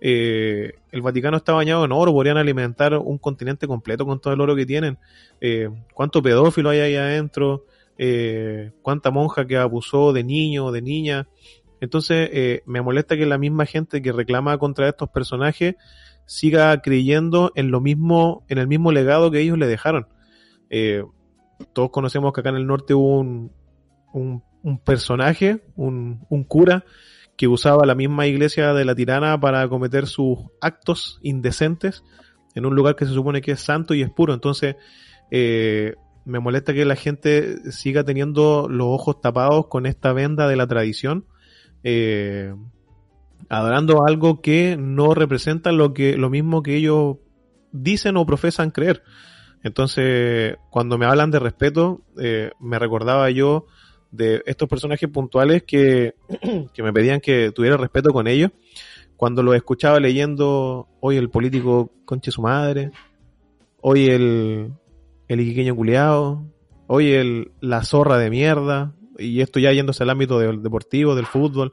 eh, el Vaticano está bañado en oro, podrían alimentar un continente completo con todo el oro que tienen. Eh, ¿Cuánto pedófilo hay ahí adentro? Eh, ¿Cuánta monja que abusó de niño o de niña? Entonces, eh, me molesta que la misma gente que reclama contra estos personajes siga creyendo en lo mismo, en el mismo legado que ellos le dejaron. Eh, todos conocemos que acá en el norte hubo un, un, personaje, un, un cura, que usaba la misma iglesia de la tirana para cometer sus actos indecentes en un lugar que se supone que es santo y es puro. Entonces, eh, me molesta que la gente siga teniendo los ojos tapados con esta venda de la tradición, eh, adorando algo que no representa lo que lo mismo que ellos dicen o profesan creer. Entonces, cuando me hablan de respeto, eh, me recordaba yo de estos personajes puntuales que, que me pedían que tuviera respeto con ellos, cuando lo escuchaba leyendo hoy el político conche su madre, hoy el, el iquiqueño culiao, hoy el, la zorra de mierda, y esto ya yéndose al ámbito del deportivo, del fútbol,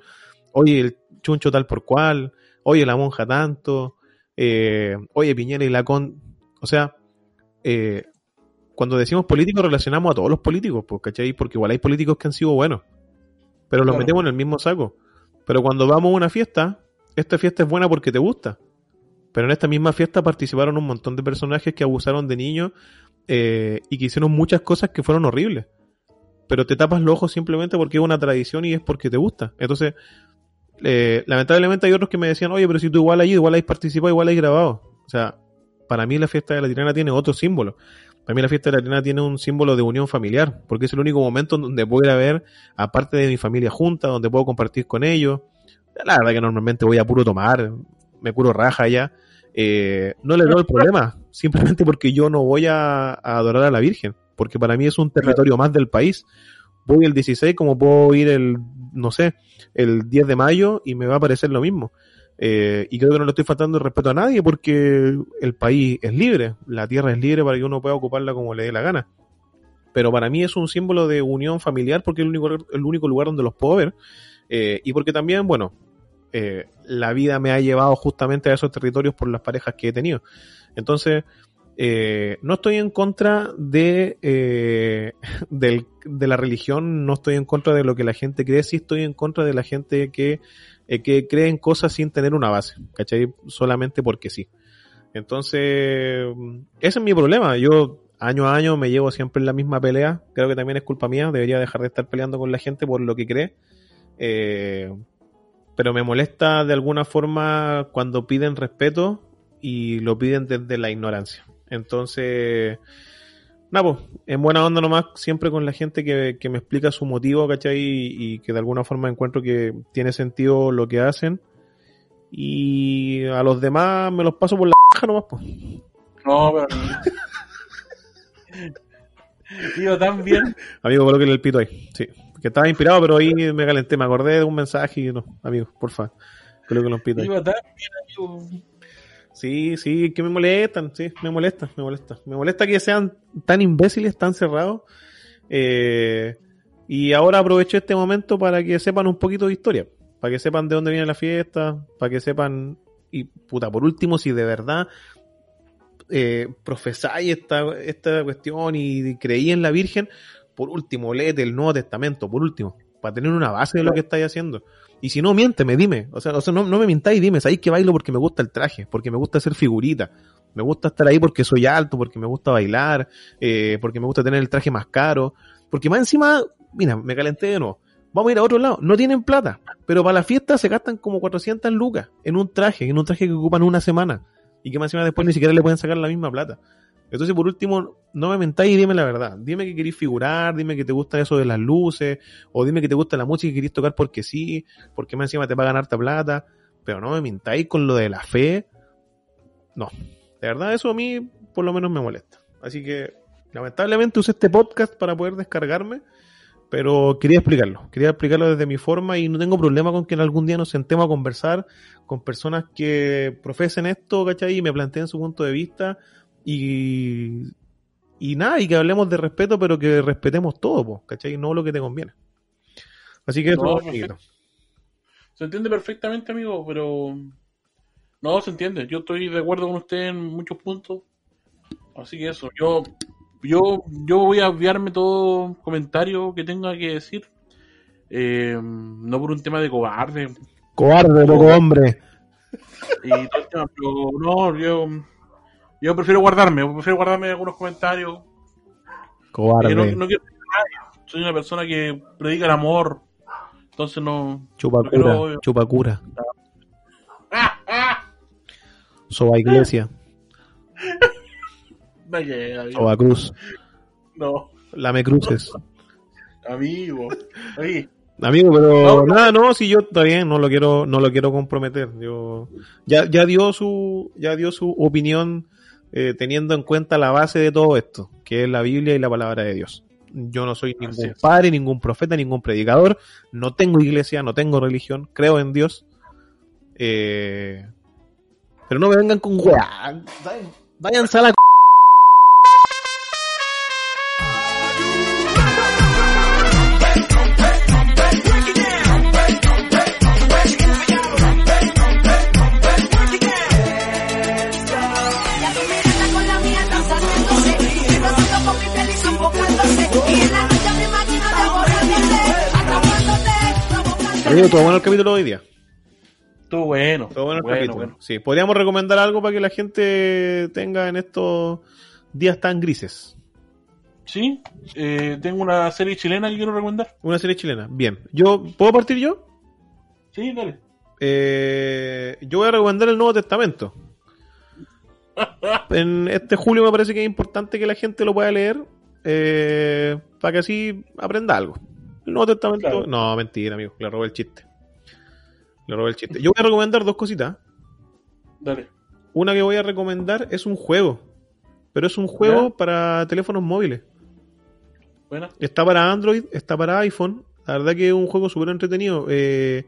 hoy el chuncho tal por cual, oye la monja tanto, eh, oye Piñera y la con... O sea, eh, cuando decimos políticos relacionamos a todos los políticos, pues, ¿cachai? Porque igual hay políticos que han sido buenos, pero los Claro. metemos en el mismo saco. Pero cuando vamos a una fiesta, esta fiesta es buena porque te gusta. Pero en esta misma fiesta participaron un montón de personajes que abusaron de niños eh, y que hicieron muchas cosas que fueron horribles. Pero te tapas los ojos simplemente porque es una tradición y es porque te gusta. Entonces, eh, lamentablemente hay otros que me decían, oye, pero si tú igual ahí, igual hay participado, igual hay grabado. O sea, para mí la fiesta de la tirana tiene otro símbolo. Para mí la fiesta de la tirana tiene un símbolo de unión familiar, porque es el único momento en donde puedo ir a ver, aparte de mi familia junta, donde puedo compartir con ellos. La verdad que normalmente voy a puro tomar, me curo raja ya. Eh, no le doy el problema, simplemente porque yo no voy a, a adorar a la Virgen, porque para mí es un territorio más del país. Voy el 16 como puedo ir el, no sé, el 10 de mayo y me va a parecer lo mismo. Eh, y creo que no le estoy faltando el respeto a nadie porque el país es libre, la tierra es libre para que uno pueda ocuparla como le dé la gana. Pero para mí es un símbolo de unión familiar porque es el único, el único lugar donde los puedo ver. Eh, y porque también, bueno, eh, la vida me ha llevado justamente a esos territorios por las parejas que he tenido. Entonces, eh, no estoy en contra de, de la religión, no estoy en contra de lo que la gente cree, sí estoy en contra de la gente que, eh, que cree en cosas sin tener una base, ¿cachai? Solamente porque sí. Entonces, mm, ese es mi problema. Yo año a año me llevo siempre en la misma pelea. Creo que también es culpa mía. Debería dejar de estar peleando con la gente por lo que cree. Eh, pero me molesta de alguna forma cuando piden respeto y lo piden desde la ignorancia. Entonces, nada, pues, en buena onda nomás, siempre con la gente que, que me explica su motivo, ¿cachai? Y, y que de alguna forma encuentro que tiene sentido lo que hacen. Y a los demás me los paso por la caja nomás, pues. No, pero. Tío, tan bien. Amigo, colóquenle el pito ahí. Sí, que estaba inspirado, pero ahí me calenté, me acordé de un mensaje y no, amigo, porfa, colóquenle el pito ahí. Tío, tan bien, amigo. Sí, sí, que me molestan, sí, me molesta, me molesta. Me molesta que sean tan imbéciles, tan cerrados. Eh, y ahora aprovecho este momento para que sepan un poquito de historia, para que sepan de dónde viene la fiesta, para que sepan, y puta, por último, si de verdad eh, profesáis esta, esta cuestión y creí en la Virgen, por último, léete el Nuevo Testamento, por último, para tener una base de lo que estáis haciendo. Y si no, miénteme, dime. O sea, o sea no, no me mintáis, dime. Sabéis que bailo porque me gusta el traje, porque me gusta hacer figurita. Me gusta estar ahí porque soy alto, porque me gusta bailar, eh, porque me gusta tener el traje más caro. Porque más encima, mira, me calenté de nuevo. Vamos a ir a otro lado. No tienen plata, pero para la fiesta se gastan como 400 lucas en un traje, en un traje que ocupan una semana. Y que más encima después ni siquiera le pueden sacar la misma plata. Entonces, por último, no me mentáis y dime la verdad. Dime que queréis figurar, dime que te gusta eso de las luces, o dime que te gusta la música y queréis tocar porque sí, porque más encima te pagan harta plata, pero no me mintáis con lo de la fe. No, de verdad eso a mí por lo menos me molesta. Así que, lamentablemente usé este podcast para poder descargarme, pero quería explicarlo, quería explicarlo desde mi forma y no tengo problema con que en algún día nos sentemos a conversar con personas que profesen esto, ¿cachai? Y me planteen su punto de vista y, y nada, y que hablemos de respeto, pero que respetemos todo, po, ¿cachai? No lo que te conviene. Así que eso, No. Se entiende perfectamente, amigo, pero. No, se entiende. Yo estoy de acuerdo con usted en muchos puntos. Así que eso, yo. Yo, yo voy a obviarme todo comentario que tenga que decir. Eh, no por un tema de cobarde Cobarde, loco hombre. y todo el tema, pero no, yo. Yo prefiero guardarme, prefiero guardarme algunos comentarios. Cobarde. No, no quiero. Soy una persona que predica el amor. Entonces no. Chupacura, no quiero-. ¡Ah! ¡Ah! Soba Iglesia. Soba Cruz, No, Lame Cruces. amigo. Oye, Amigo, pero No, no. nada, no, si yo está bien, no lo quiero, no lo quiero comprometer. Yo ya, ya dio su, ya dio su opinión eh, teniendo en cuenta la base de todo esto, que es la Biblia y la palabra de Dios. Yo no soy ningún padre, ningún profeta, ningún predicador, no tengo iglesia, no tengo religión, creo en Dios. Eh, pero no me vengan con weá. Váyanse a la. c- Amigo, todo bueno el capítulo de hoy día. Estuvo bueno. Todo bueno el bueno, capítulo. bueno. Sí, podríamos recomendar algo para que la gente tenga en estos días tan grises. Sí, eh, tengo una serie chilena que quiero recomendar. Una serie chilena. Bien. Yo, ¿Puedo partir yo? Sí, dale. Eh, yo voy a recomendar el Nuevo Testamento. En este julio me parece que es importante que la gente lo pueda leer eh, para que así aprenda algo. El Nuevo Testamento. Claro. No, mentira, amigo. Le robé el chiste. Le robé el chiste. Yo voy a recomendar dos cositas. Dale. Una que voy a recomendar es un juego. Pero es un juego ¿Ya? para teléfonos móviles. Buena. Está para Android, está para iPhone. La verdad que es un juego súper entretenido. Eh,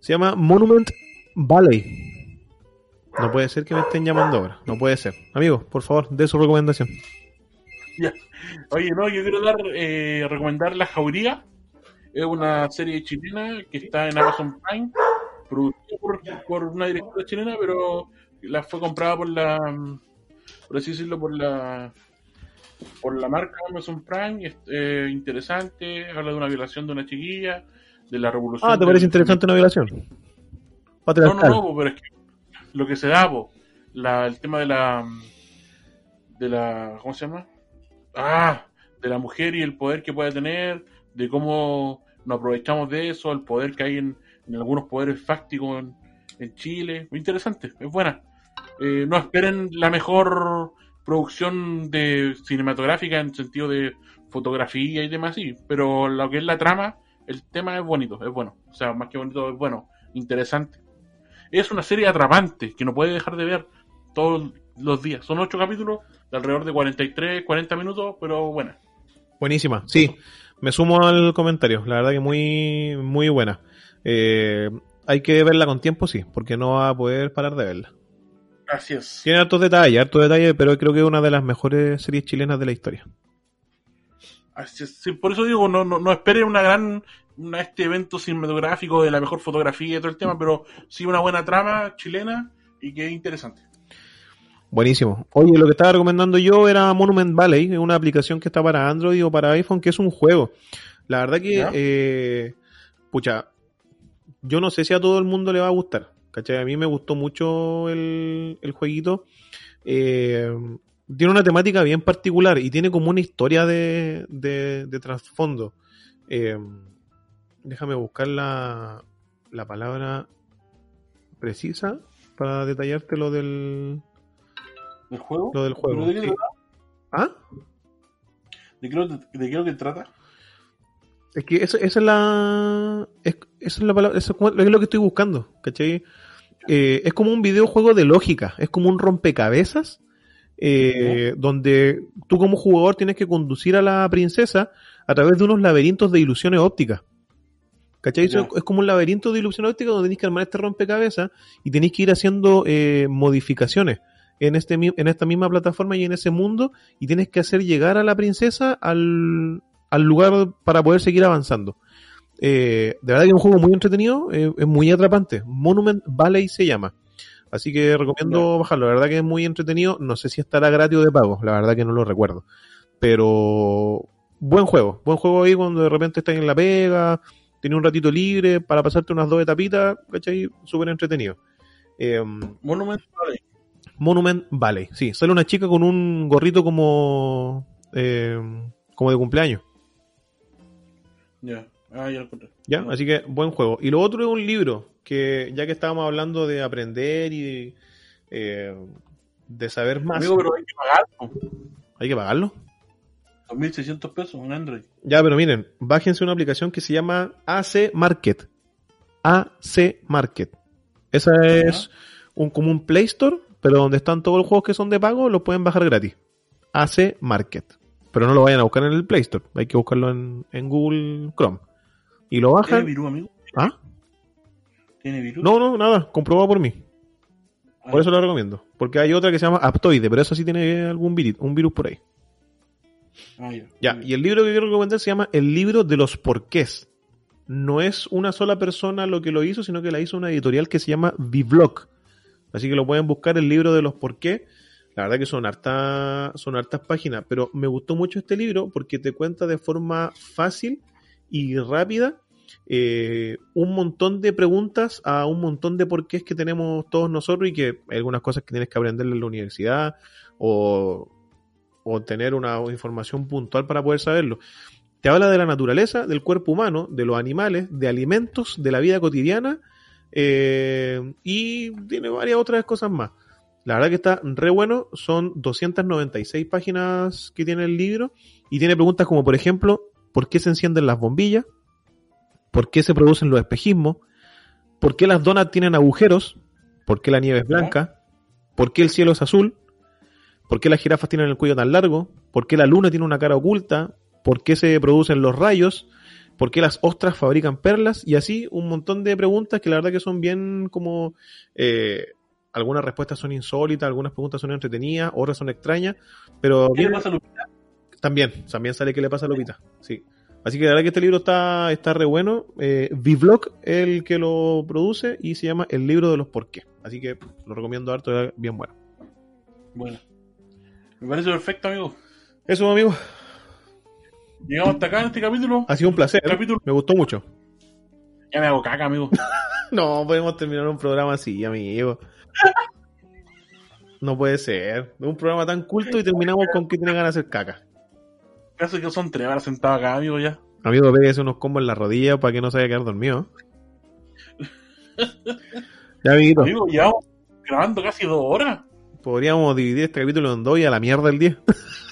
se llama Monument Valley. No puede ser que me estén llamando ahora. No puede ser. Amigos, por favor, de su recomendación. Ya. Oye, no, yo quiero dar, eh, recomendar La Jauría. Es una serie chilena que está en Amazon Prime, producida por, por una directora chilena, pero la fue comprada por la, por así decirlo, por la por la marca Amazon Prime. Es eh, interesante, habla de una violación de una chiquilla, de la revolución. Ah, ¿te parece interesante una violación? No, no, no, pero es que lo que se da, po, la, el tema de la. de la. ¿Cómo se llama? Ah, de la mujer y el poder que puede tener, de cómo nos aprovechamos de eso, el poder que hay en, en algunos poderes fácticos en, en Chile. Muy interesante, es buena. Eh, no esperen la mejor producción de cinematográfica en sentido de fotografía y demás, sí, pero lo que es la trama, el tema es bonito, es bueno. O sea, más que bonito, es bueno, interesante. Es una serie atrapante que no puede dejar de ver todos los días. Son ocho capítulos de alrededor de 43, 40 minutos, pero buena. Buenísima. Sí, me sumo al comentario. La verdad que muy, muy buena. Eh, hay que verla con tiempo, sí, porque no va a poder parar de verla. Así es. Tiene hartos detalles, hartos detalles, pero creo que es una de las mejores series chilenas de la historia. Así es. Sí, por eso digo, no, no, no espere una gran una, este evento cinematográfico de la mejor fotografía y todo el tema, pero sí una buena trama chilena y que es interesante. Buenísimo. Oye, lo que estaba recomendando yo era Monument Valley, una aplicación que está para Android o para iPhone, que es un juego. La verdad que, eh, pucha, yo no sé si a todo el mundo le va a gustar. ¿Cachai? A mí me gustó mucho el, el jueguito. Eh, tiene una temática bien particular y tiene como una historia de, de, de trasfondo. Eh, déjame buscar la, la palabra precisa para detallarte lo del, ¿Del juego? lo del juego. ¿Pero ¿De qué, sí. trata? ¿Ah? ¿De qué, de qué es lo que trata? Es que esa, esa es la. Es, esa es la palabra. eso es lo que estoy buscando, ¿cachai? Eh, es como un videojuego de lógica. Es como un rompecabezas. eh, donde tú como jugador tienes que conducir a la princesa a través de unos laberintos de ilusiones ópticas. ¿Cachai? Eso Ya. Es como un laberinto de ilusiones ópticas donde tenéis que armar este rompecabezas y tenéis que ir haciendo eh, modificaciones en, este, en esta misma plataforma y en ese mundo y tienes que hacer llegar a la princesa al, al lugar para poder seguir avanzando. Eh, de verdad que es un juego muy entretenido, eh, es muy atrapante. Monument Valley se llama. Así que recomiendo bajarlo. La verdad que es muy entretenido. No sé si estará gratis o de pago. La verdad que no lo recuerdo. Pero buen juego. Buen juego ahí cuando de repente estás en la pega. Tienes un ratito libre para pasarte unas dos etapitas. ¿Cachai? Súper entretenido. Eh, Monument Valley. Monument Valley. Sí, sale una chica con un gorrito como eh, como de cumpleaños. Ya. Ah, ya lo. ¿Ya? Así que buen juego. Y lo otro es un libro que ya que estábamos hablando de aprender y de, eh, de saber más. Amigo, pero hay que pagar. Hay que pagarlo. 2.600 pesos en Android. Ya, pero miren, bájense una aplicación que se llama AC Market. AC Market. Esa es un, como un Play Store, pero donde están todos los juegos que son de pago, los pueden bajar gratis. AC Market. Pero no lo vayan a buscar en el Play Store. Hay que buscarlo en, en Google Chrome. Y lo ¿Tiene bajan. virus, amigo? ¿Ah? ¿Tiene virus? No, no, nada, comprobado por mí. Ah, Por eso lo recomiendo. Porque hay otra que se llama Aptoide, pero eso sí tiene algún virus, un virus por ahí. ah, ya. Ya, y el libro que quiero recomendar se llama El libro de los porqués. No es una sola persona lo que lo hizo, sino que la hizo una editorial que se llama Vivlog. Así que lo pueden buscar el libro de los porqués. La verdad que son hartas, son hartas páginas, pero me gustó mucho este libro porque te cuenta de forma fácil y rápida eh, un montón de preguntas a un montón de porqués que tenemos todos nosotros y que hay algunas cosas que tienes que aprender en la universidad o, o tener una información puntual para poder saberlo. Te habla de la naturaleza, del cuerpo humano, de los animales, de alimentos, de la vida cotidiana eh, y tiene varias otras cosas más. La verdad que está re bueno, son 296 páginas que tiene el libro y tiene preguntas como por ejemplo, ¿por qué se encienden las bombillas? ¿Por qué se producen los espejismos? ¿Por qué las donas tienen agujeros? ¿Por qué la nieve es blanca? ¿Por qué el cielo es azul? ¿Por qué las jirafas tienen el cuello tan largo? ¿Por qué la luna tiene una cara oculta? ¿Por qué se producen los rayos? ¿Por qué las ostras fabrican perlas? Y así un montón de preguntas que la verdad que son bien como... eh, algunas respuestas son insólitas, algunas preguntas son entretenidas, otras son extrañas, pero ¿Qué le bien- pasa a Lupita? también, también sale que le pasa a Lupita. Sí. Así que la verdad que este libro está, está re bueno. Eh, Vivlog es el que lo produce y se llama El libro de los por qué. Así que lo recomiendo harto, bien bueno. Bueno. Me parece perfecto, amigo. Eso, amigo. Llegamos hasta acá en este capítulo. Ha sido un placer. Capítulo. Me gustó mucho. Ya me hago caca, amigo. No podemos terminar un programa así, amigo. No puede ser. Un programa tan culto y terminamos con que tiene ganas de hacer caca. Casi que son tres horas sentado acá, amigo, ya. Amigo, pégase unos combos en la rodilla para que no se vaya a quedar dormido. Ya, amiguito. Amigo, llevamos grabando casi dos horas. Podríamos dividir este capítulo en dos y a la mierda el 10.